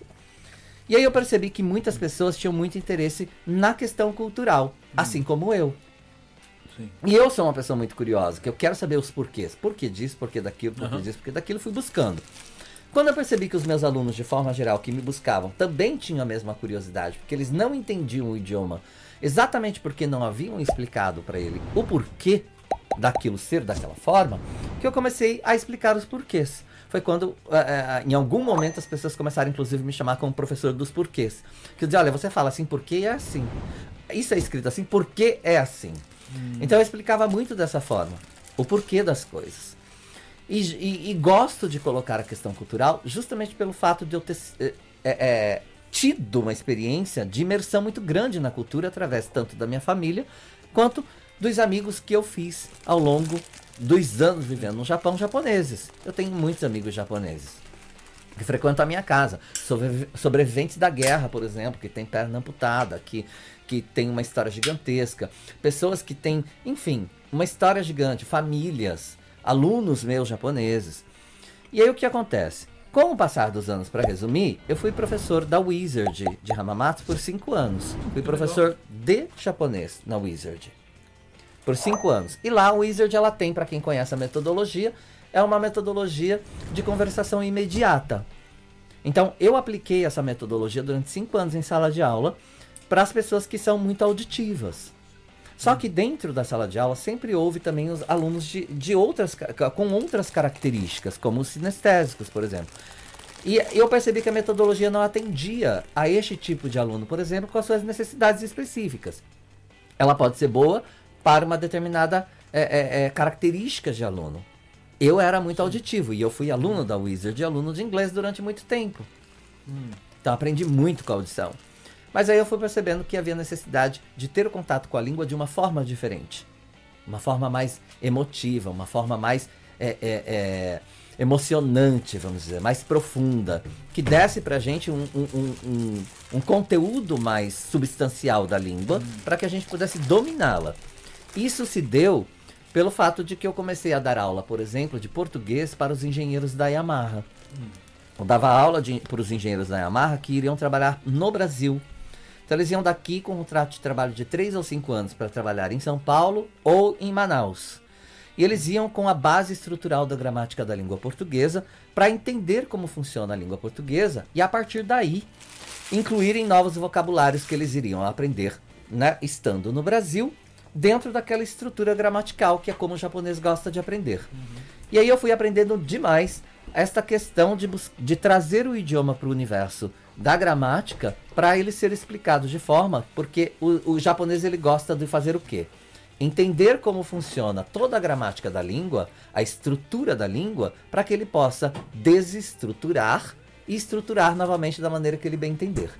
E aí eu percebi que muitas pessoas tinham muito interesse na questão cultural, uhum. assim como eu. Sim. E eu sou uma pessoa muito curiosa, que eu quero saber os porquês. Por que disso, por que daquilo, por que uhum. disso, por que daquilo, fui buscando. Quando eu percebi que os meus alunos, de forma geral, que me buscavam, também tinham a mesma curiosidade, porque eles não entendiam o idioma, exatamente porque não haviam explicado para ele o porquê daquilo ser daquela forma, que eu comecei a explicar os porquês. Foi quando, uh, uh, em algum momento, as pessoas começaram, inclusive, a me chamar como professor dos porquês. Que eu dizia, olha, você fala assim, porque é assim. Isso é escrito assim, porque é assim. Então eu explicava muito dessa forma, o porquê das coisas. E, e, e, gosto de colocar a questão cultural justamente pelo fato de eu ter é, é, tido uma experiência de imersão muito grande na cultura através tanto da minha família quanto dos amigos que eu fiz ao longo dos anos vivendo no Japão japoneses. Eu tenho muitos amigos japoneses que frequentam a minha casa, sobreviventes da guerra, por exemplo, que tem perna amputada, que que tem uma história gigantesca, pessoas que têm, enfim, uma história gigante, famílias, alunos meus japoneses. E aí o que acontece? Com o passar dos anos, para resumir, eu fui professor da Wizard de Hamamatsu por cinco anos. Fui professor de japonês na Wizard por cinco anos. E lá a Wizard ela tem, para quem conhece a metodologia, é uma metodologia de conversação imediata. Então eu apliquei essa metodologia durante cinco anos em sala de aula para as pessoas que são muito auditivas. Só que dentro da sala de aula sempre houve também os alunos de, de outras, com outras características, como os sinestésicos, por exemplo. E eu percebi que a metodologia não atendia a este tipo de aluno, por exemplo, com as suas necessidades específicas. Ela pode ser boa para uma determinada é, é, é, características de aluno. Eu era muito auditivo e eu fui aluno da Wizard aluno de inglês durante muito tempo. Hum. Então aprendi muito com a audição. Mas aí eu fui percebendo que havia necessidade de ter o contato com a língua de uma forma diferente. Uma forma mais emotiva, uma forma mais é, é, é, emocionante, vamos dizer, mais profunda, que desse pra gente um, um, um, um conteúdo mais substancial da língua para que a gente pudesse dominá-la. Isso se deu pelo fato de que eu comecei a dar aula, por exemplo, de português para os engenheiros da Yamaha. Eu dava aula para os engenheiros da Yamaha que iriam trabalhar no Brasil. Então eles iam daqui com um contrato de trabalho de 3 ou 5 anos para trabalhar em São Paulo ou em Manaus. E eles iam com a base estrutural da gramática da língua portuguesa para entender como funciona a língua portuguesa e a partir daí incluírem novos vocabulários que eles iriam aprender, né, estando no Brasil, dentro daquela estrutura gramatical que é como o japonês gosta de aprender. E aí eu fui aprendendo demais esta questão de, de trazer o idioma para o universo da gramática para ele ser explicado de forma, porque o, o japonês ele gosta de fazer o quê? Entender como funciona toda a gramática da língua, a estrutura da língua, para que ele possa desestruturar e estruturar novamente da maneira que ele bem entender.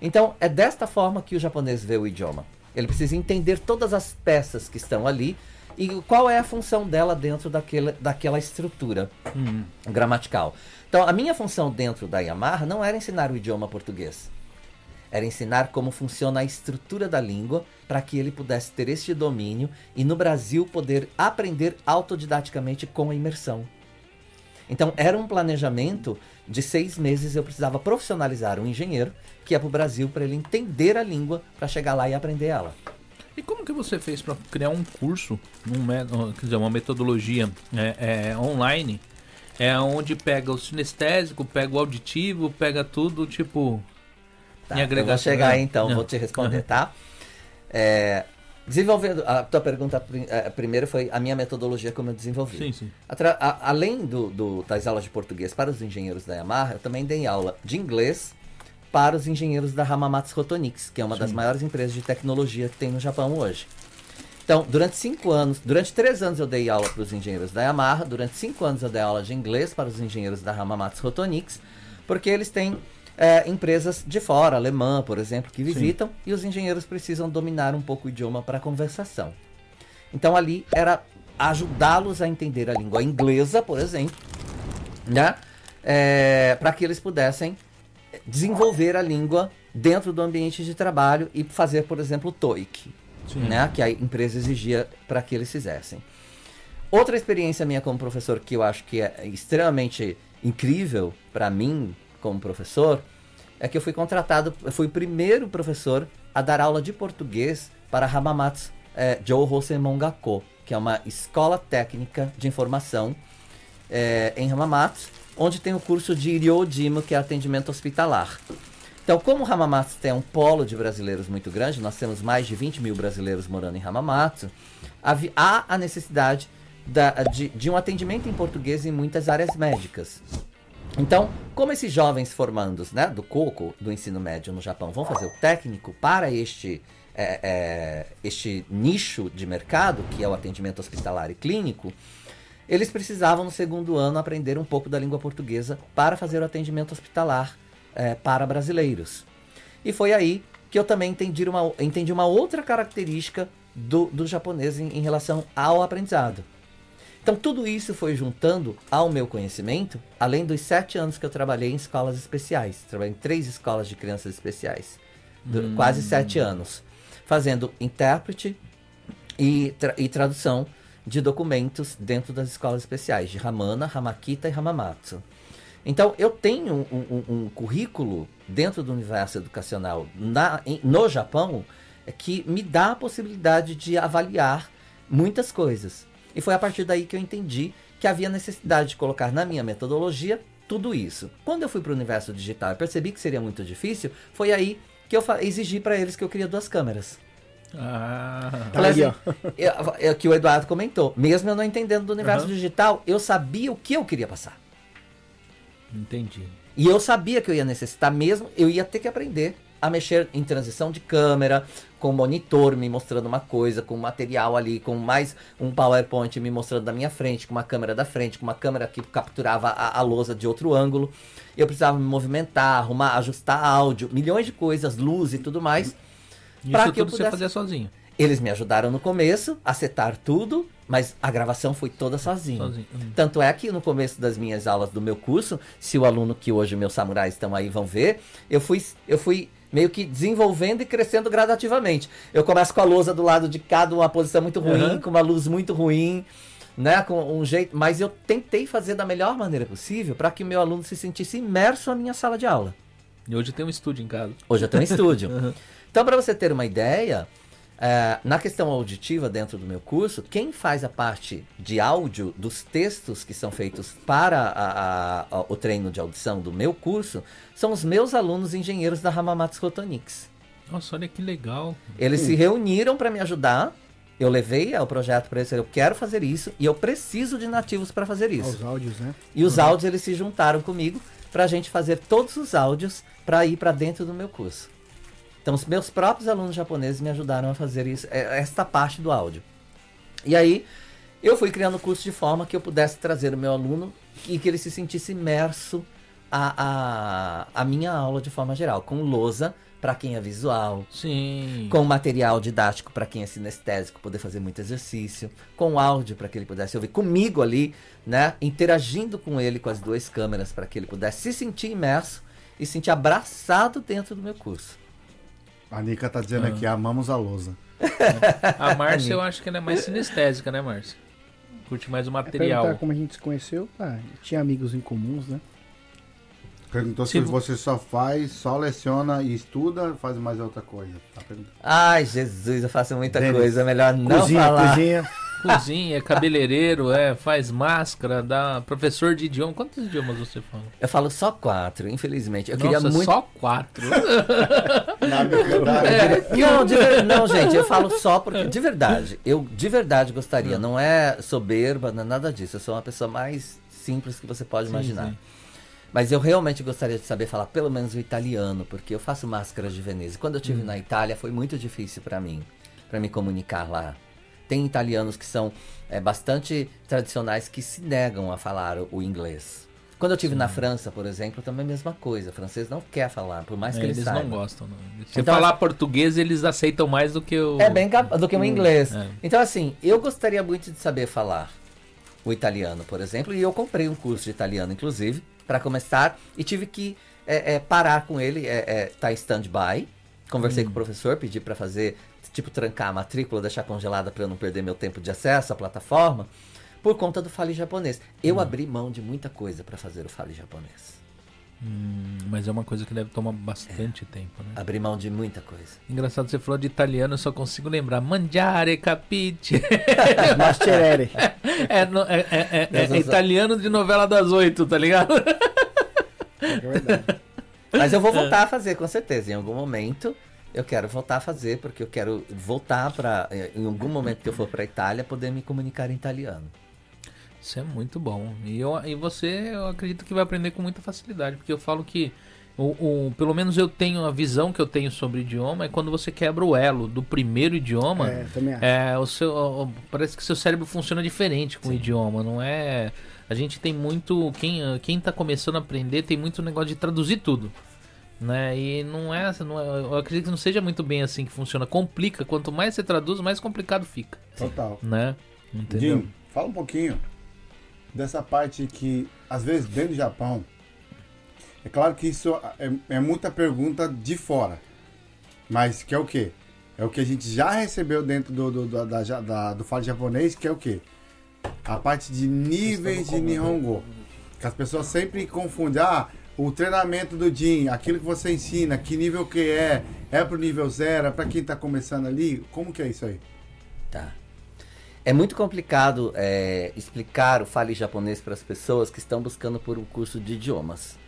Então, é desta forma que o japonês vê o idioma. Ele precisa entender todas as peças que estão ali e qual é a função dela dentro daquela, daquela estrutura Hum. gramatical. Então, a minha função dentro da Yamaha não era ensinar o idioma português. Era ensinar como funciona a estrutura da língua para que ele pudesse ter este domínio e no Brasil poder aprender autodidaticamente com a imersão. Então, era um planejamento de seis meses. Eu precisava profissionalizar um engenheiro que ia para o Brasil para ele entender a língua para chegar lá e aprender ela. E como que você fez para criar um curso, um, quer dizer, uma metodologia é, é, online, é onde pega o sinestésico, pega o auditivo, pega tudo, tipo, Tá, em eu agregação. vou chegar aí então, vou te responder, tá? É, desenvolvendo, a tua pergunta eh, primeiro foi a minha metodologia como eu desenvolvi. Sim, sim. Atra- a- além do, do- das aulas de português para os engenheiros da Yamaha, eu também dei aula de inglês para os engenheiros da Hamamatsu Photonics, que é uma das Sim. maiores empresas de tecnologia que tem no Japão hoje. Então, durante cinco anos, durante três anos eu dei aula para os engenheiros da Yamaha, durante cinco anos eu dei aula de inglês para os engenheiros da Hamamatsu Photonics, porque eles têm é, empresas de fora, alemã, por exemplo, que visitam, e os engenheiros precisam dominar um pouco o idioma para conversação. Então ali era ajudá-los a entender a língua inglesa, por exemplo, né? para que eles pudessem desenvolver a língua dentro do ambiente de trabalho e fazer, por exemplo, o TOEIC, Sim. né? que a empresa exigia para que eles fizessem. Outra experiência minha como professor que eu acho que é extremamente incrível para mim como professor é que eu fui contratado, eu fui o primeiro professor a dar aula de português para Hamamatsu eh, Jouhosen Mongako, que é uma escola técnica de informação eh, em Hamamatsu, onde tem o curso de Ryojimo, que é atendimento hospitalar. Então, como Hamamatsu tem um polo de brasileiros muito grande, nós temos mais de 20 mil brasileiros morando em Hamamatsu, há a necessidade da- de, de um atendimento em português em muitas áreas médicas. Então, como esses jovens formandos né, do COCO, do ensino médio no Japão, vão fazer o técnico para este, é, é, este nicho de mercado, que é o atendimento hospitalar e clínico, eles precisavam no segundo ano aprender um pouco da língua portuguesa para fazer o atendimento hospitalar é, para brasileiros. E foi aí que eu também entendi uma, entendi uma outra característica do, do japonês em, em relação ao aprendizado. Então tudo isso foi juntando ao meu conhecimento, além dos sete anos que eu trabalhei em escolas especiais. Trabalhei em três escolas de crianças especiais. Du- Quase sete anos. Fazendo intérprete e, tra- e tradução de documentos dentro das escolas especiais, de Hamana, Hamakita e Hamamatsu. Então, eu tenho um, um- um currículo dentro do universo educacional na- em- no Japão é, que me dá a possibilidade de avaliar muitas coisas. E foi a partir daí que eu entendi que havia necessidade de colocar na minha metodologia tudo isso. Quando eu fui para o universo digital e percebi que seria muito difícil, foi aí que eu exigi para eles que eu queria duas câmeras. Ah, Falei assim, eu- é o que o Eduardo comentou. Mesmo eu não entendendo do universo Aham. digital, eu sabia o que eu queria passar. Entendi. E eu sabia que eu ia necessitar mesmo, eu ia ter que aprender a mexer em transição de câmera, com monitor me mostrando uma coisa, com material ali, com mais um PowerPoint me mostrando da minha frente, com uma câmera da frente, com uma câmera que capturava a, a lousa de outro ângulo. Eu precisava me movimentar, arrumar, ajustar áudio, milhões de coisas, luz e tudo mais. Isso que eu tudo você pudesse- fazia sozinho. Eles me ajudaram no começo, a setar tudo, mas a gravação foi toda sozinho. sozinho. Hum. Tanto é que no começo das minhas aulas do meu curso, se o aluno que hoje meus samurais estão aí vão ver, eu fui, eu fui meio que desenvolvendo e crescendo gradativamente. Eu começo com a lousa do lado de cá, de uma posição muito ruim, Aham. com uma luz muito ruim, né, com um jeito, mas eu tentei fazer da melhor maneira possível para que o meu aluno se sentisse imerso na minha sala de aula. E hoje tem um estúdio em casa. Hoje eu tenho um estúdio. Uhum. Então, para você ter uma ideia, é, na questão auditiva dentro do meu curso, quem faz a parte de áudio dos textos que são feitos para a- a- a- o treino de audição do meu curso são os meus alunos engenheiros da Hamamatsu Photonics. Nossa, olha que legal. Eles se reuniram para me ajudar. Eu levei o projeto para eles, eu quero fazer isso e eu preciso de nativos para fazer isso. Os áudios, né? E os áudios eles se juntaram comigo para a gente fazer todos os áudios para ir para dentro do meu curso. Então os meus próprios alunos japoneses me ajudaram a fazer isso, é, esta parte do áudio. E aí eu fui criando o curso de forma que eu pudesse trazer o meu aluno e que ele se sentisse imerso a, a, a minha aula de forma geral, com lousa para quem é visual, Sim. com material didático para quem é sinestésico poder fazer muito exercício, com áudio para que ele pudesse ouvir comigo ali, né, interagindo com ele com as duas câmeras para que ele pudesse se sentir imerso e se sentir abraçado dentro do meu curso. A Nica tá dizendo Ah. aqui, amamos a lousa. A Márcia, eu acho que ela é mais sinestésica, né, Márcia? Curte mais o É material. perguntar como a gente se conheceu. Ah, tinha amigos em comuns, né? Perguntou Se se vo- você só faz, só leciona e estuda, faz mais outra coisa. Tá perguntando. Ai, Jesus, eu faço muita Denis, coisa, é melhor não cozinha, falar. cozinha. Cozinha, é cabeleireiro, é, faz máscara, dá professor de idioma. Quantos idiomas você fala? Eu falo só quatro, infelizmente. Eu Nossa, queria muito só quatro. É, não, de ver- não, gente, eu falo só porque, de verdade, eu de verdade gostaria, não é soberba, não é nada disso, eu sou uma pessoa mais simples que você pode Sim, imaginar. sim. Mas eu realmente gostaria de saber falar pelo menos o italiano, porque eu faço máscaras de Veneza. Quando eu Hum. estive na Itália foi muito difícil para mim, para me comunicar lá. Tem italianos que são é, bastante tradicionais que se negam a falar o, inglês. Quando eu estive na França, por exemplo, também a mesma coisa. O francês não quer falar, por mais É, que ele eles saiba. não gostam. Não. Se Então, falar português, eles aceitam mais do que o. É bem do que o inglês. é. Então, assim, eu gostaria muito de saber falar o italiano, por exemplo, e eu comprei um curso de italiano, inclusive, para começar, e tive que é, é, parar com ele, é, é, tá em stand-by. Conversei com o professor, pedi para fazer, tipo, trancar a matrícula, deixar congelada para eu não perder meu tempo de acesso à plataforma, por conta do Fale Japonês. Eu abri mão de muita coisa para fazer o Fale Japonês. Hum, mas é uma coisa que deve tomar bastante tempo, né? Abri mão de muita coisa. Engraçado, você falou de italiano, eu só consigo lembrar. Mangiare, capite. Masterere. É, é- é- é- é italiano de novela das oito, tá ligado? É verdade. Mas eu vou voltar a fazer, com certeza. Em algum momento eu quero voltar a fazer, porque eu quero voltar para, em algum momento que eu for para Itália, poder me comunicar em italiano. Isso é muito bom. E, eu, e você, eu acredito que vai aprender com muita facilidade, porque eu falo que, o, o- pelo menos eu tenho a visão que eu tenho sobre idioma, é quando você quebra o elo do primeiro idioma. É, também acho. É, o seu, o- parece que seu cérebro funciona diferente com o idioma, não é? A gente tem muito, quem quem tá começando a aprender tem muito negócio de traduzir tudo, né? E não é, não é, eu acredito que não seja muito bem assim que funciona. Complica, quanto mais você traduz, mais complicado fica, total. né? Entendeu? Jim, fala um pouquinho dessa parte que, às vezes, dentro do Japão, é claro que isso é, é muita pergunta de fora. Mas que é o quê? É o que a gente já recebeu dentro do, do, da, da, da- do fala japonês, que é o quê? A parte de níveis de Nihongo. Que as pessoas sempre confundem. Ah, o treinamento do Jin, aquilo que você ensina, que nível que é? É pro nível zero? É pra quem tá começando ali? Como que é isso aí? Tá. É muito complicado é, explicar o fale japonês para as pessoas que estão buscando por um curso de idiomas,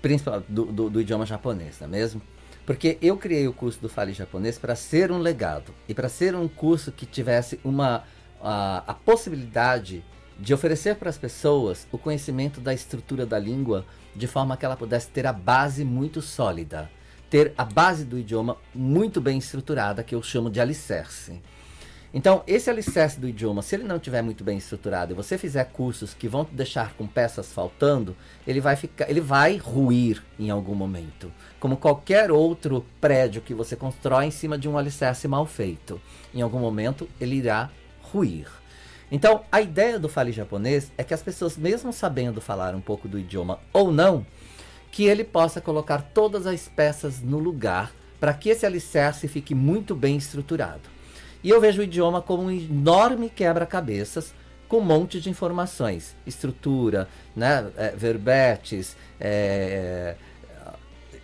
principalmente do, do- do idioma japonês, não é mesmo? Porque eu criei o curso do Fale Japonês para ser um legado e para ser um curso que tivesse uma a, a possibilidade de oferecer para as pessoas o conhecimento da estrutura da língua de forma que ela pudesse ter a base muito sólida. ter a base do idioma muito bem estruturada, que eu chamo de alicerce. Então, esse alicerce do idioma, se ele não estiver muito bem estruturado e você fizer cursos que vão te deixar com peças faltando, ele vai ficar, ele vai ruir em algum momento, como qualquer outro prédio que você constrói em cima de um alicerce mal feito. Em algum momento ele irá ruir. Então, a ideia do Fale Japonês é que as pessoas, mesmo sabendo falar um pouco do idioma ou não, que ele possa colocar todas as peças no lugar para que esse alicerce fique muito bem estruturado. E eu vejo o idioma como um enorme quebra-cabeças com um monte de informações, estrutura, né, é, verbetes, é,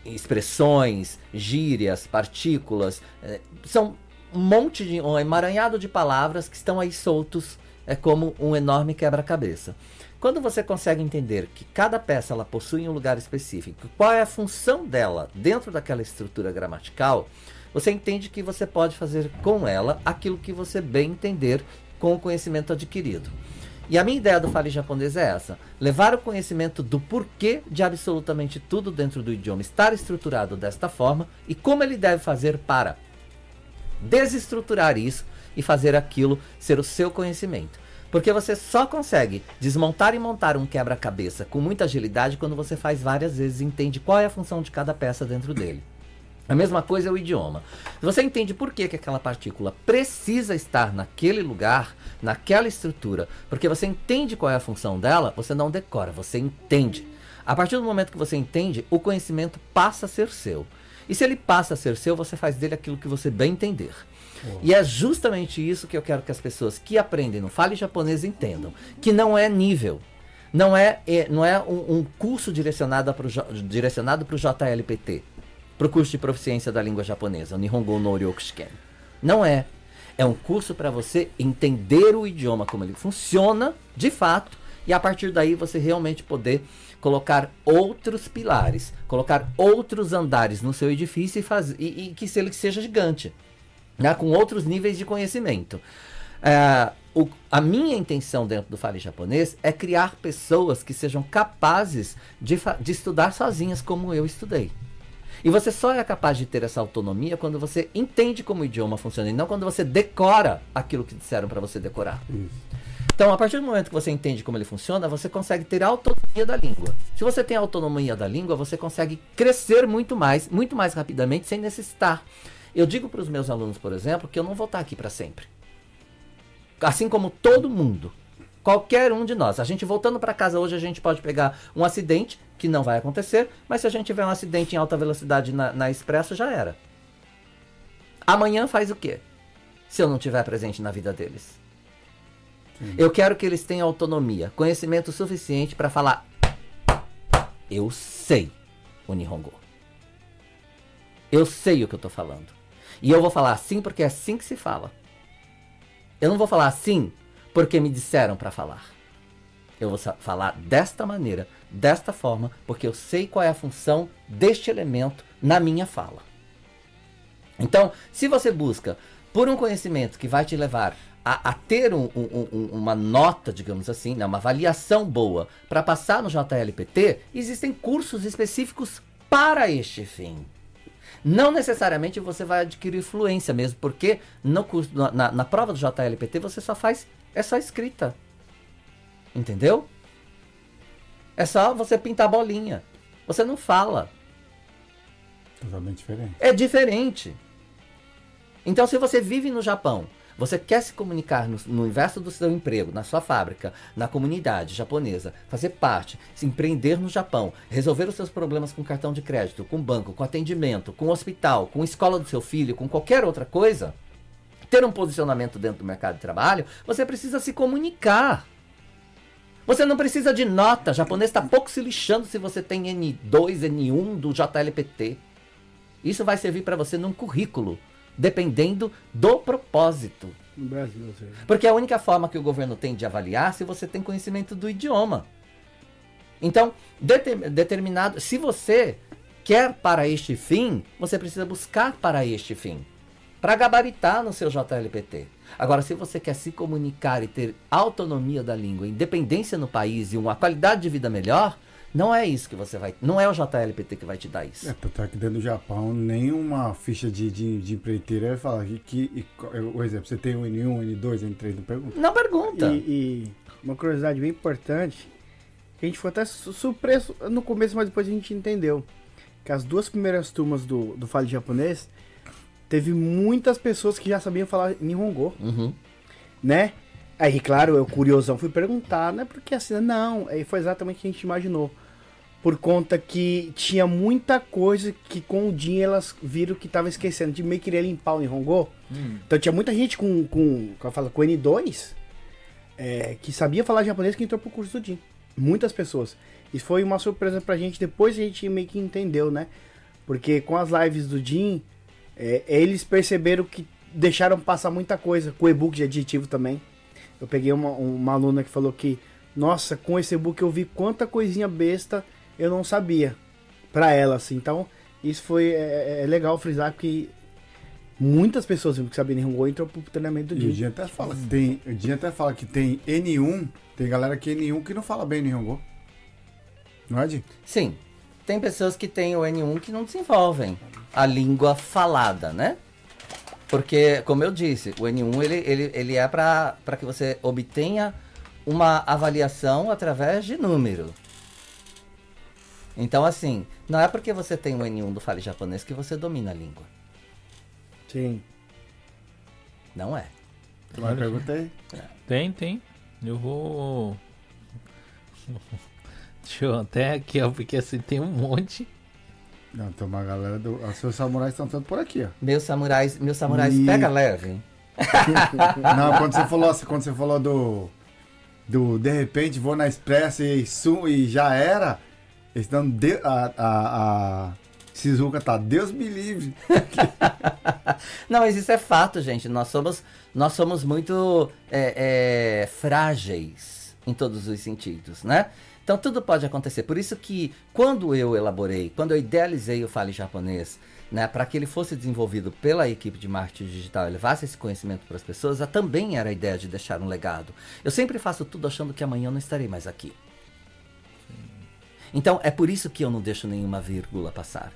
expressões, gírias, partículas, é, são um monte de um emaranhado de palavras que estão aí soltos, é como um enorme quebra-cabeça. Quando você consegue entender que cada peça ela possui um lugar específico, qual é a função dela dentro daquela estrutura gramatical, você entende que você pode fazer com ela aquilo que você bem entender com o conhecimento adquirido. E a minha ideia do Fale Japonês é essa: levar o conhecimento do porquê de absolutamente tudo dentro do idioma estar estruturado desta forma e como ele deve fazer para desestruturar isso e fazer aquilo ser o seu conhecimento. Porque você só consegue desmontar e montar um quebra-cabeça com muita agilidade quando você faz várias vezes e entende qual é a função de cada peça dentro dele. A mesma coisa é o idioma. Você entende por que, que aquela partícula precisa estar naquele lugar, naquela estrutura, porque você entende qual é a função dela, você não decora, você entende. A partir do momento que você entende, o conhecimento passa a ser seu. E se ele passa a ser seu, você faz dele aquilo que você bem entender. E é justamente isso que eu quero que as pessoas que aprendem no Fale Japonês entendam. Que não é nível. Não é, é não é um, um curso direcionado para o JLPT para o curso de proficiência da língua japonesa, o Nihongo no Ryokushiken. Não é. É um curso para você entender o idioma, como ele funciona de fato, e a partir daí você realmente poder colocar outros pilares, colocar outros andares no seu edifício e, fazer, e, e que ele seja gigante, né, com outros níveis de conhecimento. É, o, a minha intenção dentro do Fale Japonês é criar pessoas que sejam capazes de, de estudar sozinhas, como eu estudei. E você só é capaz de ter essa autonomia quando você entende como o idioma funciona e não quando você decora aquilo que disseram para você decorar. Isso. Então, a partir do momento que você entende como ele funciona, você consegue ter autonomia da língua. Se você tem autonomia da língua, você consegue crescer muito mais, muito mais rapidamente, sem necessitar. Eu digo para os meus alunos, por exemplo, que eu não vou estar aqui para sempre. Assim como todo mundo. Qualquer um de nós. A gente voltando para casa hoje, a gente pode pegar um acidente, que não vai acontecer, mas se a gente tiver um acidente em alta velocidade na, na expresso, já era. Amanhã faz o quê? Se eu não estiver presente na vida deles. Sim. Eu quero que eles tenham autonomia, conhecimento suficiente para falar. Eu sei o Nihongo. Eu sei o que eu estou falando. E eu vou falar assim porque é assim que se fala. Eu não vou falar assim porque me disseram para falar. Eu vou falar desta maneira, desta forma, porque eu sei qual é a função deste elemento na minha fala. Então, se você busca por um conhecimento que vai te levar a, a ter um, um, um, uma nota, digamos assim, né, uma avaliação boa para passar no JLPT, existem cursos específicos para este fim. Não necessariamente você vai adquirir fluência mesmo, porque no curso, na, na prova do JLPT você só faz é só escrita. Entendeu? É só você pintar bolinha. Você não fala. Totalmente diferente. É diferente. Então, se você vive no Japão, você quer se comunicar no, no universo do seu emprego, na sua fábrica, na comunidade japonesa, fazer parte, se empreender no Japão, resolver os seus problemas com cartão de crédito, com banco, com atendimento, com hospital, com escola do seu filho, com qualquer outra coisa, ter um posicionamento dentro do mercado de trabalho, você precisa se comunicar. Você não precisa de nota. O japonês está pouco se lixando se você tem N2, N1 do JLPT. Isso vai servir para você num currículo, dependendo do propósito. No Brasil, Porque é a única forma que o governo tem de avaliar se você tem conhecimento do idioma. Então, determinado, se você quer para este fim, você precisa buscar para este fim para gabaritar no seu JLPT. Agora, se você quer se comunicar e ter autonomia da língua, independência no país e uma qualidade de vida melhor, Não é isso que você vai. Não é o JLPT que vai te dar isso. É, tanto é que dentro do Japão, nenhuma ficha de, de, de empreiteira vai falar que, que e é, por exemplo, você tem o N1, N2, N3, não pergunta. Não pergunta. E, e uma curiosidade bem importante, que a gente foi até su- surpreso no começo, mas depois a gente entendeu. Que as duas primeiras turmas do, do Fale Japonês, teve muitas pessoas que já sabiam falar Nihongo, Uhum. né? Aí, claro, eu curiosão fui perguntar, né? Porque assim, não, aí foi exatamente o que a gente imaginou. Por conta que tinha muita coisa que com o dia elas viram que tava esquecendo. De meio que queria limpar o Nihongo. Hum. Então tinha muita gente com, com, com, eu falo, com N2 é, que sabia falar japonês que entrou pro curso do Jin. Muitas pessoas. Isso foi uma surpresa pra gente, depois a gente meio que entendeu, né? Porque com as lives do Jin, é, eles perceberam que deixaram passar muita coisa, com o e-book de adjetivo também. Eu peguei uma, uma aluna que falou que, nossa, com esse e-book eu vi quanta coisinha besta eu não sabia. Pra ela, assim. Então, isso foi é, é legal frisar, porque muitas pessoas que sabiam Nihongo entrou pro treinamento do E o Jin. Até fala que tem. O Jin até fala que tem N1, tem galera que é N1 que não fala bem Nihongo. Não é, Jin? Sim. Tem pessoas que têm o N1 que não desenvolvem a língua falada, né? Porque, como eu disse, o N1 ele, ele, ele é para que você obtenha uma avaliação através de número. Então, assim, não é porque você tem o N1 do Fale Japonês que você domina a língua. Sim. Não é. Mas eu perguntei. Tem, tem. Eu vou. Deixa eu até aqui, ó, porque assim tem um monte. Não, tem uma galera do. Os seus samurais estão todos por aqui, ó. Meus samurais, meus samurais E- pega leve. Não, quando você falou assim, quando você falou do. Do de repente vou na Expressa e, sum, e já era. Eles. De, a, a, a tá, Deus me livre. Não, mas isso é fato, gente. Nós somos, nós somos muito é, é, frágeis em todos os sentidos, né? Então tudo pode acontecer. Por isso que quando eu elaborei, quando eu idealizei o Fale Japonês, né, para que ele fosse desenvolvido pela equipe de marketing digital e levasse esse conhecimento para as pessoas, também era a ideia de deixar um legado. Eu sempre faço tudo achando que amanhã eu não estarei mais aqui. Então é por isso que eu não deixo nenhuma vírgula passar.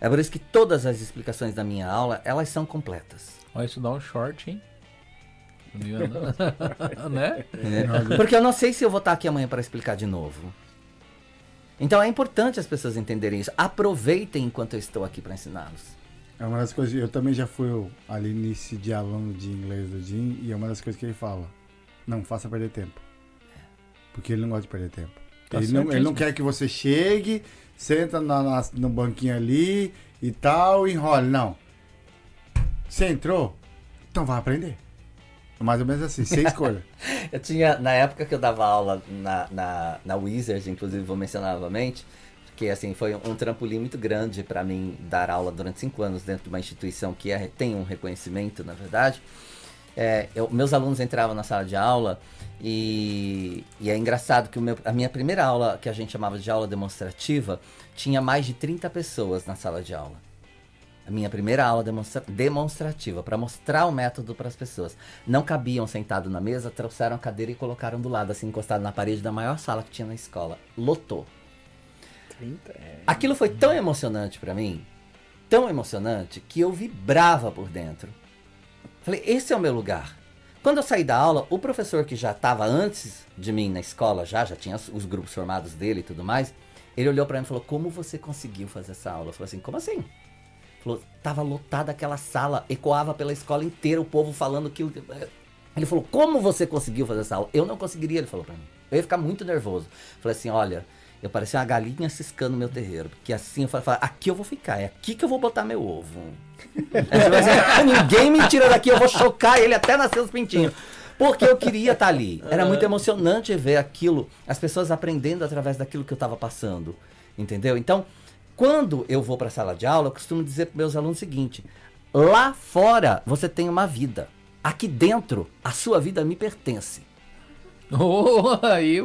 É por isso que todas as explicações da minha aula, elas são completas. Olha, isso dá um short, hein? né? né? Porque eu não sei se eu vou estar aqui amanhã para explicar de novo. Então é importante as pessoas entenderem isso. Aproveitem enquanto eu estou aqui para ensiná-los. É uma das coisas. Eu também já fui ali nesse de aluno de inglês do Jim e é uma das coisas que ele fala. Não faça perder tempo. Porque ele não gosta de perder tempo. Tá ele, não, ele não quer que você chegue, senta na, na- no banquinho ali e tal, e enrole. Não. Você entrou? Então vai aprender. Mais ou menos assim, sem escolha. Eu tinha, na época que eu dava aula na, na, na Wizards, inclusive vou mencionar novamente, que assim, foi um trampolim muito grande para mim dar aula durante cinco anos dentro de uma instituição que é, tem um reconhecimento, na verdade. É, eu- meus alunos entravam na sala de aula e, e é engraçado que meu- a minha primeira aula, que a gente chamava de aula demonstrativa, tinha mais de 30 pessoas na sala de aula. A minha primeira aula demonstra- demonstrativa, para mostrar o método para as pessoas. Não cabiam sentado na mesa, trouxeram a cadeira e colocaram do lado, assim, encostado na parede da maior sala que tinha na escola. Lotou. 30, é. Aquilo foi tão emocionante para mim, tão emocionante, que eu vibrava por dentro. Falei, esse é o meu lugar. Quando eu saí da aula, o professor que já estava antes de mim na escola, já, já tinha os- os grupos formados dele e tudo mais, ele olhou para mim e falou, como você conseguiu fazer essa aula? Eu falei assim, como assim? Falou, tava lotada aquela sala, ecoava pela escola inteira, o povo falando que. Ele falou, como você conseguiu fazer essa aula? Eu não conseguiria, ele falou pra mim. Eu ia ficar muito nervoso. Falei assim, olha, eu parecia uma galinha ciscando meu terreiro. Porque assim eu falei, aqui eu vou ficar, é aqui que eu vou botar meu ovo. Vai dizer, Ninguém me tira daqui, eu vou chocar ele até nascer os pintinhos. Porque eu queria estar ali. Era muito emocionante ver aquilo, as pessoas aprendendo através daquilo que eu estava passando. Entendeu? Então, quando eu vou para a sala de aula, eu costumo dizer para meus alunos o seguinte: lá fora você tem uma vida. Aqui dentro, a sua vida me pertence. Oh, aí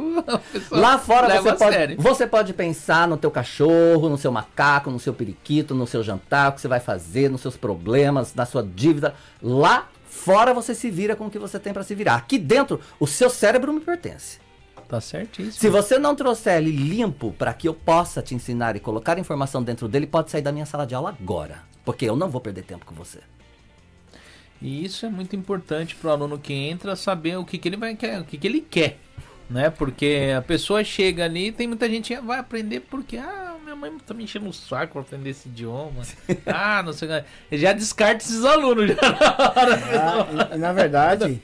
Lá fora você pode, você pode pensar no teu cachorro, no seu macaco, no seu periquito, no seu jantar, o que você vai fazer, nos seus problemas, na sua dívida. Lá fora você se vira com o que você tem para se virar. Aqui dentro, o seu cérebro me pertence. Tá certíssimo. Se você não trouxer ele limpo para que eu possa te ensinar e colocar informação dentro dele, pode sair da minha sala de aula agora. Porque eu não vou perder tempo com você. E isso é muito importante para o aluno que entra saber o que, que ele vai quer, o que, que ele quer, né? Porque a pessoa chega ali, tem muita gente que vai aprender porque ah, minha mãe tá me enchendo o saco para aprender esse idioma. ah, não sei o que. Já descarta esses alunos já na. Ah, na verdade,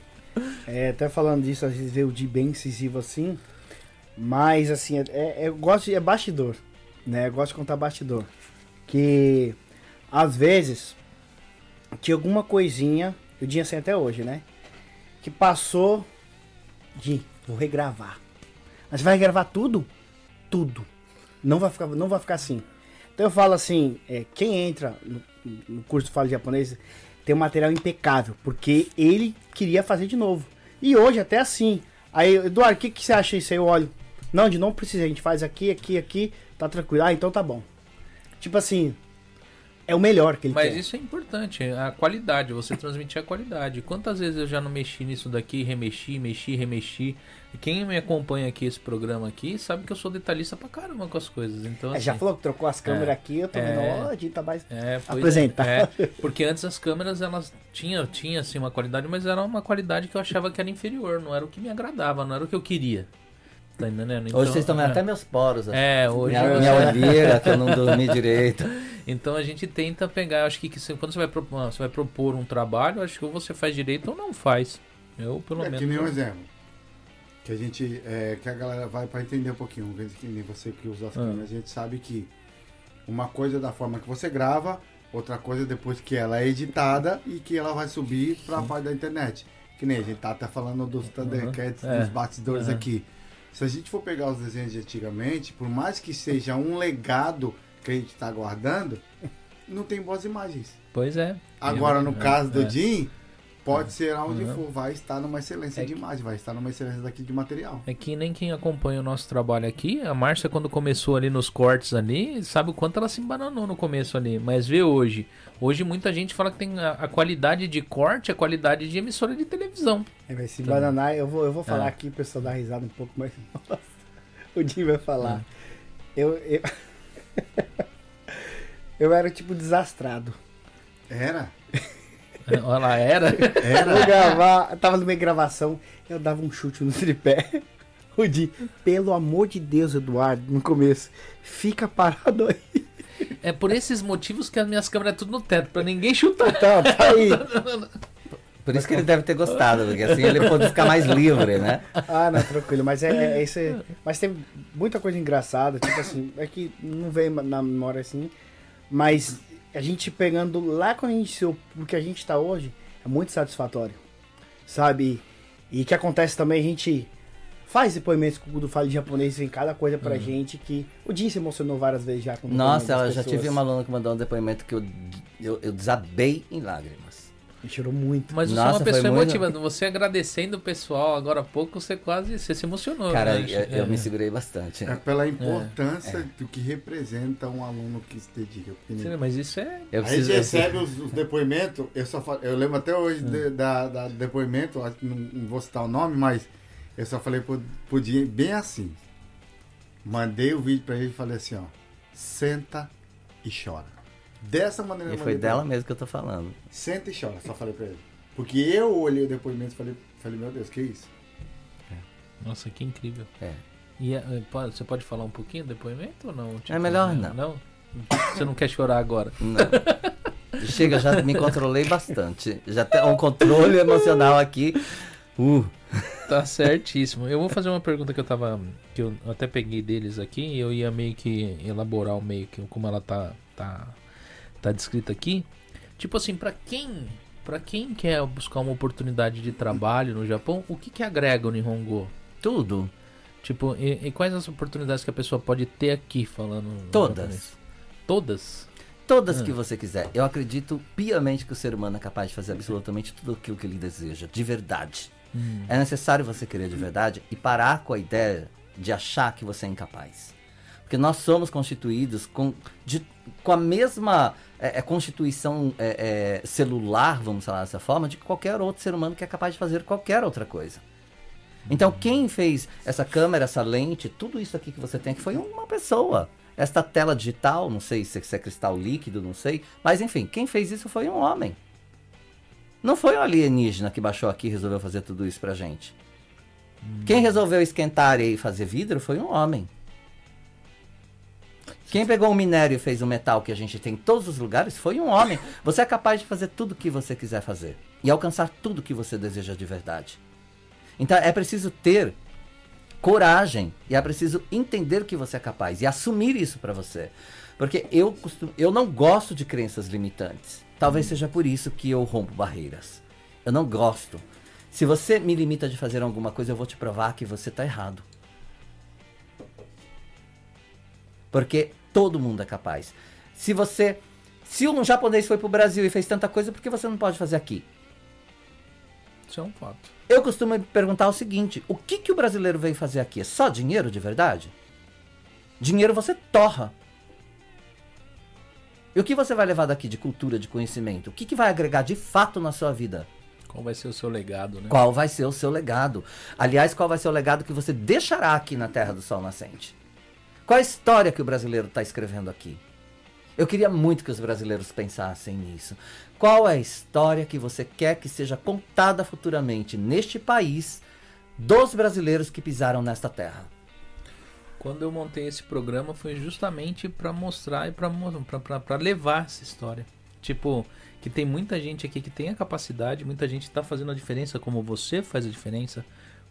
é, até falando disso, às vezes veio de bem incisivo assim, mas assim, é, é- eu gosto de, é bastidor, né? Eu gosto de contar bastidor. Que às vezes tinha alguma coisinha, eu tinha assim até hoje, né? Que passou de vou regravar. Mas vai regravar tudo? Tudo. Não vai ficar, não vai ficar assim. Então eu falo assim, é, quem entra no, no curso de Fala Japonês tem um material impecável, porque ele queria fazer de novo. E hoje até assim. Aí, Eduardo, o que, que você acha disso aí? Eu olho. Não, de não precisa, a gente faz aqui, aqui, aqui, tá tranquilo. Ah, então tá bom. Tipo assim, é o melhor que ele Mas quer. isso é importante, a qualidade, você transmitir a qualidade. Quantas vezes eu já não mexi nisso daqui, remexi, mexi, remexi. Quem me acompanha aqui, esse programa aqui, sabe que eu sou detalhista pra caramba com as coisas. Então, É, já assim, falou que trocou as câmeras é, aqui, eu tô é. vendo, ó, tá mais. É, pois apresentar. É, é. porque antes as câmeras elas tinham, tinha assim uma qualidade, mas era uma qualidade que eu achava que era inferior, não era o que me agradava, não era o que eu queria. Tá entendendo? Então, Hoje vocês estão vendo é. até meus poros. assim. É, hoje minha, minha olheira, que eu não dormi direito. Então a gente tenta pegar, acho que, que você- quando você vai, propor, você vai propor um trabalho, acho que ou você faz direito ou não faz. Eu, pelo É menos. que nem um exemplo. Que a gente. É, que a galera vai pra entender um pouquinho. Que nem você que usa as Ah. câmeras, a gente sabe que uma coisa é da forma que você grava, outra coisa é depois que ela é editada e que ela vai subir pra parte da internet. Que nem a gente tá até falando dos Thundercats, É. dos bastidores Uhum. aqui. Se a gente for pegar os desenhos de antigamente, por mais que seja um legado que a gente tá guardando, não tem boas imagens. Pois é. Agora, no É, caso do é. Jim, pode ser aonde Uhum. for, vai estar numa excelência É de que- imagem, vai estar numa excelência daqui de material. É que nem quem acompanha o nosso trabalho aqui, a Márcia quando começou ali nos cortes ali, sabe o quanto ela se embananou no começo ali. Mas vê hoje. Hoje muita gente fala que tem a, a qualidade de corte, a qualidade de emissora de televisão. É, vai se Tá. bananar, eu vou, eu vou falar É. aqui, o pessoal dá risada um pouco, mas nossa, o Jim vai falar. Eu, eu... eu era tipo desastrado. Era? Olha lá, era. Eu gravar, tava no meio de gravação, eu dava um chute no tripé. O Jim, pelo amor de Deus, Eduardo, no começo, fica parado aí. É por esses motivos que as minhas câmeras é tudo no teto, pra ninguém chutar. Tá, tá aí. Por isso que ele deve ter gostado, porque assim ele pode ficar mais livre, né? Ah, não, tranquilo, mas é, é isso. aí. Mas tem muita coisa engraçada, tipo assim, é que não vem na memória assim, mas a gente pegando lá quando a gente iniciou, porque a gente tá hoje, é muito satisfatório, sabe? E o que acontece também, a gente faz depoimentos com o do Fale Japonês, vem cada coisa pra gente que o Jim se emocionou várias vezes já com Nossa, eu já tive uma aluna que mandou um depoimento que eu, eu, eu desabei em lágrimas. Me chorou muito. Mas você é uma pessoa muito- emotiva. Você agradecendo o pessoal agora há pouco, você quase você se emocionou. Cara, né? eu, eu É. me segurei bastante. É pela importância do que representa um aluno que se dedica. Sim, Mas isso é. Eu a gente preciso, eu- recebe os, os depoimentos, eu só fa- eu lembro até hoje Hum. de- da, da depoimento, não, vou citar o nome, mas eu só falei pro, pro Dinho bem assim. Mandei o vídeo pra ele e falei assim, ó, senta e chora. Dessa maneira E foi dela mesmo que eu tô falando. Senta e chora, só falei pra ele. Porque eu olhei o depoimento e falei, falei, meu Deus, que isso? Nossa, que incrível. É. E é, pode- você pode falar um pouquinho do depoimento ou não? Tipo, É melhor né? não. Você não quer chorar agora? Não. Chega, já me controlei bastante. Já tem um controle emocional aqui. Uh, Tá certíssimo. Eu vou fazer uma pergunta que eu tava. que eu até peguei deles aqui e eu ia meio que elaborar o meio que como ela tá. tá. Tá descrita aqui. Tipo assim, pra quem. para quem quer buscar uma oportunidade de trabalho no Japão, o que que agrega o Nihongo? tudo. Tipo, e, e quais as oportunidades que a pessoa pode ter aqui falando Todas. Todas? Todas Ah. que você quiser. Eu acredito piamente que o ser humano é capaz de fazer absolutamente tudo aquilo que ele deseja, de verdade. Hum. É necessário você querer de verdade e parar com a ideia de achar que você é incapaz. Porque nós somos constituídos com, de- com a mesma é, é, constituição é, é, celular, vamos falar dessa forma, de qualquer outro ser humano que é capaz de fazer qualquer outra coisa. Então, quem fez essa câmera, essa lente, tudo isso aqui que você tem aqui foi uma pessoa. Esta tela digital, não sei se é cristal líquido, não sei. Mas enfim, quem fez isso foi um homem. Não foi um alienígena que baixou aqui e resolveu fazer tudo isso pra gente. Quem resolveu esquentar e fazer vidro foi um homem. Quem pegou o minério e fez o metal que a gente tem em todos os lugares foi um homem. Você é capaz de fazer tudo o que você quiser fazer e alcançar tudo que você deseja de verdade. Então é preciso ter coragem e é preciso entender o que você é capaz e assumir isso para você. Porque eu, costumo, eu não gosto de crenças limitantes. Talvez seja por isso que eu rompo barreiras. Eu não gosto. Se você me limita de fazer alguma coisa, eu vou te provar que você está errado. Porque todo mundo é capaz. Se você. Se um japonês foi pro Brasil e fez tanta coisa, por que você não pode fazer aqui? Isso é um fato. Eu costumo perguntar o seguinte: o que, que o brasileiro veio fazer aqui? É só dinheiro de verdade? Dinheiro você torra. E o que você vai levar daqui de cultura, de conhecimento? O que, que vai agregar de fato na sua vida? Qual vai ser o seu legado, né? Qual vai ser o seu legado? Aliás, qual vai ser o legado que você deixará aqui na Terra do Sol Nascente? Qual a história que o brasileiro está escrevendo aqui? Eu queria muito que os brasileiros pensassem nisso. Qual é a história que você quer que seja contada futuramente neste país dos brasileiros que pisaram nesta terra? Quando eu montei esse programa foi justamente para mostrar e para levar essa história. Tipo, que tem muita gente aqui que tem a capacidade, muita gente está fazendo a diferença, como você faz a diferença,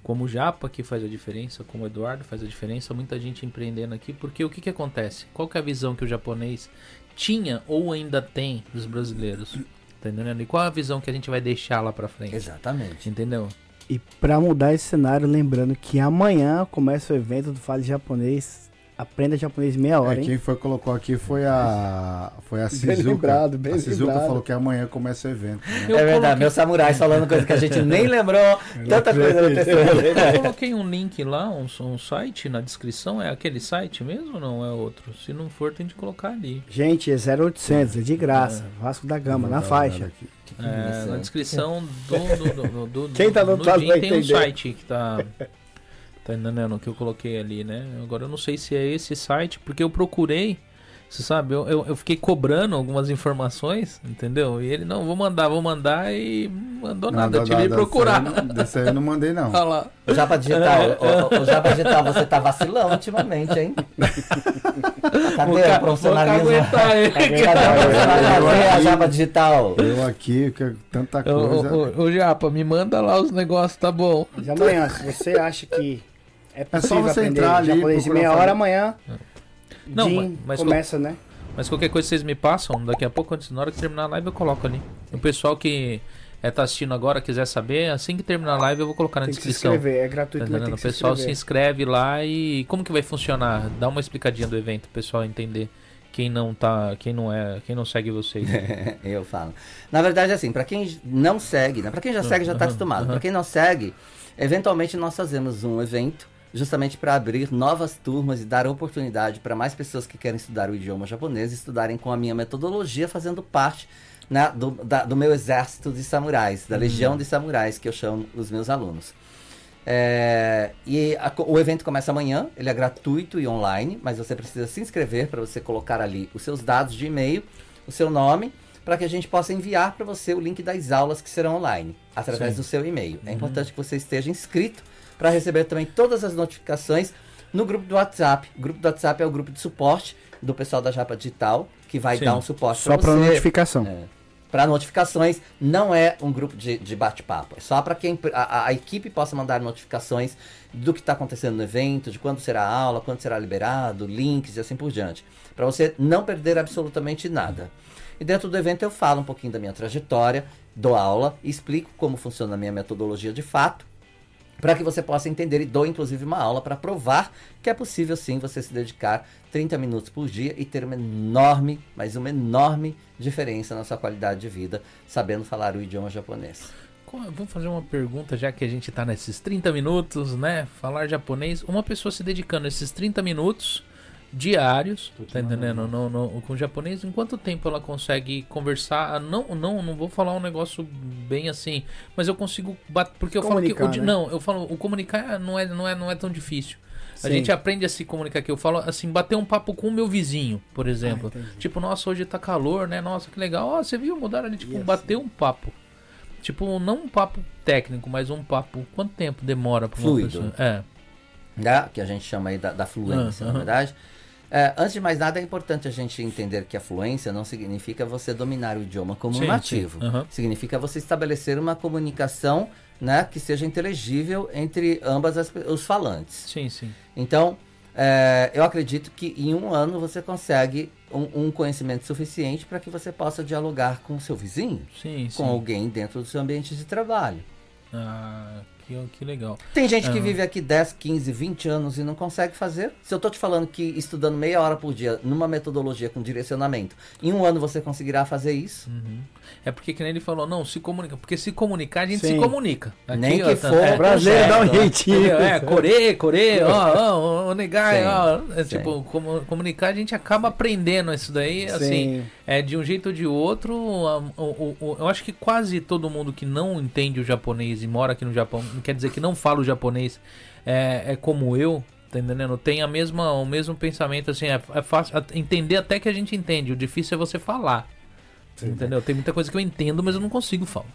como o Japa que faz a diferença, como o Eduardo faz a diferença, muita gente empreendendo aqui, porque o que, que acontece? Qual que é a visão que o japonês tinha ou ainda tem dos brasileiros? Tá entendendo? E qual a visão que a gente vai deixar lá pra frente? Exatamente. Entendeu? E para mudar esse cenário, lembrando que amanhã começa o evento do Fale Japonês Aprenda japonês meia hora, é, hein? Quem foi colocou aqui foi a foi a Shizuka. Bem lembrado, bem a falou que amanhã começa o evento. né? É verdade, coloquei- meus samurais falando coisa que a gente nem lembrou. Tanta coisa acontecendo. Eu coloquei um link lá, um, um site na descrição. É aquele site mesmo ou não é outro? Se não for, tem de colocar ali. Gente, é 0800, é de graça. Vasco da Gama, na faixa. aqui. É, na descrição do, do, do, do- Quem tá no outro lado vai tem um entender. site que tá. Tá entendendo? Que eu coloquei ali, né? Agora eu não sei se é esse site, porque eu procurei. Você sabe, eu, eu, eu fiquei cobrando algumas informações, entendeu? E ele, não, vou mandar, vou mandar e mandou nada. eu tive que procurar. Desse aí, eu não- mandei, não. Olha lá. O Japa Digital, o, o, o Japa Digital, você tá vacilão ultimamente, hein? Cadê o o profissionalismo? Cadê a Japa Digital? Eu aqui, que tanta coisa. ô, Japa, me manda lá os negócios, tá bom? Mas amanhã, se você acha que é só possível você aprender entrar ali, japonês meia hora, amanhã Não, Jim mas- começa, né? Mas qualquer coisa vocês me passam, daqui a pouco, antes, na hora que terminar a live, eu coloco ali. O pessoal que é, tá assistindo agora, quiser saber, assim que terminar a live, eu vou colocar na Tem que se descrição. inscrever, é Tá gratuito, tem O se pessoal se inscrever. inscreve lá e como que vai funcionar? Dá uma explicadinha do evento, o pessoal entender quem não tá, quem não é, quem não segue vocês. Eu falo. Na verdade, assim, pra quem não segue, né? Pra quem já segue, já tá acostumado. aham. Pra quem não segue, eventualmente nós fazemos um evento justamente para abrir novas turmas e dar oportunidade para mais pessoas que querem estudar o idioma japonês estudarem com a minha metodologia, fazendo parte né, do, da- do meu exército de samurais, da legião de samurais que eu chamo os meus alunos. É, e a o evento começa amanhã, ele é gratuito e online, mas você precisa se inscrever para você colocar ali os seus dados de e-mail, o seu nome, para que a gente possa enviar para você o link das aulas que serão online, através Sim. do seu e-mail. É importante que você esteja inscrito para receber também todas as notificações no grupo do WhatsApp. O grupo do WhatsApp é o grupo de suporte do pessoal da Japa Digital, que vai Sim. dar um suporte Só para notificação. É. Para notificações, não é um grupo de, de bate-papo. É só para quem a, a- a equipe possa mandar notificações do que está acontecendo no evento, de quando será a aula, quando será liberado, links e assim por diante. Para você não perder absolutamente nada. E dentro do evento eu falo um pouquinho da minha trajetória, dou aula, explico como funciona a minha metodologia de fato, para que você possa entender e dou inclusive uma aula para provar que é possível sim você se dedicar 30 minutos por dia e ter uma enorme, mas uma enorme diferença na sua qualidade de vida sabendo falar o idioma japonês. Vamos fazer uma pergunta, já que a gente tá nesses 30 minutos, né? Falar japonês. Uma pessoa se dedicando esses 30 minutos diários, tá entendendo? No, no- com o japonês, em quanto tempo ela consegue conversar? Ah, Não, não, não vou falar um negócio bem assim, mas eu consigo bater, porque eu falo que o, né? não, eu falo, o comunicar não é não é não é tão difícil. A Sim. gente aprende a se comunicar aqui. Eu falo assim, bater um papo com o meu vizinho, por exemplo. Ah, tipo, nossa, hoje tá calor, né? Nossa, que legal. Ó, você viu? Mudaram ali, tipo, assim? bater um papo. Tipo, não um papo técnico, mas um papo. Quanto tempo demora pra uma Fluido. pessoa? É. né, que a gente chama aí da, da fluência, Ah, na verdade. É, antes de mais nada, é importante a gente entender que a fluência não significa você dominar o idioma como um Sim, nativo. sim, aham. Significa você estabelecer uma comunicação né, que seja inteligível entre ambas as, os falantes. Sim, sim. Então, é, eu acredito que em um ano você consegue um, um conhecimento suficiente para que você possa dialogar com o seu vizinho, Sim, sim. com alguém dentro do seu ambiente de trabalho. Ah, que, que legal. Tem gente que Aham. vive aqui 10, 15, 20 anos e não consegue fazer. Se eu tô te falando que estudando meia hora por dia numa metodologia com direcionamento, em um ano você conseguirá fazer isso? Uhum. É porque que nem ele falou, não, se comunica. Porque se comunicar, a gente se Sim. comunica. Nem que tá- for é, brasileiro dá um né? jeitinho. É, core, core, ó, ó, Sim, ó. É, tipo, como- comunicar, a gente acaba aprendendo isso daí, assim, Sim. é de um jeito ou de outro. eu acho que quase todo mundo que não entende o japonês e mora aqui no Japão, não quer dizer que não fala o japonês, é, é como eu. Tá entendendo? Tem a mesma, o mesmo pensamento, assim, é, é fácil entender até que a gente entende. O difícil é você falar. Entendeu? Tem muita coisa que eu entendo, mas eu não consigo falar.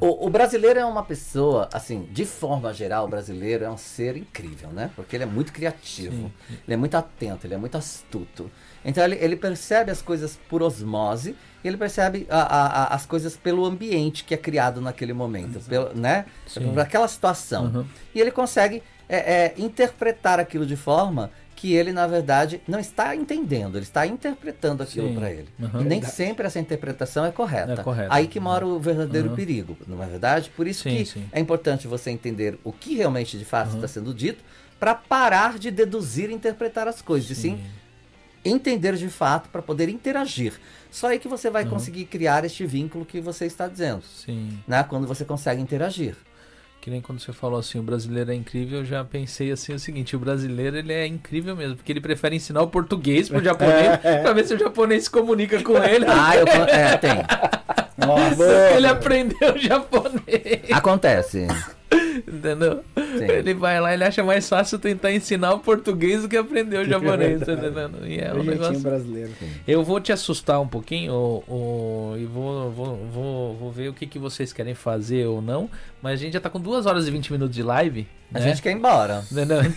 O, o brasileiro é uma pessoa, assim, de forma geral, o brasileiro é um ser incrível, né? Porque ele é muito criativo, ele é muito atento, ele é muito astuto. Então ele, ele percebe as coisas por osmose e ele percebe a- a- a- as coisas pelo ambiente que é criado naquele momento, pelo, né? Sim. Por aquela situação. Uhum. E ele consegue é, é, interpretar aquilo de forma que ele, na verdade, não está entendendo, ele está interpretando aquilo Sim. para ele. Uhum. E nem sempre essa interpretação é correta. É correta. Aí que mora o verdadeiro Uhum. perigo, não é verdade? Por isso Sim, que sim. é importante você entender o que realmente de fato Uhum. está sendo dito para parar de deduzir e interpretar as coisas, e sim entender de fato para poder interagir. Só aí que você vai Uhum. conseguir criar este vínculo que você está dizendo, Sim. né? Quando você consegue interagir. Que nem quando você falou assim, o brasileiro é incrível, eu já pensei assim o seguinte, o brasileiro ele é incrível mesmo, porque ele prefere ensinar o português pro japonês pra ver se o japonês se comunica com ele. Ah, eu, é, tem. Nossa. ele aprendeu japonês, Acontece. Entendeu? Sim. Ele vai lá, ele acha mais fácil tentar ensinar o português do que aprender o japonês, tá entendendo? E é um o jeitinho negócio... brasileiro. Eu vou te assustar um pouquinho ô, ô, e vou, vou, vou, vou ver o que, que vocês querem fazer ou não, mas a gente já tá com 2 horas e 20 minutos de live, A né? gente quer ir embora. Entendeu?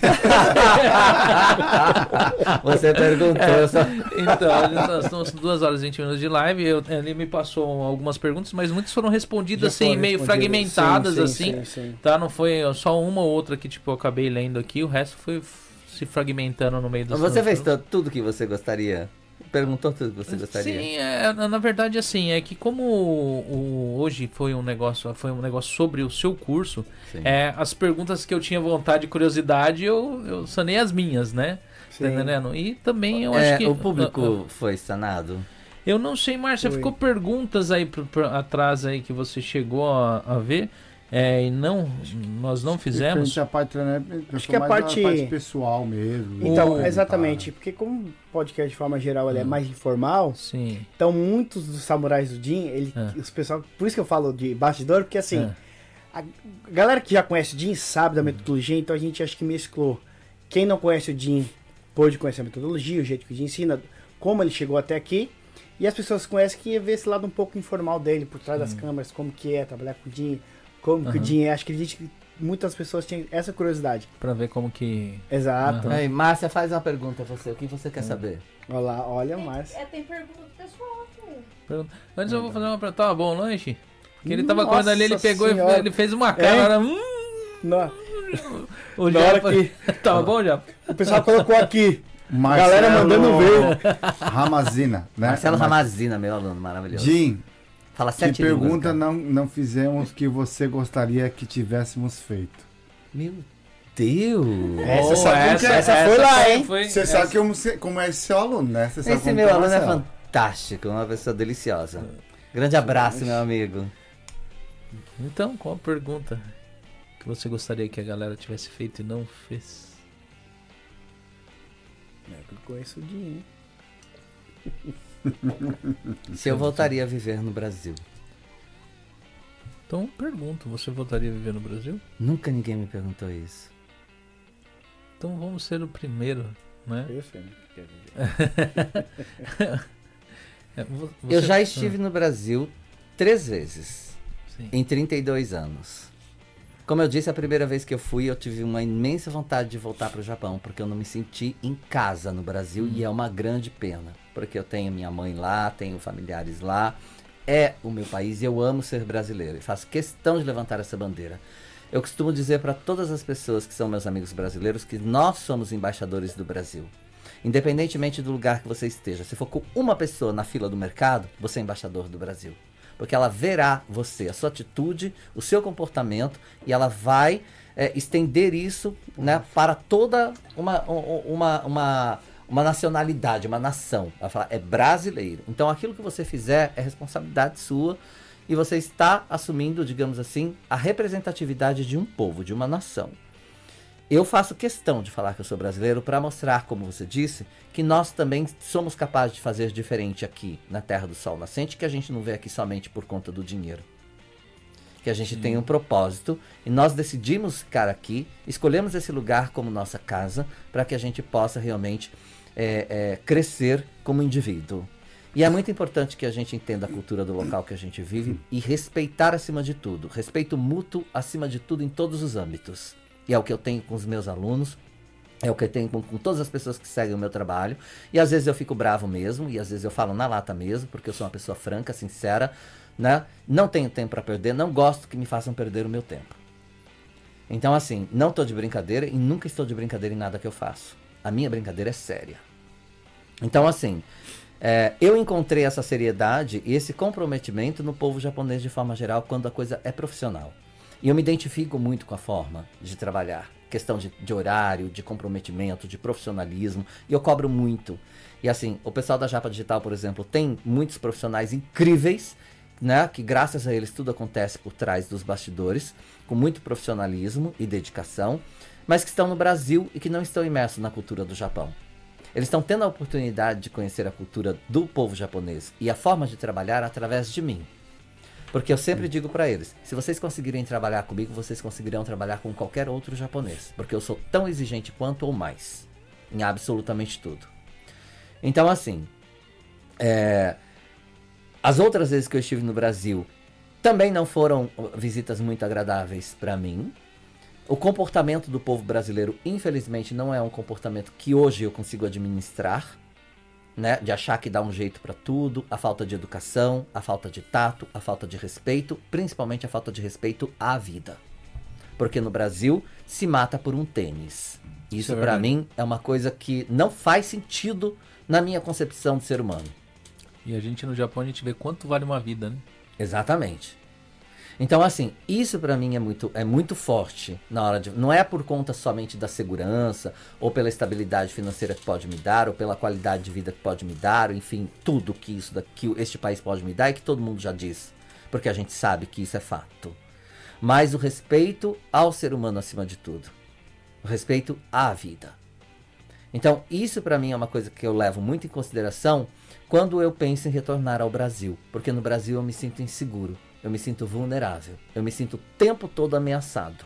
Você perguntou, eu só... Então, nós estamos com 2 horas e 20 minutos de live. Eu, ele me passou algumas perguntas, mas muitas foram respondidas Já assim, foram meio fragmentadas, Sim, sim, assim. sim, sim. Tá? Não foi só uma ou outra que tipo, eu acabei lendo aqui, o resto foi se fragmentando no meio do Você fez tu- tudo que você gostaria? Perguntou tudo que você gostaria? Sim, é, na na verdade assim, é que como o, o- hoje foi um negócio, foi um negócio sobre o seu curso, é, as perguntas que eu tinha vontade e curiosidade, eu, eu sanei as minhas, né? Tá Sim. entendendo? E também eu É, acho que o público foi sanado? Eu não sei, Márcia, ficou perguntas aí pro- pro- atrás aí que você chegou a, a ver é, e não, nós não fizemos. À parte, né, Acho que a parte- parte pessoal mesmo. Então, né, exatamente, porque como o podcast de forma geral ele é Hum. mais informal, Sim. então muitos dos samurais do Jin, ele, É. os pessoal, por isso que eu falo de bastidor, porque assim, É. a galera que já conhece o Jin sabe da metodologia, então a gente acho que mesclou. Quem não conhece o Jin pôde conhecer a metodologia, o jeito que o Jin ensina, como ele chegou até aqui. E as pessoas conhecem que ia ver esse lado um pouco informal dele, por trás das câmeras, como que é trabalhar com o Jin, como que o é. Acho que a gente, muitas pessoas têm essa curiosidade. Pra ver como que. Exato. Aham. Aí, Márcia, faz uma pergunta a você. O que você quer Hum. saber? Olha lá, olha, Márcia. É, tem pergunta do pessoal aqui. Pergunta- Antes eu vou fazer uma pergunta. Tava bom o lanche? Porque ele tava comendo ali, ele Nossa pegou e Senhora. ele fez uma cara. Hum, Na- o Na hora Japa- que- Tava bom, já? o pessoal colocou aqui. Marcelo Galera mandando ver. Ramazina, né? Marcelo Mar- Ramazina, meu aluno maravilhoso. Jim, Fala que sete línguas, pergunta não, não fizemos que você gostaria que tivéssemos feito? Meu Deus! Essa Oh, que é? Essa foi lá, hein? foi- Você essa- sabe que eu, como é seu aluno, né? Você Esse meu que é aluno é fantástico, uma pessoa deliciosa. Grande abraço, meu amigo. Então, qual a pergunta que você gostaria que a galera tivesse feito e não fez? Eu conheço o Jin. Se eu voltaria a viver no Brasil. Então pergunto, você voltaria a viver no Brasil? Nunca ninguém me perguntou isso. Então vamos ser o primeiro, né? Eu sei, né? É, Eu já estive no Brasil três vezes. Sim. em 32 anos. Como eu disse, a primeira vez que eu fui, eu tive uma imensa vontade de voltar para o Japão, porque eu não me senti em casa no Brasil e é uma grande pena, porque eu tenho minha mãe lá, tenho familiares lá, é o meu país e eu amo ser brasileiro e faço questão de levantar essa bandeira. Eu costumo dizer para todas as pessoas que são meus amigos brasileiros que nós somos embaixadores do Brasil. Independentemente do lugar que você esteja, se for com uma pessoa na fila do mercado, você é embaixador do Brasil porque ela verá você, a sua atitude, o seu comportamento e ela vai é, estender isso né, para toda uma, um- uma, uma, uma nacionalidade, uma nação. Ela fala, é brasileiro. Então aquilo que você fizer é responsabilidade sua e você está assumindo, digamos assim, a representatividade de um povo, de uma nação. Eu faço questão de falar que eu sou brasileiro para mostrar, como você disse, que nós também somos capazes de fazer diferente aqui na Terra do Sol Nascente, que a gente não vê aqui somente por conta do dinheiro. Que a gente tem um propósito e nós decidimos ficar aqui, escolhemos esse lugar como nossa casa para que a gente possa realmente é, é, crescer como indivíduo. E é muito importante que a gente entenda a cultura do local que a gente vive e respeitar acima de tudo. Respeito mútuo acima de tudo em todos os âmbitos. E é o que eu tenho com os meus alunos, é o que eu tenho com, com todas as pessoas que seguem o meu trabalho. E às vezes eu fico bravo mesmo, e às vezes eu falo na lata mesmo, porque eu sou uma pessoa franca, sincera, né? Não tenho tempo para perder, não gosto que me façam perder o meu tempo. Então, assim, não tô de brincadeira e nunca estou de brincadeira em nada que eu faço. A minha brincadeira é séria. Então, assim, é, eu encontrei essa seriedade e esse comprometimento no povo japonês de forma geral quando a coisa é profissional. E eu me identifico muito com a forma de trabalhar. Questão de, de horário, de comprometimento, de profissionalismo. E eu cobro muito. E assim, o pessoal da Japa Digital, por exemplo, tem muitos profissionais incríveis, né? Que graças a eles tudo acontece por trás dos bastidores, com muito profissionalismo e dedicação, mas que estão no Brasil e que não estão imersos na cultura do Japão. Eles estão tendo a oportunidade de conhecer a cultura do povo japonês e a forma de trabalhar através de mim. Porque eu sempre digo para eles: se vocês conseguirem trabalhar comigo, vocês conseguirão trabalhar com qualquer outro japonês. Porque eu sou tão exigente quanto ou mais. Em absolutamente tudo. Então, assim. é, As outras vezes que eu estive no Brasil também não foram visitas muito agradáveis para mim. O comportamento do povo brasileiro, infelizmente, não é um comportamento que hoje eu consigo administrar né, de achar que dá um jeito para tudo, a falta de educação, a falta de tato, a falta de respeito, principalmente a falta de respeito à vida. Porque no Brasil se mata por um tênis. Isso é para mim é uma coisa que não faz sentido na minha concepção de ser humano. E a gente no Japão a gente vê quanto vale uma vida, né? Exatamente. Então, assim, isso pra mim é muito, é muito forte na hora de. Não é por conta somente da segurança, ou pela estabilidade financeira que pode me dar, ou pela qualidade de vida que pode me dar, enfim, tudo que isso que este país pode me dar e que todo mundo já diz. Porque a gente sabe que isso é fato. Mas o respeito ao ser humano acima de tudo. O respeito à vida. Então, isso pra mim é uma coisa que eu levo muito em consideração quando eu penso em retornar ao Brasil, porque no Brasil eu me sinto inseguro, eu me sinto vulnerável, eu me sinto o tempo todo ameaçado.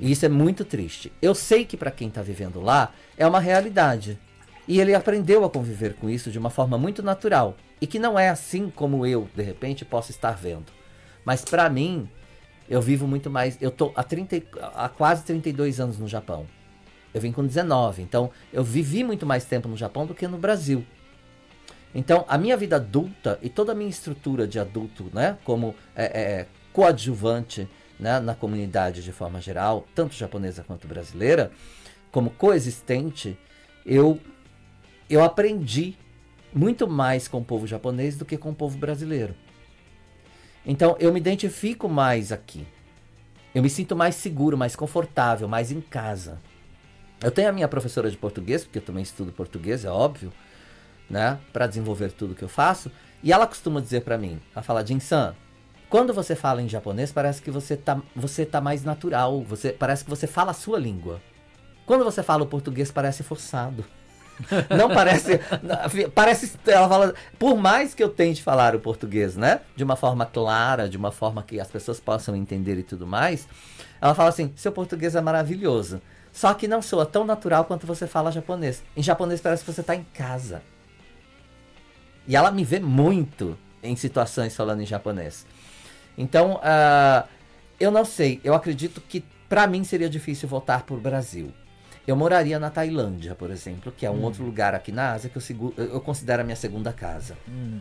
E isso é muito triste. Eu sei que para quem está vivendo lá é uma realidade. E ele aprendeu a conviver com isso de uma forma muito natural. E que não é assim como eu, de repente, posso estar vendo. Mas para mim, eu vivo muito mais. Eu tô há, 30, e- há quase 32 anos no Japão. Eu vim com 19, então eu vivi muito mais tempo no Japão do que no Brasil. Então, a minha vida adulta e toda a minha estrutura de adulto, né, como é, é, coadjuvante né, na comunidade de forma geral, tanto japonesa quanto brasileira, como coexistente, eu, eu aprendi muito mais com o povo japonês do que com o povo brasileiro. Então, eu me identifico mais aqui. Eu me sinto mais seguro, mais confortável, mais em casa. Eu tenho a minha professora de português, porque eu também estudo português, é óbvio, né, para desenvolver tudo que eu faço, e ela costuma dizer para mim, ela fala, Jin-san, quando você fala em japonês, parece que você tá, você tá mais natural, você parece que você fala a sua língua. Quando você fala o português, parece forçado. Não parece. Parece. Ela fala. Por mais que eu tente falar o português, né? De uma forma clara, de uma forma que as pessoas possam entender e tudo mais. Ela fala assim: seu português é maravilhoso. Só que não soa tão natural quanto você fala japonês. Em japonês parece que você está em casa. E ela me vê muito em situações falando em japonês. Então, uh, eu não sei. Eu acredito que para mim seria difícil voltar para o Brasil. Eu moraria na Tailândia, por exemplo, que é um hum. outro lugar aqui na Ásia que eu, eu considero a minha segunda casa. Hum.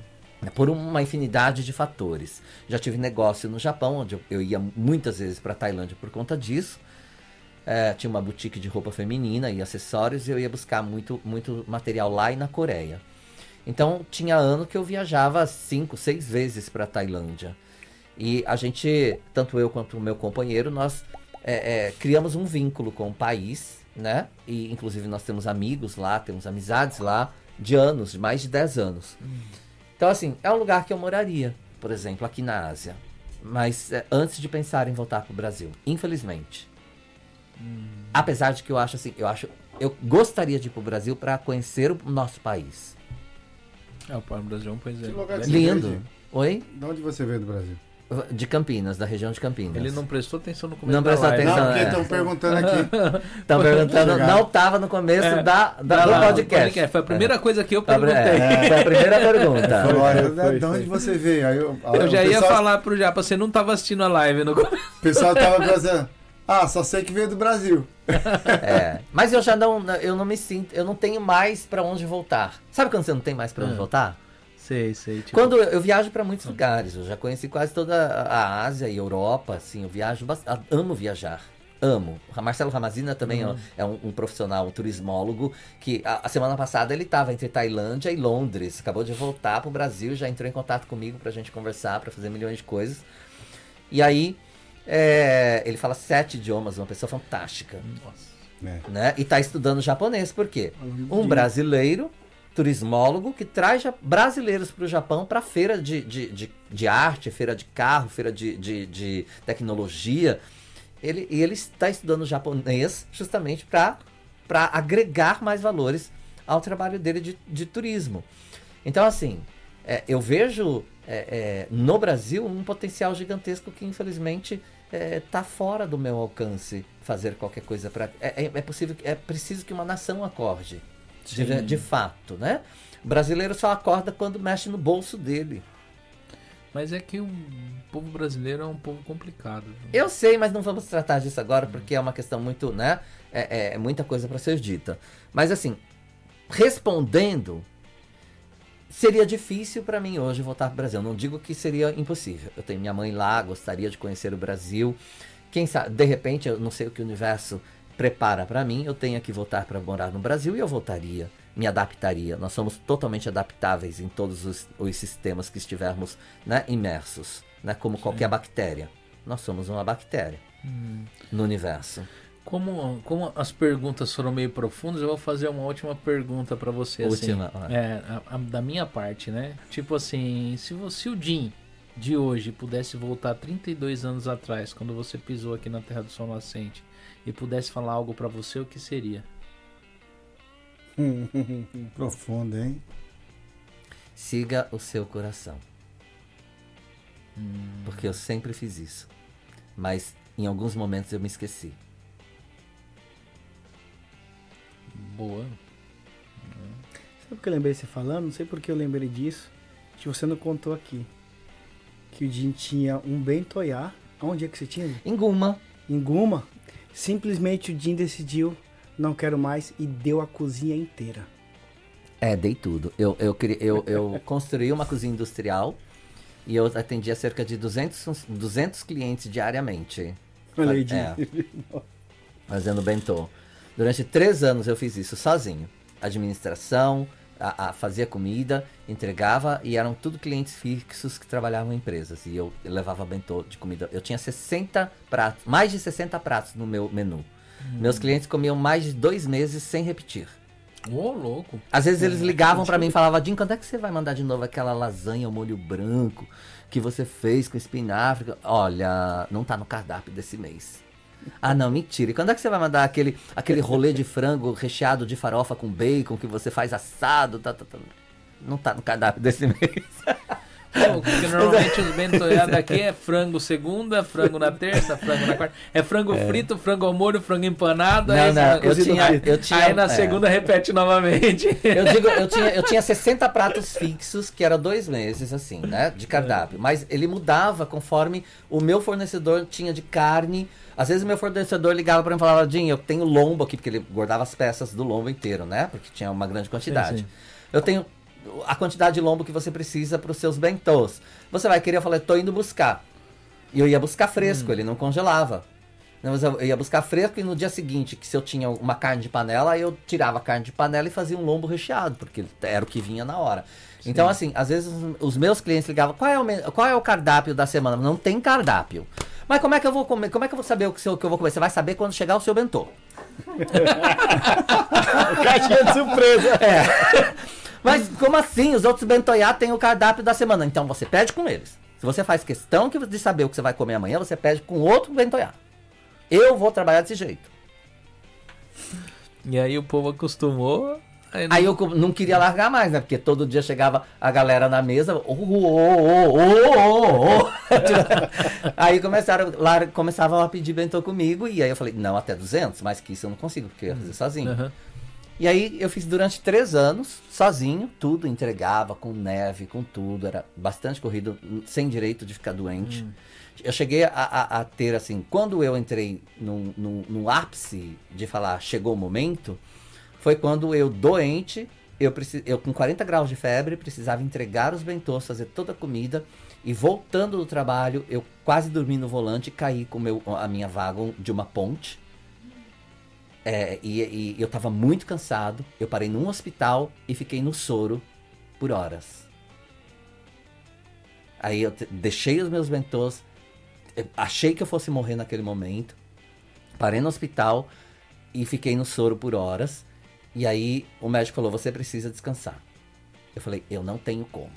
Por uma infinidade de fatores. Já tive negócio no Japão, onde eu, eu ia muitas vezes para Tailândia por conta disso. É, tinha uma boutique de roupa feminina e acessórios e eu ia buscar muito, muito material lá e na Coreia. Então tinha ano que eu viajava cinco, seis vezes para Tailândia. E a gente, tanto eu quanto o meu companheiro, nós é, é, criamos um vínculo com o país, né? E inclusive nós temos amigos lá, temos amizades lá de anos, de mais de 10 anos. Então, assim, é um lugar que eu moraria, por exemplo, aqui na Ásia. Mas é, antes de pensar em voltar para o Brasil, infelizmente. Hum. Apesar de que eu acho assim, eu acho, eu gostaria de ir para o Brasil para conhecer o nosso país. É, o Brasil é um país lindo. Oi? De onde você veio do Brasil? De Campinas, da região de Campinas. Ele não prestou atenção no começo Não prestou atenção. Não, porque estão é. perguntando aqui. Estão perguntando, não estava no começo é, da, da, do podcast. Foi a primeira é. coisa que eu perguntei. É, foi a primeira pergunta. Foi, foi, de onde você veio? Aí eu, eu já ia pessoal... falar pro Japa, você não estava assistindo a live no começo. O pessoal estava pensando, ah, só sei que veio do Brasil. É, mas eu já não, eu não me sinto, eu não tenho mais para onde voltar. Sabe quando você não tem mais para onde é. voltar? Sei, sei. Tipo... Quando eu, viajo para muitos lugares, eu já conheci quase toda a Ásia e Europa, assim, eu viajo bastante, amo viajar. Amo. O Marcelo Ramazina também uhum. é um, um, profissional, um turismólogo, que a, a semana passada ele estava entre Tailândia e Londres. Acabou de voltar para o Brasil, já entrou em contato comigo para a gente conversar, para fazer milhões de coisas. E aí, é, ele fala sete idiomas, uma pessoa fantástica. Nossa. É. Né? E está estudando japonês, por quê? Um brasileiro turismólogo que traz brasileiros para o Japão para feira de, de, de, de, arte, feira de carro, feira de, de, de tecnologia. Ele, e ele está estudando japonês justamente para agregar mais valores ao trabalho dele de, de turismo. Então, assim, é, eu vejo é, é, no Brasil um potencial gigantesco que, infelizmente, está é, fora do meu alcance fazer qualquer coisa para. É, é, é, possível, é preciso que uma nação acorde de, de fato, né? O brasileiro só acorda quando mexe no bolso dele. Mas é que o povo brasileiro é um povo complicado. Eu sei, mas não vamos tratar disso agora porque é uma questão muito, né? É, é muita coisa para ser dita. Mas assim, respondendo, seria difícil para mim hoje voltar para o Brasil. Não digo que seria impossível. Eu tenho minha mãe lá, gostaria de conhecer o Brasil. Quem sabe, de repente, eu não sei o que o universo prepara para mim, eu tenho que voltar para morar no Brasil e eu voltaria, me adaptaria. Nós somos totalmente adaptáveis em todos os, os sistemas que estivermos né, imersos, né, como Sim. qualquer bactéria. Nós somos uma bactéria hum. no universo. Como, como as perguntas foram meio profundas, eu vou fazer uma última pergunta para você. Assim. Última. Assim, é, a, a, da minha parte, né? Tipo assim, se, você, se o Jim de hoje pudesse voltar 32 anos atrás, quando você pisou aqui na Terra do Sol Nascente, e pudesse falar algo para você, o que seria? Profundo, hein? Siga o seu coração. Hum. Porque eu sempre fiz isso. Mas em alguns momentos eu me esqueci. Boa. Sabe o que eu lembrei você falando? Não sei porque eu lembrei disso. Que você não contou aqui. Que o Jim tinha um bentoiá. Onde é que você tinha? Em Guma. Em Guma? Simplesmente o Jim decidiu, não quero mais, e deu a cozinha inteira. É, dei tudo. Eu, eu, eu, eu construí uma cozinha industrial e eu atendia cerca de 200, 200 clientes diariamente. Olha aí, é, fazendo bentô. Durante três anos eu fiz isso sozinho. Administração, a, a, fazia comida, entregava e eram tudo clientes fixos que trabalhavam em empresas. E eu, levava bentô de comida. Eu tinha 60 pratos, mais de 60 pratos no meu menu. Hum. Meus clientes comiam mais de dois meses sem repetir. Ô, oh, louco. Às vezes eles ligavam para mim e falavam, Jim, quando é que você vai mandar de novo aquela lasanha ao molho branco que você fez com espinafre? Olha, não tá no cardápio desse mês. Ah, não, mentira. E quando é que você vai mandar aquele, aquele rolê de frango recheado de farofa com bacon que você faz assado? Tá, tá, tá. Não tá no cardápio desse mês. Porque normalmente os bentoiados aqui é frango segunda, frango na terça, frango na quarta. É frango frito, frango ao molho, frango empanado. Não, aí, não, eu tinha- eu tinha- aí na é. segunda repete novamente. Eu digo, eu tinha, eu tinha 60 pratos fixos, que era dois meses, assim, né? De cardápio. Mas ele mudava conforme o meu fornecedor tinha de carne. Às vezes o meu fornecedor ligava para mim e falava, Dinho, eu tenho lombo aqui, porque ele guardava as peças do lombo inteiro, né? Porque tinha uma grande quantidade. sim. Eu tenho a quantidade de lombo que você precisa para os seus bentôs. Você vai querer, eu falei, tô indo buscar. E eu ia buscar fresco, ele não congelava. Mas Eu ia buscar fresco e no dia seguinte, que se eu tinha uma carne de panela, eu tirava a carne de panela e fazia um lombo recheado, porque era o que vinha na hora. Então, assim, às vezes os- meus clientes ligavam, qual é, o, qual é o cardápio da semana? Não tem cardápio. Mas como é que eu vou comer? Como é que eu vou saber o que eu vou comer? Você vai saber quando chegar o seu bentô. Caixinha de surpresa. É. Mas como assim? Os outros bentoiá têm o cardápio da semana. Então você pede com eles. Se você faz questão que- de saber o que você vai comer amanhã, você pede com outro bentoiá. Eu vou trabalhar desse jeito. E aí o povo acostumou. Aí, Aí eu não queria largar mais, né? Porque todo dia chegava a galera na mesa. Oh, oh, oh, aí começaram, lá, começavam a pedir bentô comigo. E aí eu falei, não, até 200, mas que isso eu não consigo, porque eu ia fazer sozinho. Aham. E aí eu fiz durante três anos, sozinho, tudo, entregava com neve, com tudo, era bastante corrido, sem direito de ficar doente. Eu cheguei a, a- a ter, assim, quando eu entrei no, no, no ápice de falar chegou o momento, foi quando eu, doente, eu, preci- eu com 40 graus de febre, precisava entregar os bentôs, fazer toda a comida, e voltando do trabalho, eu quase dormi no volante e caí com meu, a minha vaga de uma ponte. É, e, e eu tava muito cansado. Eu parei num hospital e fiquei no soro por horas. Aí eu deixei os meus bentôs. eu Achei que eu fosse morrer naquele momento. Parei no hospital e fiquei no soro por horas. E aí o médico falou: Você precisa descansar. Eu falei: Eu não tenho como.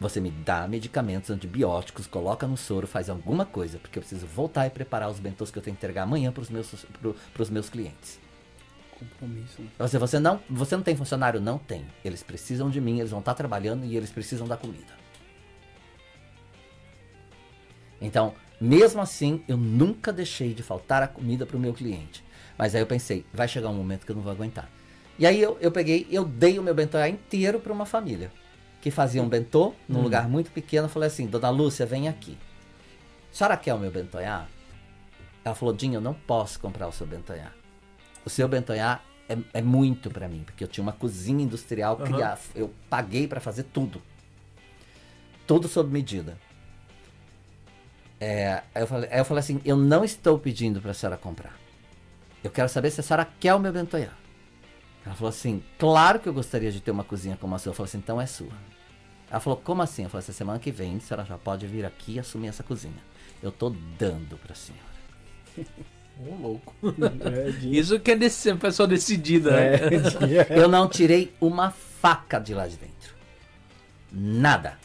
Você me dá medicamentos antibióticos, coloca no soro, faz alguma coisa, porque eu preciso voltar e preparar os bentôs que eu tenho que entregar amanhã para os meus, pro, meus clientes. Compromisso. né? Você, você, não, você não tem funcionário? Não tem. Eles precisam de mim, eles vão estar trabalhando e eles precisam da comida. Então, mesmo assim, eu nunca deixei de faltar a comida para o meu cliente. Mas aí eu pensei, vai chegar um momento que eu não vou aguentar. E aí eu, eu peguei, eu dei o meu bentô inteiro para uma família que fazia um bentô num lugar muito pequeno. Eu falei assim, Dona Lúcia, vem aqui. A senhora quer o meu bentoiá? Ela falou, Dinho, eu não posso comprar o seu bentoiá. O seu bentoiá é, é muito para mim, porque eu tinha uma cozinha industrial, criar, eu paguei para fazer tudo. Tudo sob medida. É, aí, eu falei, aí eu falei assim, eu não estou pedindo para a senhora comprar. Eu quero saber se a senhora quer o meu bentoiá. Ela falou assim, claro que eu gostaria de ter uma cozinha como a sua. Eu falei assim, então é sua. Ela falou, como assim? Eu falei assim, semana que vem a senhora já pode vir aqui e assumir essa cozinha. Eu tô dando pra senhora. Ô, louco. É, Isso que é desse, pessoa decidida, né? é, Eu não tirei uma faca de lá de dentro. Nada.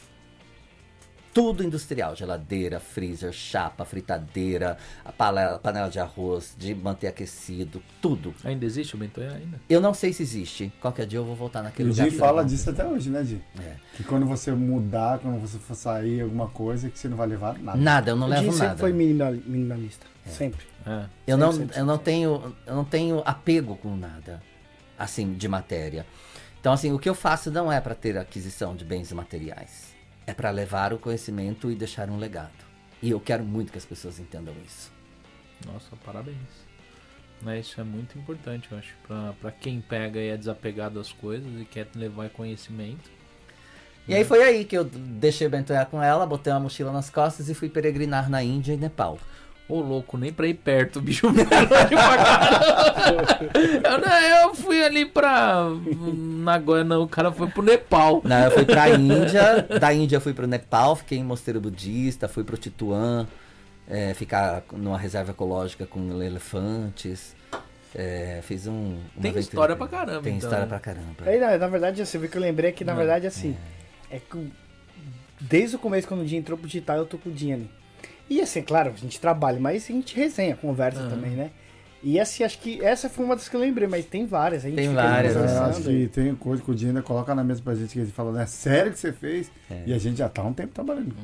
Tudo industrial, geladeira, freezer, chapa, fritadeira, a panela, panela de arroz, de manter aquecido, tudo. Ainda existe o bentoiá ainda? Eu não sei se existe. Qualquer dia eu vou voltar naquele O lugar. Di que fala disso até hoje, né, Di? É. Que quando você mudar, quando você for sair alguma coisa, que você não vai levar nada. Nada, eu não o levo sempre nada. foi minimal- minimalista. Sempre. É. Eu não, Sempre, sempre, eu não tenho, eu não tenho apego com nada, assim, de matéria. Então, assim, o que eu faço não é para ter aquisição de bens materiais. É para levar o conhecimento e deixar um legado. E eu quero muito que as pessoas entendam isso. Nossa, parabéns. Né, isso é muito importante, eu acho, pra quem pega e é desapegado às coisas e quer levar conhecimento. E aí foi aí que eu deixei o bentoiá com ela, botei uma mochila nas costas e fui peregrinar na Índia e Nepal. Ô louco, nem pra ir perto, o bicho me longe pra caramba. Eu, não, eu fui ali pra Nagoya, não, o cara foi pro Nepal. Não, eu fui pra Índia, da Índia eu fui pro Nepal, fiquei em mosteiro budista, fui pro Tituã, é, ficar numa reserva ecológica com elefantes. é, fiz um. Tem aventura história pra caramba, Tem então, história pra caramba. Aí, na, na verdade, você viu que eu lembrei que, na verdade, assim, é que o- desde o começo, quando o Dinho entrou pro digital, eu tô com o Dinho ali. E assim, claro, a gente trabalha, mas a gente resenha, conversa Aham. também, né? E assim, acho que essa foi uma das que eu lembrei, mas tem várias. A gente Tem várias, Eu né? acho que tem coisa que o ainda coloca na mesa pra gente que ele fala, né? Sério que você fez? É. E a gente já tá há um tempo trabalhando.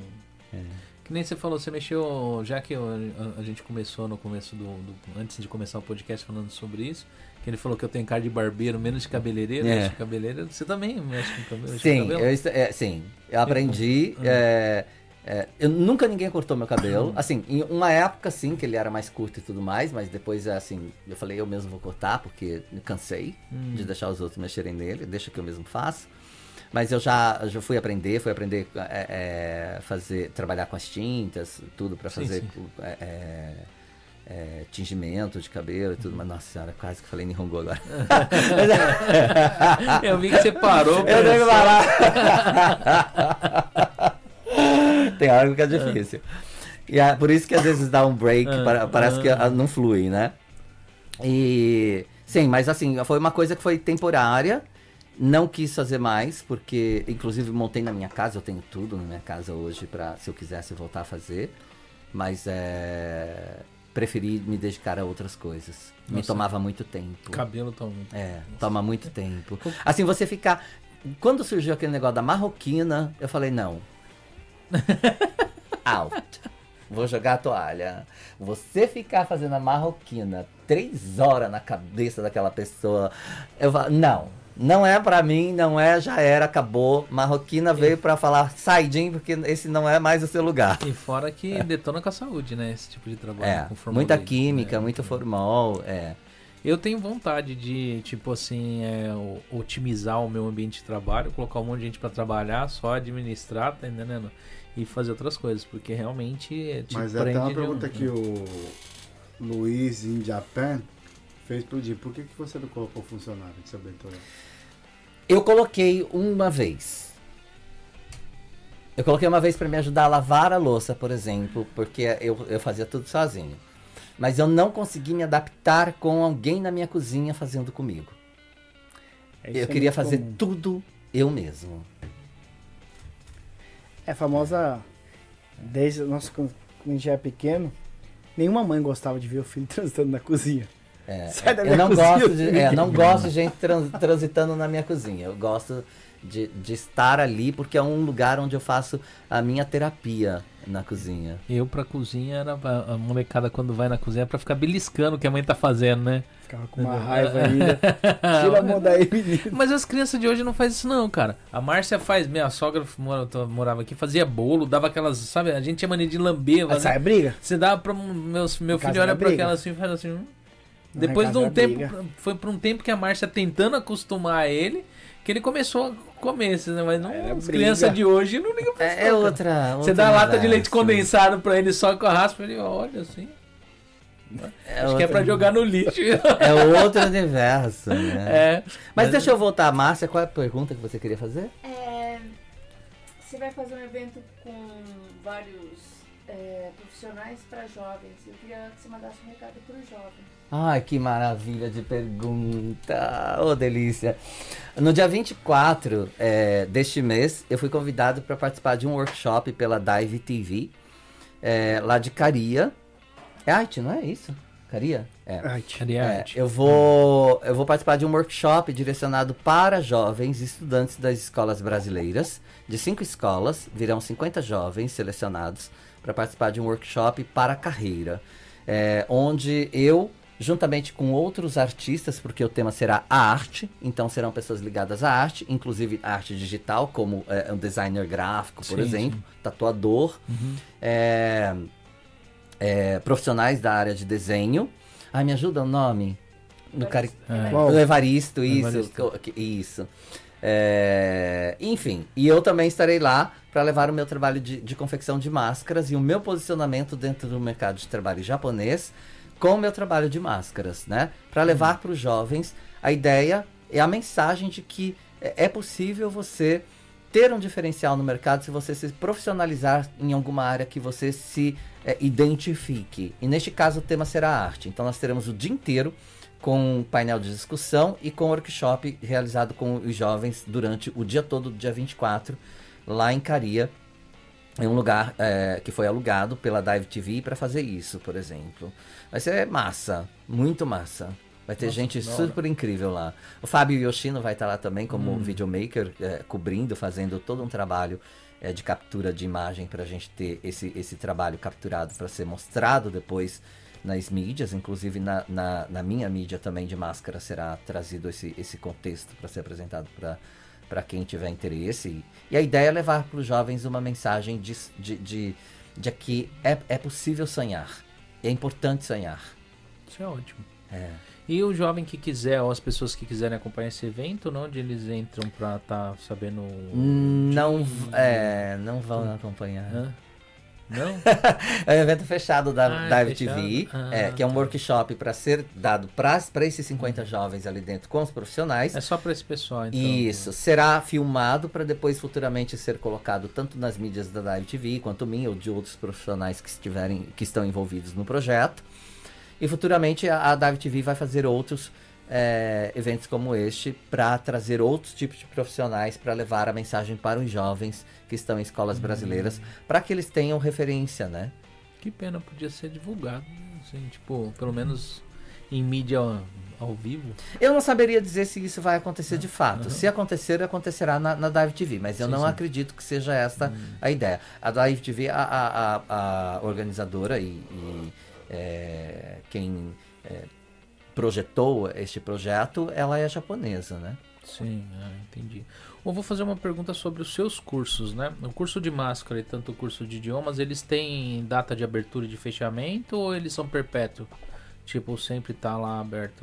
Que nem você falou, você mexeu, já que eu- a, gente começou no começo do, do- Antes de começar o podcast falando sobre isso, que ele falou que eu tenho cara de barbeiro, menos de cabeleireiro, É. cabeleireiro. Você também mexe com cabelo? mexe com Sim, cabelo? eu, é, sim, eu aprendi. Uhum. É, eu nunca ninguém cortou meu cabelo. Assim, em uma época, sim, que ele era mais curto e tudo mais, mas depois, assim, eu falei, eu mesmo vou cortar, porque me cansei Hum. de deixar os outros mexerem nele, deixa que eu mesmo faço. Mas eu já, já fui aprender, fui aprender é, é, fazer, trabalhar com as tintas, tudo Sim, fazer sim. é, é, é, tingimento de cabelo e tudo. Mas nossa senhora, quase que falei Nihongo agora. Eu vi que você parou. Eu tenho que parar. Tem hora que fica difícil. E é por isso que às vezes dá um break, Ah, parece que ah. ah, não flui, né? E sim, mas assim, foi uma coisa que foi temporária. Não quis fazer mais, porque inclusive montei na minha casa, eu tenho tudo na minha casa hoje para se eu quisesse voltar a fazer. Mas é, preferi me dedicar a outras coisas. Me Nossa. tomava muito tempo. Cabelo toma. É, toma muito tempo. Assim, você ficar. Quando surgiu aquele negócio da marroquina, eu falei, não. Out. Vou jogar a toalha. Você ficar fazendo a marroquina três horas na cabeça daquela pessoa. Eu falo, não. Não é pra mim, não é, já era, acabou. Marroquina veio pra falar, sai, Jim, porque esse não é mais o seu lugar. E fora que detona com a saúde, né? Esse tipo de trabalho. É, com muita química, né? muito formol, é. Eu tenho vontade de, tipo assim, é, otimizar o meu ambiente de trabalho, colocar um monte de gente pra trabalhar, só administrar, tá entendendo? E fazer outras coisas, porque realmente é, te Mas é até uma de pergunta um- que o Luiz em Japan fez pro Dinho. Por que, que você não colocou funcionário no seu bentorão? Eu coloquei uma vez. Eu coloquei uma vez pra me ajudar a lavar a louça, por exemplo, porque eu, eu fazia tudo sozinho. Mas eu não consegui me adaptar com alguém na minha cozinha fazendo comigo. É, isso eu é queria fazer comum. tudo eu mesmo. É famosa. Desde. Quando quando a gente era pequeno, nenhuma mãe gostava de ver o filho transitando na cozinha. É, Sai da eu minha não cozinha, gosto de, é, não gosto de gente trans- transitando na minha cozinha. Eu gosto de, de estar ali porque é um lugar onde eu faço a minha terapia na cozinha. Eu pra cozinha era a molecada quando vai na cozinha é pra ficar beliscando o que a mãe tá fazendo, né? Ficava com uma raiva ainda. Tira a mão daí, menino. Mas as crianças de hoje não fazem isso não, cara. A Márcia faz, minha sogra morava aqui, fazia bolo, dava aquelas, sabe, a gente tinha mania de lamber. Aí sai a briga. Você dá pra um- meus, meu filho olha pra aquela assim e faz assim. hum. Depois de um tempo, briga. foi por um tempo que a Márcia tentando acostumar ele, que ele começou a comer esses, né? Mas não, briga. crianças de hoje não ligam pra isso. É, é cara. outra, Você dá lata de leite condensado pra ele só com a raspa, ele olha assim. É Acho que é pra jogar no lixo. É outro universo, né? é. Mas deixa eu voltar, Márcia, qual é a pergunta que você queria fazer? É, você vai fazer um evento com vários é, profissionais para jovens. Eu queria que você mandasse um recado para os jovens. Ai, que maravilha de pergunta! Ô, delícia! No dia 24 é, deste mês, eu fui convidado para participar de um workshop pela Dive TV, é, lá de Caria. É arte, não é isso? Caria? É. Ai, tia. Cadê a É, arte? eu vou eu vou participar de um workshop direcionado para jovens estudantes das escolas brasileiras. De cinco escolas, virão 50 jovens selecionados para participar de um workshop para a carreira, é, onde eu juntamente com outros artistas, porque o tema será a arte, então serão pessoas ligadas à arte, inclusive arte digital, como é, um designer gráfico, por Sim, exemplo, sim. tatuador, Uhum. é, é, profissionais da área de desenho. Ai, me ajuda o nome? Do cari... É. Qual? Do Evaristo, isso. Evaristo. Isso. É, enfim, e eu também estarei lá para levar o meu trabalho de, de confecção de máscaras e o meu posicionamento dentro do mercado de trabalho japonês com o meu trabalho de máscaras, né? Para levar para os jovens a ideia e a mensagem de que é é possível você ter um diferencial no mercado se você se profissionalizar em alguma área que você se é, identifique. E neste caso o tema será arte. Então nós teremos o dia inteiro com um painel de discussão e com workshop realizado com os jovens durante o dia todo do dia 24, lá em Caria. em um lugar é, que foi alugado pela Dive TV para fazer isso, por exemplo. Vai ser massa, muito massa. Vai ter Nossa, gente super incrível lá. O Fábio Yoshino vai estar lá também como Hum. videomaker, é, cobrindo, fazendo todo um trabalho é, de captura de imagem para a gente ter esse, esse trabalho capturado para ser mostrado depois nas mídias, inclusive na, na, na minha mídia também de máscara será trazido esse, esse contexto para ser apresentado para para quem tiver interesse. E a ideia é levar para os jovens uma mensagem de, de, de, de que é, é possível sonhar. É importante sonhar. Isso é ótimo. É. E o jovem que quiser, ou as pessoas que quiserem acompanhar esse evento, onde eles entram pra estar sabendo. Não, é, não vão acompanhar. Hã? Não? É um evento fechado da Ah, é fechado? TV, Ah, é, que é um workshop para ser dado para esses 50 jovens ali dentro com os profissionais. É só pra esse pessoal, então. Isso, será filmado para depois futuramente ser colocado tanto nas mídias da Dive TV quanto minha ou de outros profissionais que estiverem que estão envolvidos no projeto. E futuramente a, a Dive TV vai fazer outros é, eventos como este para trazer outros tipos de profissionais para levar a mensagem para os jovens que estão em escolas brasileiras para que eles tenham referência, né? Que pena, podia ser divulgado. Assim, tipo, pelo menos em mídia ao, vivo. Eu não saberia dizer se isso vai acontecer de fato. Se acontecer, acontecerá na, na Dive TV, mas eu Sim, não sim. acredito que seja esta a ideia. A Dive TV, a, a, a- a organizadora e, e, é, quem é, projetou este projeto, ela é japonesa, né? Sim, ah, entendi. Eu vou fazer uma pergunta sobre os seus cursos, né? O curso de máscara e tanto o curso de idiomas, eles têm data de abertura e de fechamento ou eles são perpétuos? Tipo, sempre tá lá aberto.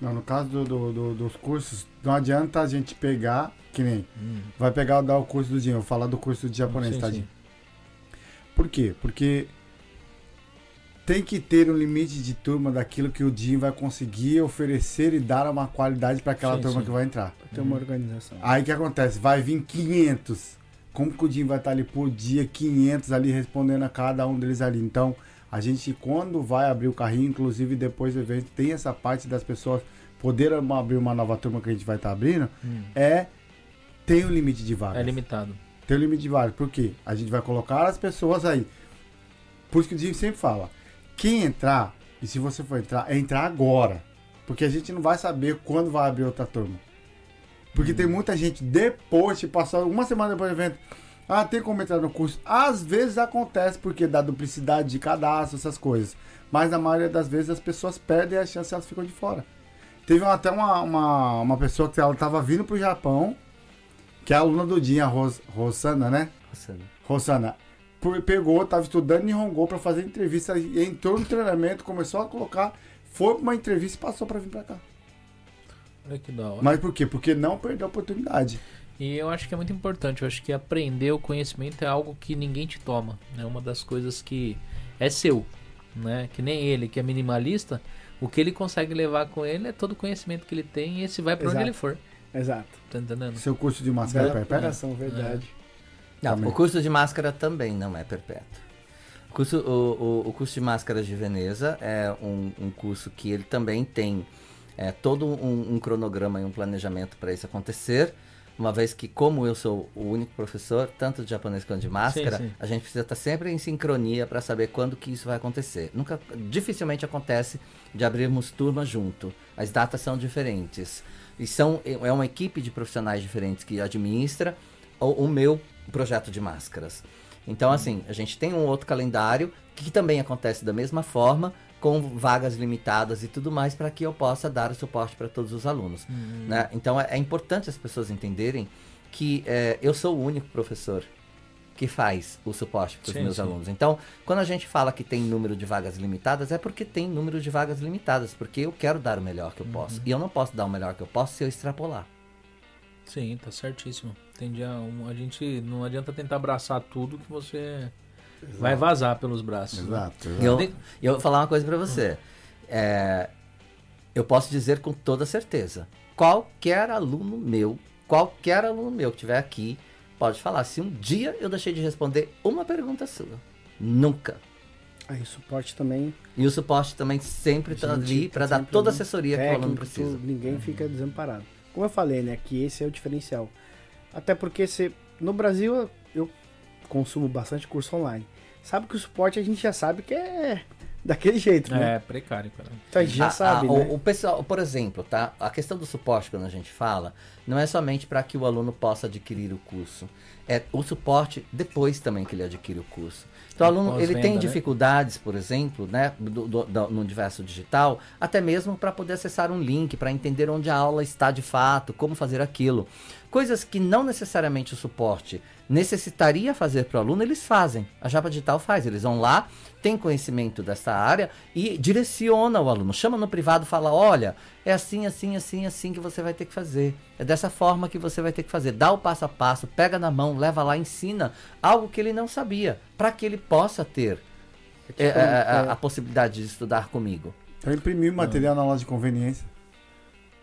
Não, no caso do- do- do- dos cursos, não adianta a gente pegar, que nem, Hum, vai pegar dar o curso do Dinho, vou falar do curso de japonês, sim, tá, sim. Por quê? Porque tem que ter um limite de turma daquilo que o Dinho vai conseguir oferecer e dar uma qualidade para aquela Sim, turma sim. que vai entrar. Ter uma organização. Aí o que acontece? Vai vir 500. Como que o Dinho vai estar ali por dia, 500 ali respondendo a cada um deles ali? Então, a gente, quando vai abrir o carrinho, inclusive depois do evento, tem essa parte das pessoas poder abrir uma nova turma que a gente vai estar abrindo, Hum, é. Tem um limite de vagas. é limitado. Tem um limite de vagas. Por quê? A gente vai colocar as pessoas aí. Por isso que o Dinho sempre fala: quem entrar, e se você for entrar, é entrar agora. Porque a gente não vai saber quando vai abrir outra turma. Porque tem muita gente depois, de passar uma semana depois do evento. Ah, tem como entrar no curso. Às vezes acontece porque dá duplicidade de cadastro, essas coisas. Mas na maioria das vezes as pessoas perdem a chance e elas ficam de fora. Teve até uma, uma, uma pessoa que ela estava vindo pro Japão, que é a aluna do Dinho, a Ros, Rosana, né? Rosana, por- pegou, tava estudando em Hongô para fazer entrevista, e entrou no treinamento, começou a colocar, foi pra uma entrevista e passou para vir para cá. Olha que da hora. Mas por quê? Porque não perdeu a oportunidade. E eu acho que é muito importante. Eu acho que aprender o conhecimento é algo que ninguém te toma. É uma das coisas que é seu, né? Que nem ele, que é minimalista. O que ele consegue levar com ele é todo o conhecimento que ele tem e esse vai pra onde ele for. Exato. Tá entendendo? Seu curso de máscara é perpétua? colocação, verdade. Não, Também. o curso de máscara também não é perpétuo. O curso, o, o, o curso de máscaras de Veneza é um, um curso que ele também tem é, todo um, um cronograma e um planejamento para isso acontecer. Uma vez que, como eu sou o único professor, tanto de japonês quanto de máscara, sim. a gente precisa estar sempre em sincronia para saber quando que isso vai acontecer. Nunca, dificilmente acontece de abrirmos turma junto. As datas são diferentes. E são, é uma equipe de profissionais diferentes que administra o, o meu projeto de máscaras. Então, assim, a gente tem um outro calendário que também acontece da mesma forma, com vagas limitadas e tudo mais, para que eu possa dar o suporte para todos os alunos. né? Então, é, é importante as pessoas entenderem que é, eu sou o único professor que faz o suporte para os meus sim. alunos. Então, quando a gente fala que tem número de vagas limitadas, é porque tem número de vagas limitadas, porque eu quero dar o melhor que eu posso. E eu não posso dar o melhor que eu posso se eu extrapolar. Sim, tá certíssimo. Entendi. A, um- a gente não adianta tentar abraçar tudo que você vai vazar pelos braços. né? Exato. E eu, e eu vou falar uma coisa pra você. É, eu posso dizer com toda certeza. Qualquer aluno meu, qualquer aluno meu que estiver aqui, pode falar. Se um dia eu deixei de responder uma pergunta sua. Nunca. Aí o suporte também. E o suporte também sempre está ali para dar toda a assessoria que o aluno técnico, precisa. ninguém fica desamparado. Como eu falei, né? Que esse é o diferencial. Até porque se, no Brasil, eu consumo bastante curso online. Sabe que o suporte a gente já sabe que é daquele jeito, né? É, precário, cara. Então a gente já Ah, sabe, ah, né? o, o pessoal, por exemplo, tá? A questão do suporte quando a gente fala, não é somente para que o aluno possa adquirir o curso. É o suporte depois também que ele adquire o curso. Então, o aluno ele tem né? dificuldades, por exemplo, né, do- do- do- no universo digital, até mesmo para poder acessar um link, para entender onde a aula está de fato, como fazer aquilo. Coisas que não necessariamente o suporte necessitaria fazer para o aluno, eles fazem. A Japa Digital faz. Eles vão lá, tem conhecimento dessa área e direciona o aluno. Chama no privado, fala: olha, é assim, assim, assim, assim que você vai ter que fazer. É dessa forma que você vai ter que fazer. Dá o passo a passo, pega na mão, leva lá, ensina algo que ele não sabia, para que ele possa ter é, tipo, é, a, é. a possibilidade de estudar comigo. Eu imprimi o material na loja de conveniência.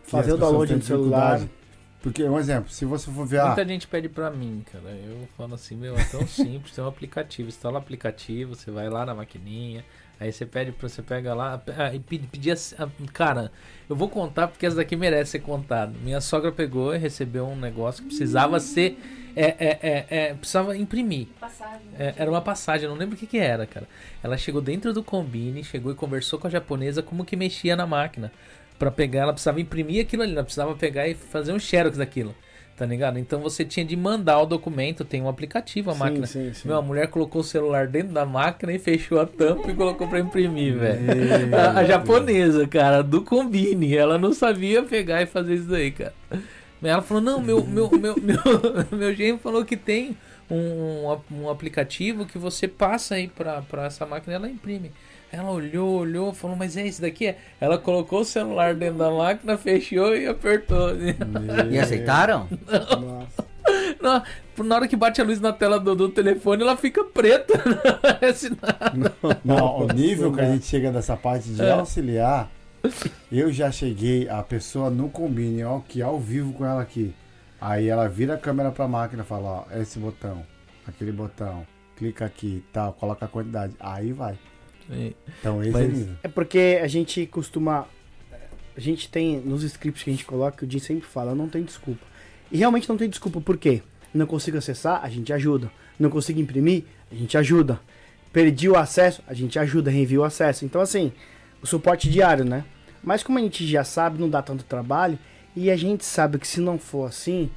Fazer o download no celular. dificuldade. Porque, um exemplo, se você for ver. Ah, Muita gente pede pra mim, cara. Eu falo assim, meu, é tão simples, tem um aplicativo, instala o aplicativo, você vai lá na maquininha, aí você pede pra você pega lá, ah, e pedi, pedi assim, ah, cara, eu vou contar porque essa daqui merece ser contado. Minha sogra pegou e recebeu um negócio que precisava ser, é, é, é, é, precisava imprimir. Passagem. É, era uma passagem, eu não lembro o que, que era, cara. Ela chegou dentro do combine, chegou e conversou com a japonesa como que mexia na máquina. Pra pegar, ela precisava imprimir aquilo ali, ela precisava pegar e fazer um xerox daquilo. Tá ligado? Então você tinha de mandar o documento, tem um aplicativo a Sim, máquina. sim, sim. Meu, a mulher colocou o celular dentro da máquina e fechou a tampa e colocou pra imprimir, velho. A, a japonesa, cara, do combine, ela não sabia pegar e fazer isso daí, cara. Ela falou, não, meu, meu, meu, meu, meu genro falou que tem um, um aplicativo que você passa aí pra essa máquina e ela imprime. Ela olhou, olhou, falou, mas é esse daqui? Ela colocou o celular dentro da máquina, fechou e apertou. Meu- E aceitaram? Nossa. Na, na hora que bate a luz na tela do, do telefone, ela fica preta. Não aparece nada. Não, o nível que a né? gente chega dessa parte de É. auxiliar, eu já cheguei, a pessoa no combine, ó, que ao vivo com ela aqui. Aí ela vira a câmera pra máquina e fala, ó, esse botão, aquele botão, clica aqui, tal, coloca a quantidade. Aí vai. Então esse é Mas- nível. É porque a gente costuma. A gente tem nos scripts que a gente coloca, que o Jim sempre fala, não tem desculpa. E realmente não tem desculpa, por quê? Não consigo acessar, a gente ajuda. Não consigo imprimir, a gente ajuda. Perdi o acesso, a gente ajuda, reenvia o acesso. Então, assim, o suporte diário, né? Mas como a gente já sabe, não dá tanto trabalho. E a gente sabe que se não for assim,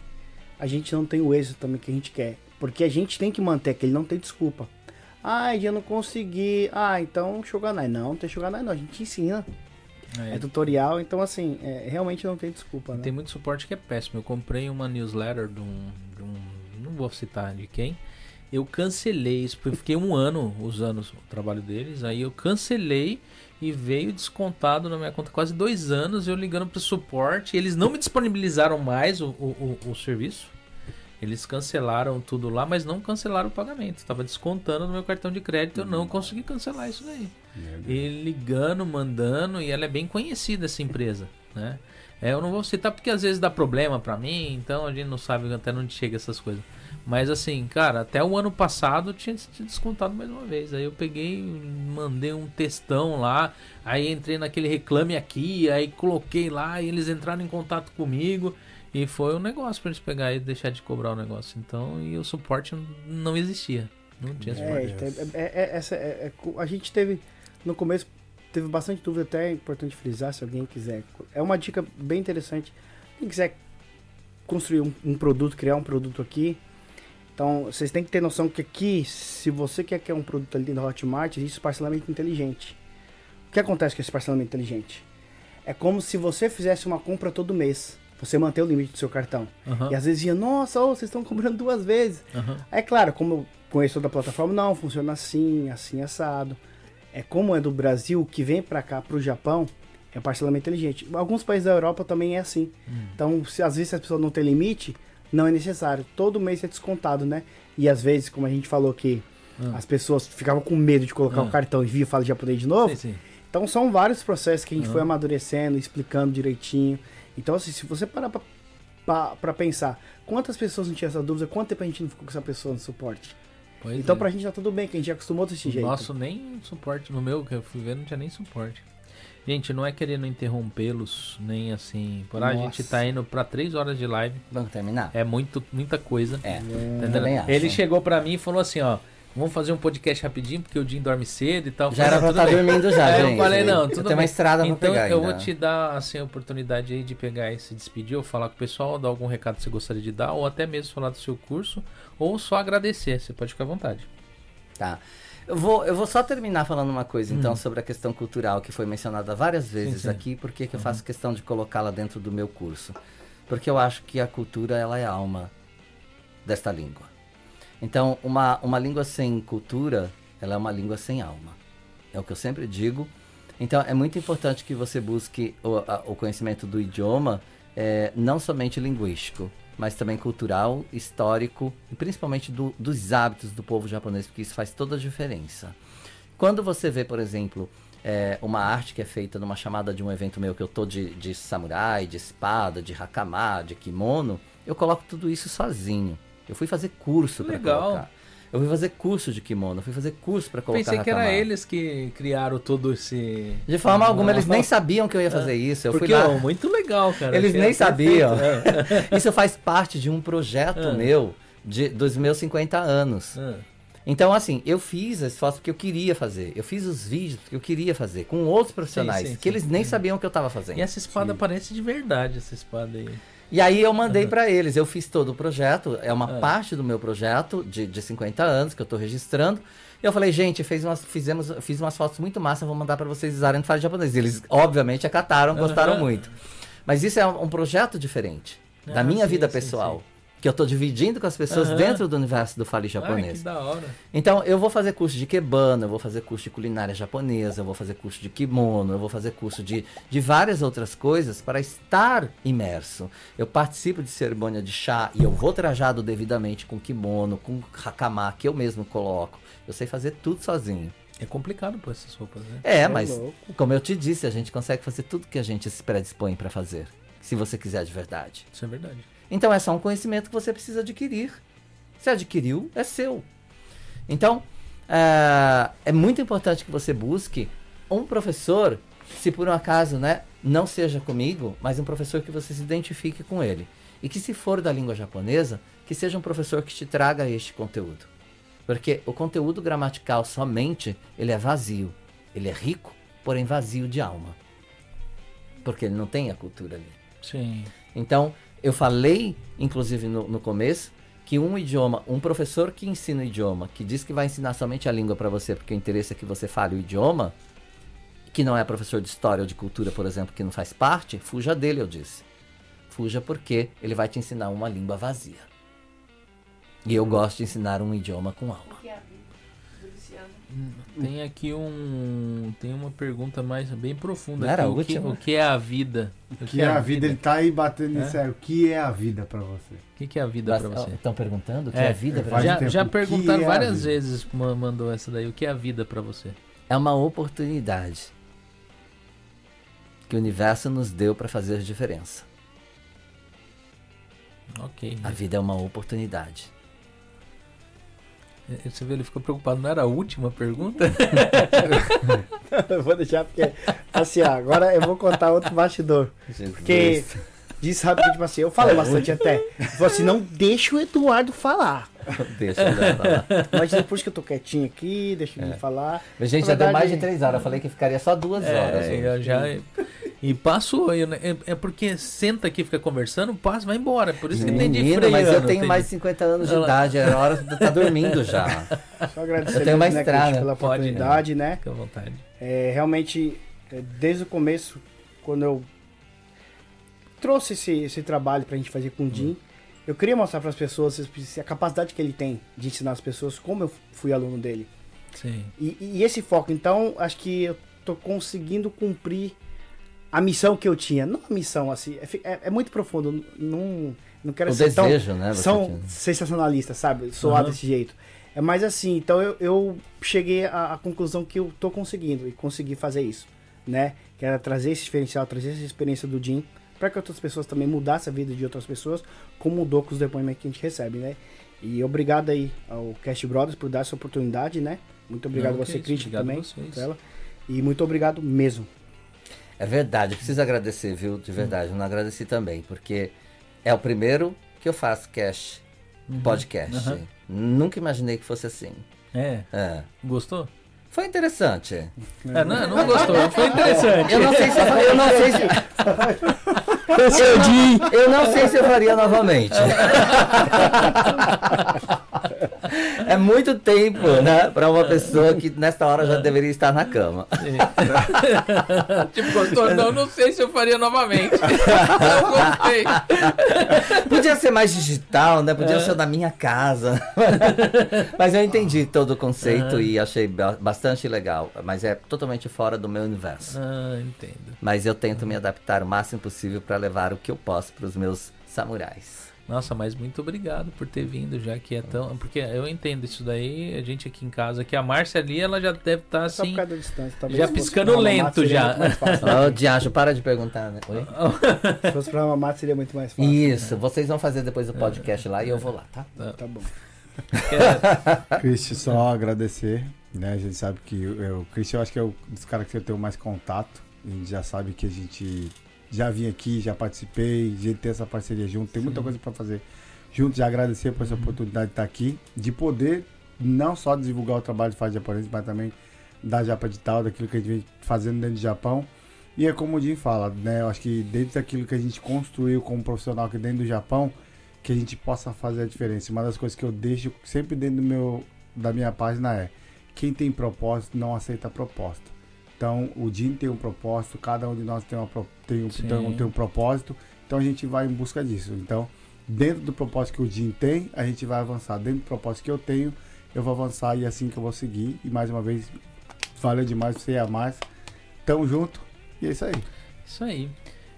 a gente não tem o êxito também que a gente quer. Porque a gente tem que manter que ele não tem desculpa. Ah, eu não consegui. Ah, então Shogunai. Não, não tem Shogunai não. A gente ensina. É, tutorial, então assim, é, realmente não tem desculpa, né? Tem muito suporte que é péssimo. Eu comprei uma newsletter de um, de um- Não vou citar de quem. Eu cancelei isso, porque fiquei um ano usando o trabalho deles. Aí eu cancelei e veio descontado na minha conta quase dois anos. Eu ligando pro suporte. Eles não me disponibilizaram mais o, o, o- o serviço. Eles cancelaram tudo lá, mas não cancelaram o pagamento. Estava descontando no meu cartão de crédito. Eu não consegui cancelar isso daí. E ligando, mandando, e ela é bem conhecida essa empresa, né? É, eu não vou citar porque às vezes dá problema pra mim, então a gente não sabe até onde chega essas coisas. Mas assim, cara, até o ano passado eu tinha tinha descontado mais uma vez. Aí eu peguei, mandei um textão lá, aí entrei naquele reclame aqui, aí coloquei lá e eles entraram em contato comigo. E foi um negócio pra eles pegar e deixar de cobrar o negócio. Então, e o suporte não existia. Não tinha suporte. É, tem- é, é- essa, é- é co- a gente teve, no começo, teve bastante dúvida, até é importante frisar, se alguém quiser. É uma dica bem interessante. Quem quiser construir um, um produto, criar um produto aqui, então vocês têm que ter noção que aqui, se você quer criar um produto ali na Hotmart, existe parcelamento inteligente. O que acontece com esse parcelamento inteligente? É como se você fizesse uma compra todo mês. Você manter o limite do seu cartão. Aham, E às vezes ia, nossa, ô, vocês estão cobrando duas vezes. aham. É claro, como eu conheço toda a plataforma, não, funciona assim, assim, assado. É como é do Brasil, que vem pra cá, pro Japão, é parcelamento inteligente. Alguns países da Europa também é assim. Então, se, às vezes se as pessoas não têm limite, não é necessário. Todo mês é descontado, né? E às vezes, como a gente falou que Ah. as pessoas ficavam com medo de colocar Ah. o cartão e via falar japonês de novo, Sim, sim. então são vários processos que a gente Aham. foi amadurecendo, explicando direitinho. Então, assim, se você parar pra, pra, pra pensar, quantas pessoas não tinham essa dúvida, quanto tempo a gente não ficou com essa pessoa no suporte? Pois então é. pra gente tá tudo bem, que a gente já acostumou desse jeito. Nosso nem suporte, no meu que eu fui ver, não tinha nem suporte. Gente, não é querendo interrompê-los, nem assim. Por aí a gente tá indo pra três horas de live. Vamos terminar? É muito, muita coisa. É. Tá. Ele chegou pra mim e falou assim, ó. Vamos fazer um podcast rapidinho, porque o Jim dorme cedo e tal. Eu Já era pra "Tudo estar bem." dormindo já, Aí gente. eu falei, não, Eu tudo tenho bem. uma estrada pra Então pegar eu ainda. vou te dar assim, a oportunidade aí de pegar e se despedir, ou falar com o pessoal, dar algum recado que você gostaria de dar, ou até mesmo falar do seu curso, ou só agradecer. Você pode ficar à vontade. Tá. Eu vou, eu vou só terminar falando uma coisa, então, Hum. sobre a questão cultural que foi mencionada várias vezes sim. aqui, porque que eu Uhum. faço questão de colocá-la dentro do meu curso. Porque eu acho que a cultura, ela é a alma desta língua. Então, uma, uma língua sem cultura, ela é uma língua sem alma. É o que eu sempre digo. Então, é muito importante que você busque o, a- o conhecimento do idioma, é, não somente linguístico, mas também cultural, histórico e principalmente do- dos hábitos do povo japonês, porque isso faz toda a diferença. Quando você vê, por exemplo, é, uma arte que é feita numa chamada de um evento meu que eu tô de, de samurai, de espada, de hakama, de kimono, eu coloco tudo isso sozinho. Eu fui fazer curso para colocar. Eu fui fazer curso de kimono, eu fui fazer curso para colocar Pensei que era eles que criaram todo esse. De forma alguma, eles nem sabiam que eu ia fazer isso. Eu Porque, fui lá. ó, muito legal, cara. Eles nem sabiam. né? Isso faz parte de um projeto Ah. meu de, dos meus 50 anos. Ah, Então, assim, eu fiz as fotos que eu queria fazer. Eu fiz os vídeos que eu queria fazer com outros profissionais sim, que sim. eles nem sabiam que eu estava fazendo. E essa espada parece de verdade, essa espada aí. E aí eu mandei pra eles, eu fiz todo o projeto, é uma Ah. parte do meu projeto de, de 50 anos que eu tô registrando. E eu falei, gente, fez umas, fizemos, fiz umas fotos muito massas, vou mandar pra vocês usarem no Fale Japonês. E eles, obviamente, acataram, gostaram Aham. muito. Mas isso é um, um projeto diferente da Ah, minha sim, vida sim, pessoal. Que eu tô dividindo com as pessoas Aham. dentro do universo do Fale Japonês. que da hora. Então, eu vou fazer curso de Kebana, eu vou fazer curso de culinária japonesa, eu vou fazer curso de kimono, eu vou fazer curso de, de várias outras coisas para estar imerso. Eu participo de cerimônia de chá e eu vou trajado devidamente com kimono, com hakama, que eu mesmo coloco. Eu sei fazer tudo sozinho. É complicado pôr essas roupas, né? É, Ô, mas louco. como eu te disse, a gente consegue fazer tudo que a gente se predispõe para fazer, se você quiser de verdade. Isso é verdade. Então é só um conhecimento que você precisa adquirir. Se adquiriu, é seu. Então, é, é muito importante que você busque um professor, se por um acaso né, não seja comigo, mas um professor que você se identifique com ele. E que se for da língua japonesa, que seja um professor que te traga este conteúdo. Porque o conteúdo gramatical somente, ele é vazio. Ele é rico, porém vazio de alma. Porque ele não tem a cultura ali. Sim. Então, eu falei, inclusive no, no começo, que um idioma, um professor que ensina o idioma, que diz que vai ensinar somente a língua para você porque o interesse é que você fale o idioma, que não é professor de história ou de cultura, por exemplo, que não faz parte, fuja dele, eu disse. Fuja porque ele vai te ensinar uma língua vazia. E eu gosto de ensinar um idioma com alma. Tem aqui um. Tem uma pergunta mais bem profunda. Não era aqui. a o, que, última? o que é a vida? O que é a vida? Ele tá aí batendo É? nisso aí. O que é a vida pra você? O que, que é a vida pra você? Estão perguntando o que É, é, a vida é, pra? Já, já perguntaram é a várias vezes, ma- mandou essa daí. O que é a vida pra você? É uma oportunidade que o universo nos deu para fazer diferença. Ok. A vida é uma oportunidade. É, Você vê, ele ficou preocupado. Não era a última pergunta? eu vou deixar porque. Assim, agora eu vou contar outro bastidor. Porque disse rapidinho, tipo assim, eu falo bastante até. Falou assim, não deixa o Eduardo falar. Deixa eu falar. Mas depois que eu tô quietinho aqui, deixa ele falar. Mas, gente, já deu verdade- mais de três horas. Eu falei que ficaria só duas horas. É, hoje. eu já. E passou. eu- É, é porque senta aqui, fica conversando, passa, vai embora. Por isso que tem de Menino, freio. mas eu tenho mais de 50 anos de idade. Era hora de estar dormindo já. Só agradecer Eu tenho uma né, estrada. Cris, pela Pode, oportunidade, né? Fica à vontade. É, realmente, é, desde o começo, quando eu trouxe esse, esse trabalho pra gente fazer com o Jim, eu queria mostrar para as pessoas a capacidade que ele tem de ensinar as pessoas, como eu fui aluno dele. Sim. E, e esse foco, então, acho que eu tô conseguindo cumprir a missão que eu tinha. Não a missão, assim, é, é- é muito profundo. Não, não quero O ser tão desejo, né? você são tinha. sensacionalistas, sabe? Soar Aham. desse jeito. É mais assim, então eu, eu cheguei à, à conclusão que eu tô conseguindo e consegui fazer isso, né? Que era trazer esse diferencial, trazer essa experiência do Jim para que outras pessoas também mudassem a vida de outras pessoas, como mudou com os depoimentos que a gente recebe, né? E obrigado aí ao Cast Brothers por dar essa oportunidade, né? Muito obrigado Não, você, Christian, obrigado também. E muito obrigado mesmo. É verdade, preciso agradecer, viu? De verdade, eu não agradeci também, porque é o primeiro que eu faço cash podcast. Uhum. Nunca imaginei que fosse assim. É. É. Gostou? Foi interessante. É, não, não gostou. Foi interessante. Eu não sei se eu, eu não sei se eu não, eu não sei se eu faria novamente. É muito tempo, né, para uma pessoa que nesta hora já deveria estar na cama. tipo, gostou? Não, não sei se eu faria novamente. Eu gostei. Podia ser mais digital, né? Podia ser na minha casa. Mas eu entendi todo o conceito e achei ba- bastante legal. Mas é totalmente fora do meu universo. Ah, entendo. Mas eu tento me adaptar o máximo possível para levar o que eu posso para os meus samurais. Nossa, mas muito obrigado por ter vindo, já que é tão. Porque eu entendo isso daí, a gente aqui em casa, que a Márcia ali, ela já deve estar Só por assim. causa da distância. Talvez já piscando lento já. fácil. Ô, Diacho, para de perguntar, né? Oi? Se fosse pra uma mata, seria muito mais fácil. Isso, vocês vão fazer depois o podcast lá e eu vou lá, tá? Tá bom. Cristian, só agradecer, né? A gente sabe que eu, o Cristian, eu acho que é o dos caras que eu tenho mais contato. A gente já sabe que a gente já vim aqui, já participei, a gente tem essa parceria junto, tem muita coisa para fazer junto. Já agradecer por essa oportunidade de estar aqui, de poder não só divulgar o trabalho de faz japonês, mas também da Japa Digital, daquilo que a gente vem fazendo dentro do Japão. E é como o Jim fala, né? Eu acho que dentro daquilo que a gente construiu como profissional aqui dentro do Japão, que a gente possa fazer a diferença. Uma das coisas que eu deixo sempre dentro do meu, da minha página é quem tem propósito não aceita proposta. Então o Jim tem um propósito, cada um de nós tem, uma, tem, um, tem, um, tem um propósito, então a gente vai em busca disso. Então, dentro do propósito que o Jim tem, a gente vai avançar. Dentro do propósito que eu tenho, eu vou avançar e é assim que eu vou seguir. E mais uma vez, valeu demais você a mais. Tamo junto. E é isso aí. Isso aí.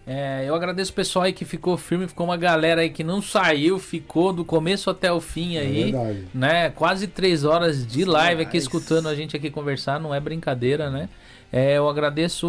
É, eu agradeço o pessoal aí que ficou firme, ficou uma galera aí que não saiu, ficou do começo até o fim aí. É verdade. né? Quase três horas de live aqui escutando a gente aqui conversar, não é brincadeira, né? É, eu agradeço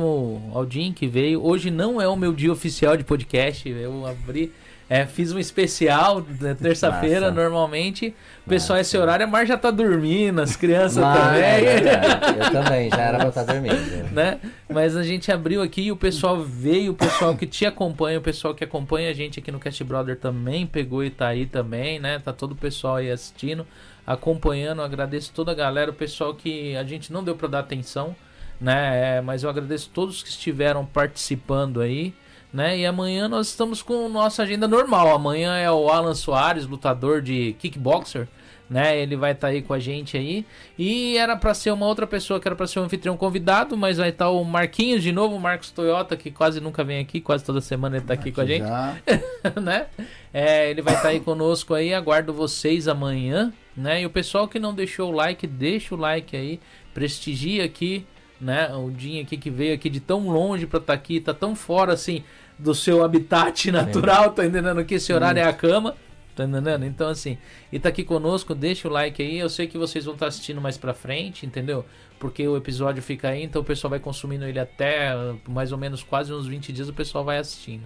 ao Jim que veio. Hoje não é o meu dia oficial de podcast. Eu abri, é, fiz um especial terça-feira, normalmente. O pessoal, Massa. esse horário, a Mar já tá dormindo, as crianças também. é verdade, eu também, já era pra estar dormindo. né? Mas a gente abriu aqui e o pessoal veio, o pessoal que te acompanha, o pessoal que acompanha a gente aqui no Cast Brother também pegou e tá aí também, né? Tá todo o pessoal aí assistindo, acompanhando. Agradeço toda a galera, o pessoal que a gente não deu pra dar atenção, né? É, mas eu agradeço todos que estiveram participando aí. Né? E amanhã nós estamos com nossa agenda normal. Amanhã é o Alan Soares, lutador de kickboxer, né? Ele vai estar aí com a gente aí. E era pra ser uma outra pessoa que era pra ser um anfitrião convidado, mas vai estar o Marquinhos de novo, o Marcos Toyota, que quase nunca vem aqui, quase toda semana ele tá aqui com a gente, né? É, ele vai estar aí conosco aí, aguardo vocês amanhã, né? E o pessoal que não deixou o like, deixa o like aí, prestigia aqui, né? O Dinho aqui que veio aqui de tão longe pra estar aqui, tá tão fora assim do seu habitat natural, tá entendendo que esse horário é a cama. Tá entendendo? Então, assim, e tá aqui conosco, deixa o like aí. Eu sei que vocês vão estar assistindo mais pra frente, entendeu? Porque o episódio fica aí, então o pessoal vai consumindo ele até uh, mais ou menos quase uns 20 dias, o pessoal vai assistindo.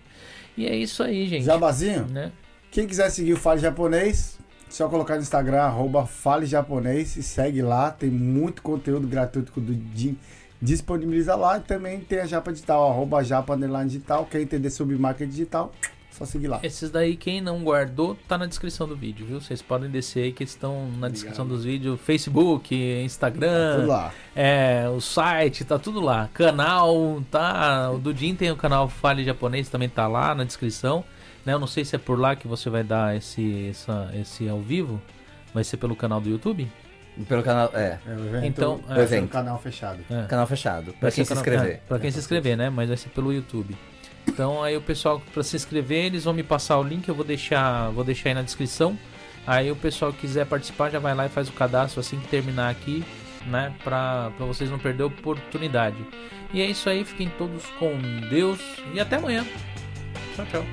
E é isso aí, gente. Jabazinho, Né? quem quiser seguir o Fale Japonês, só colocar no Instagram, arroba Fale Japonês e segue lá. Tem muito conteúdo gratuito que o Jim disponibiliza lá. E também tem a Japa Digital, arroba Japa Underline Digital. Quer entender sobre marketing digital, só seguir lá. Esses daí, quem não guardou, tá na descrição do vídeo, viu? Vocês podem descer aí que estão na descrição dos vídeos. Facebook, Instagram, Tudo lá. É, o site, tá tudo lá. Canal, tá. O Dudin tem o canal Fale Japonês, também tá lá na descrição. Né? Eu não sei se é por lá que você vai dar esse, essa, esse ao vivo. Vai ser pelo canal do YouTube? Pelo canal, é, É, o evento, Então, vai é. um evento. canal fechado. É. canal fechado, pra Vai quem se canal- inscrever. É, pra quem se inscrever, né? Mas vai ser pelo YouTube. Então aí o pessoal para se inscrever, eles vão me passar o link, eu vou deixar, vou deixar aí na descrição. Aí o pessoal que quiser participar já vai lá e faz o cadastro assim que terminar aqui, né, pra, pra vocês não perder a oportunidade. E é isso aí, fiquem todos com Deus e até amanhã. Tchau, tchau.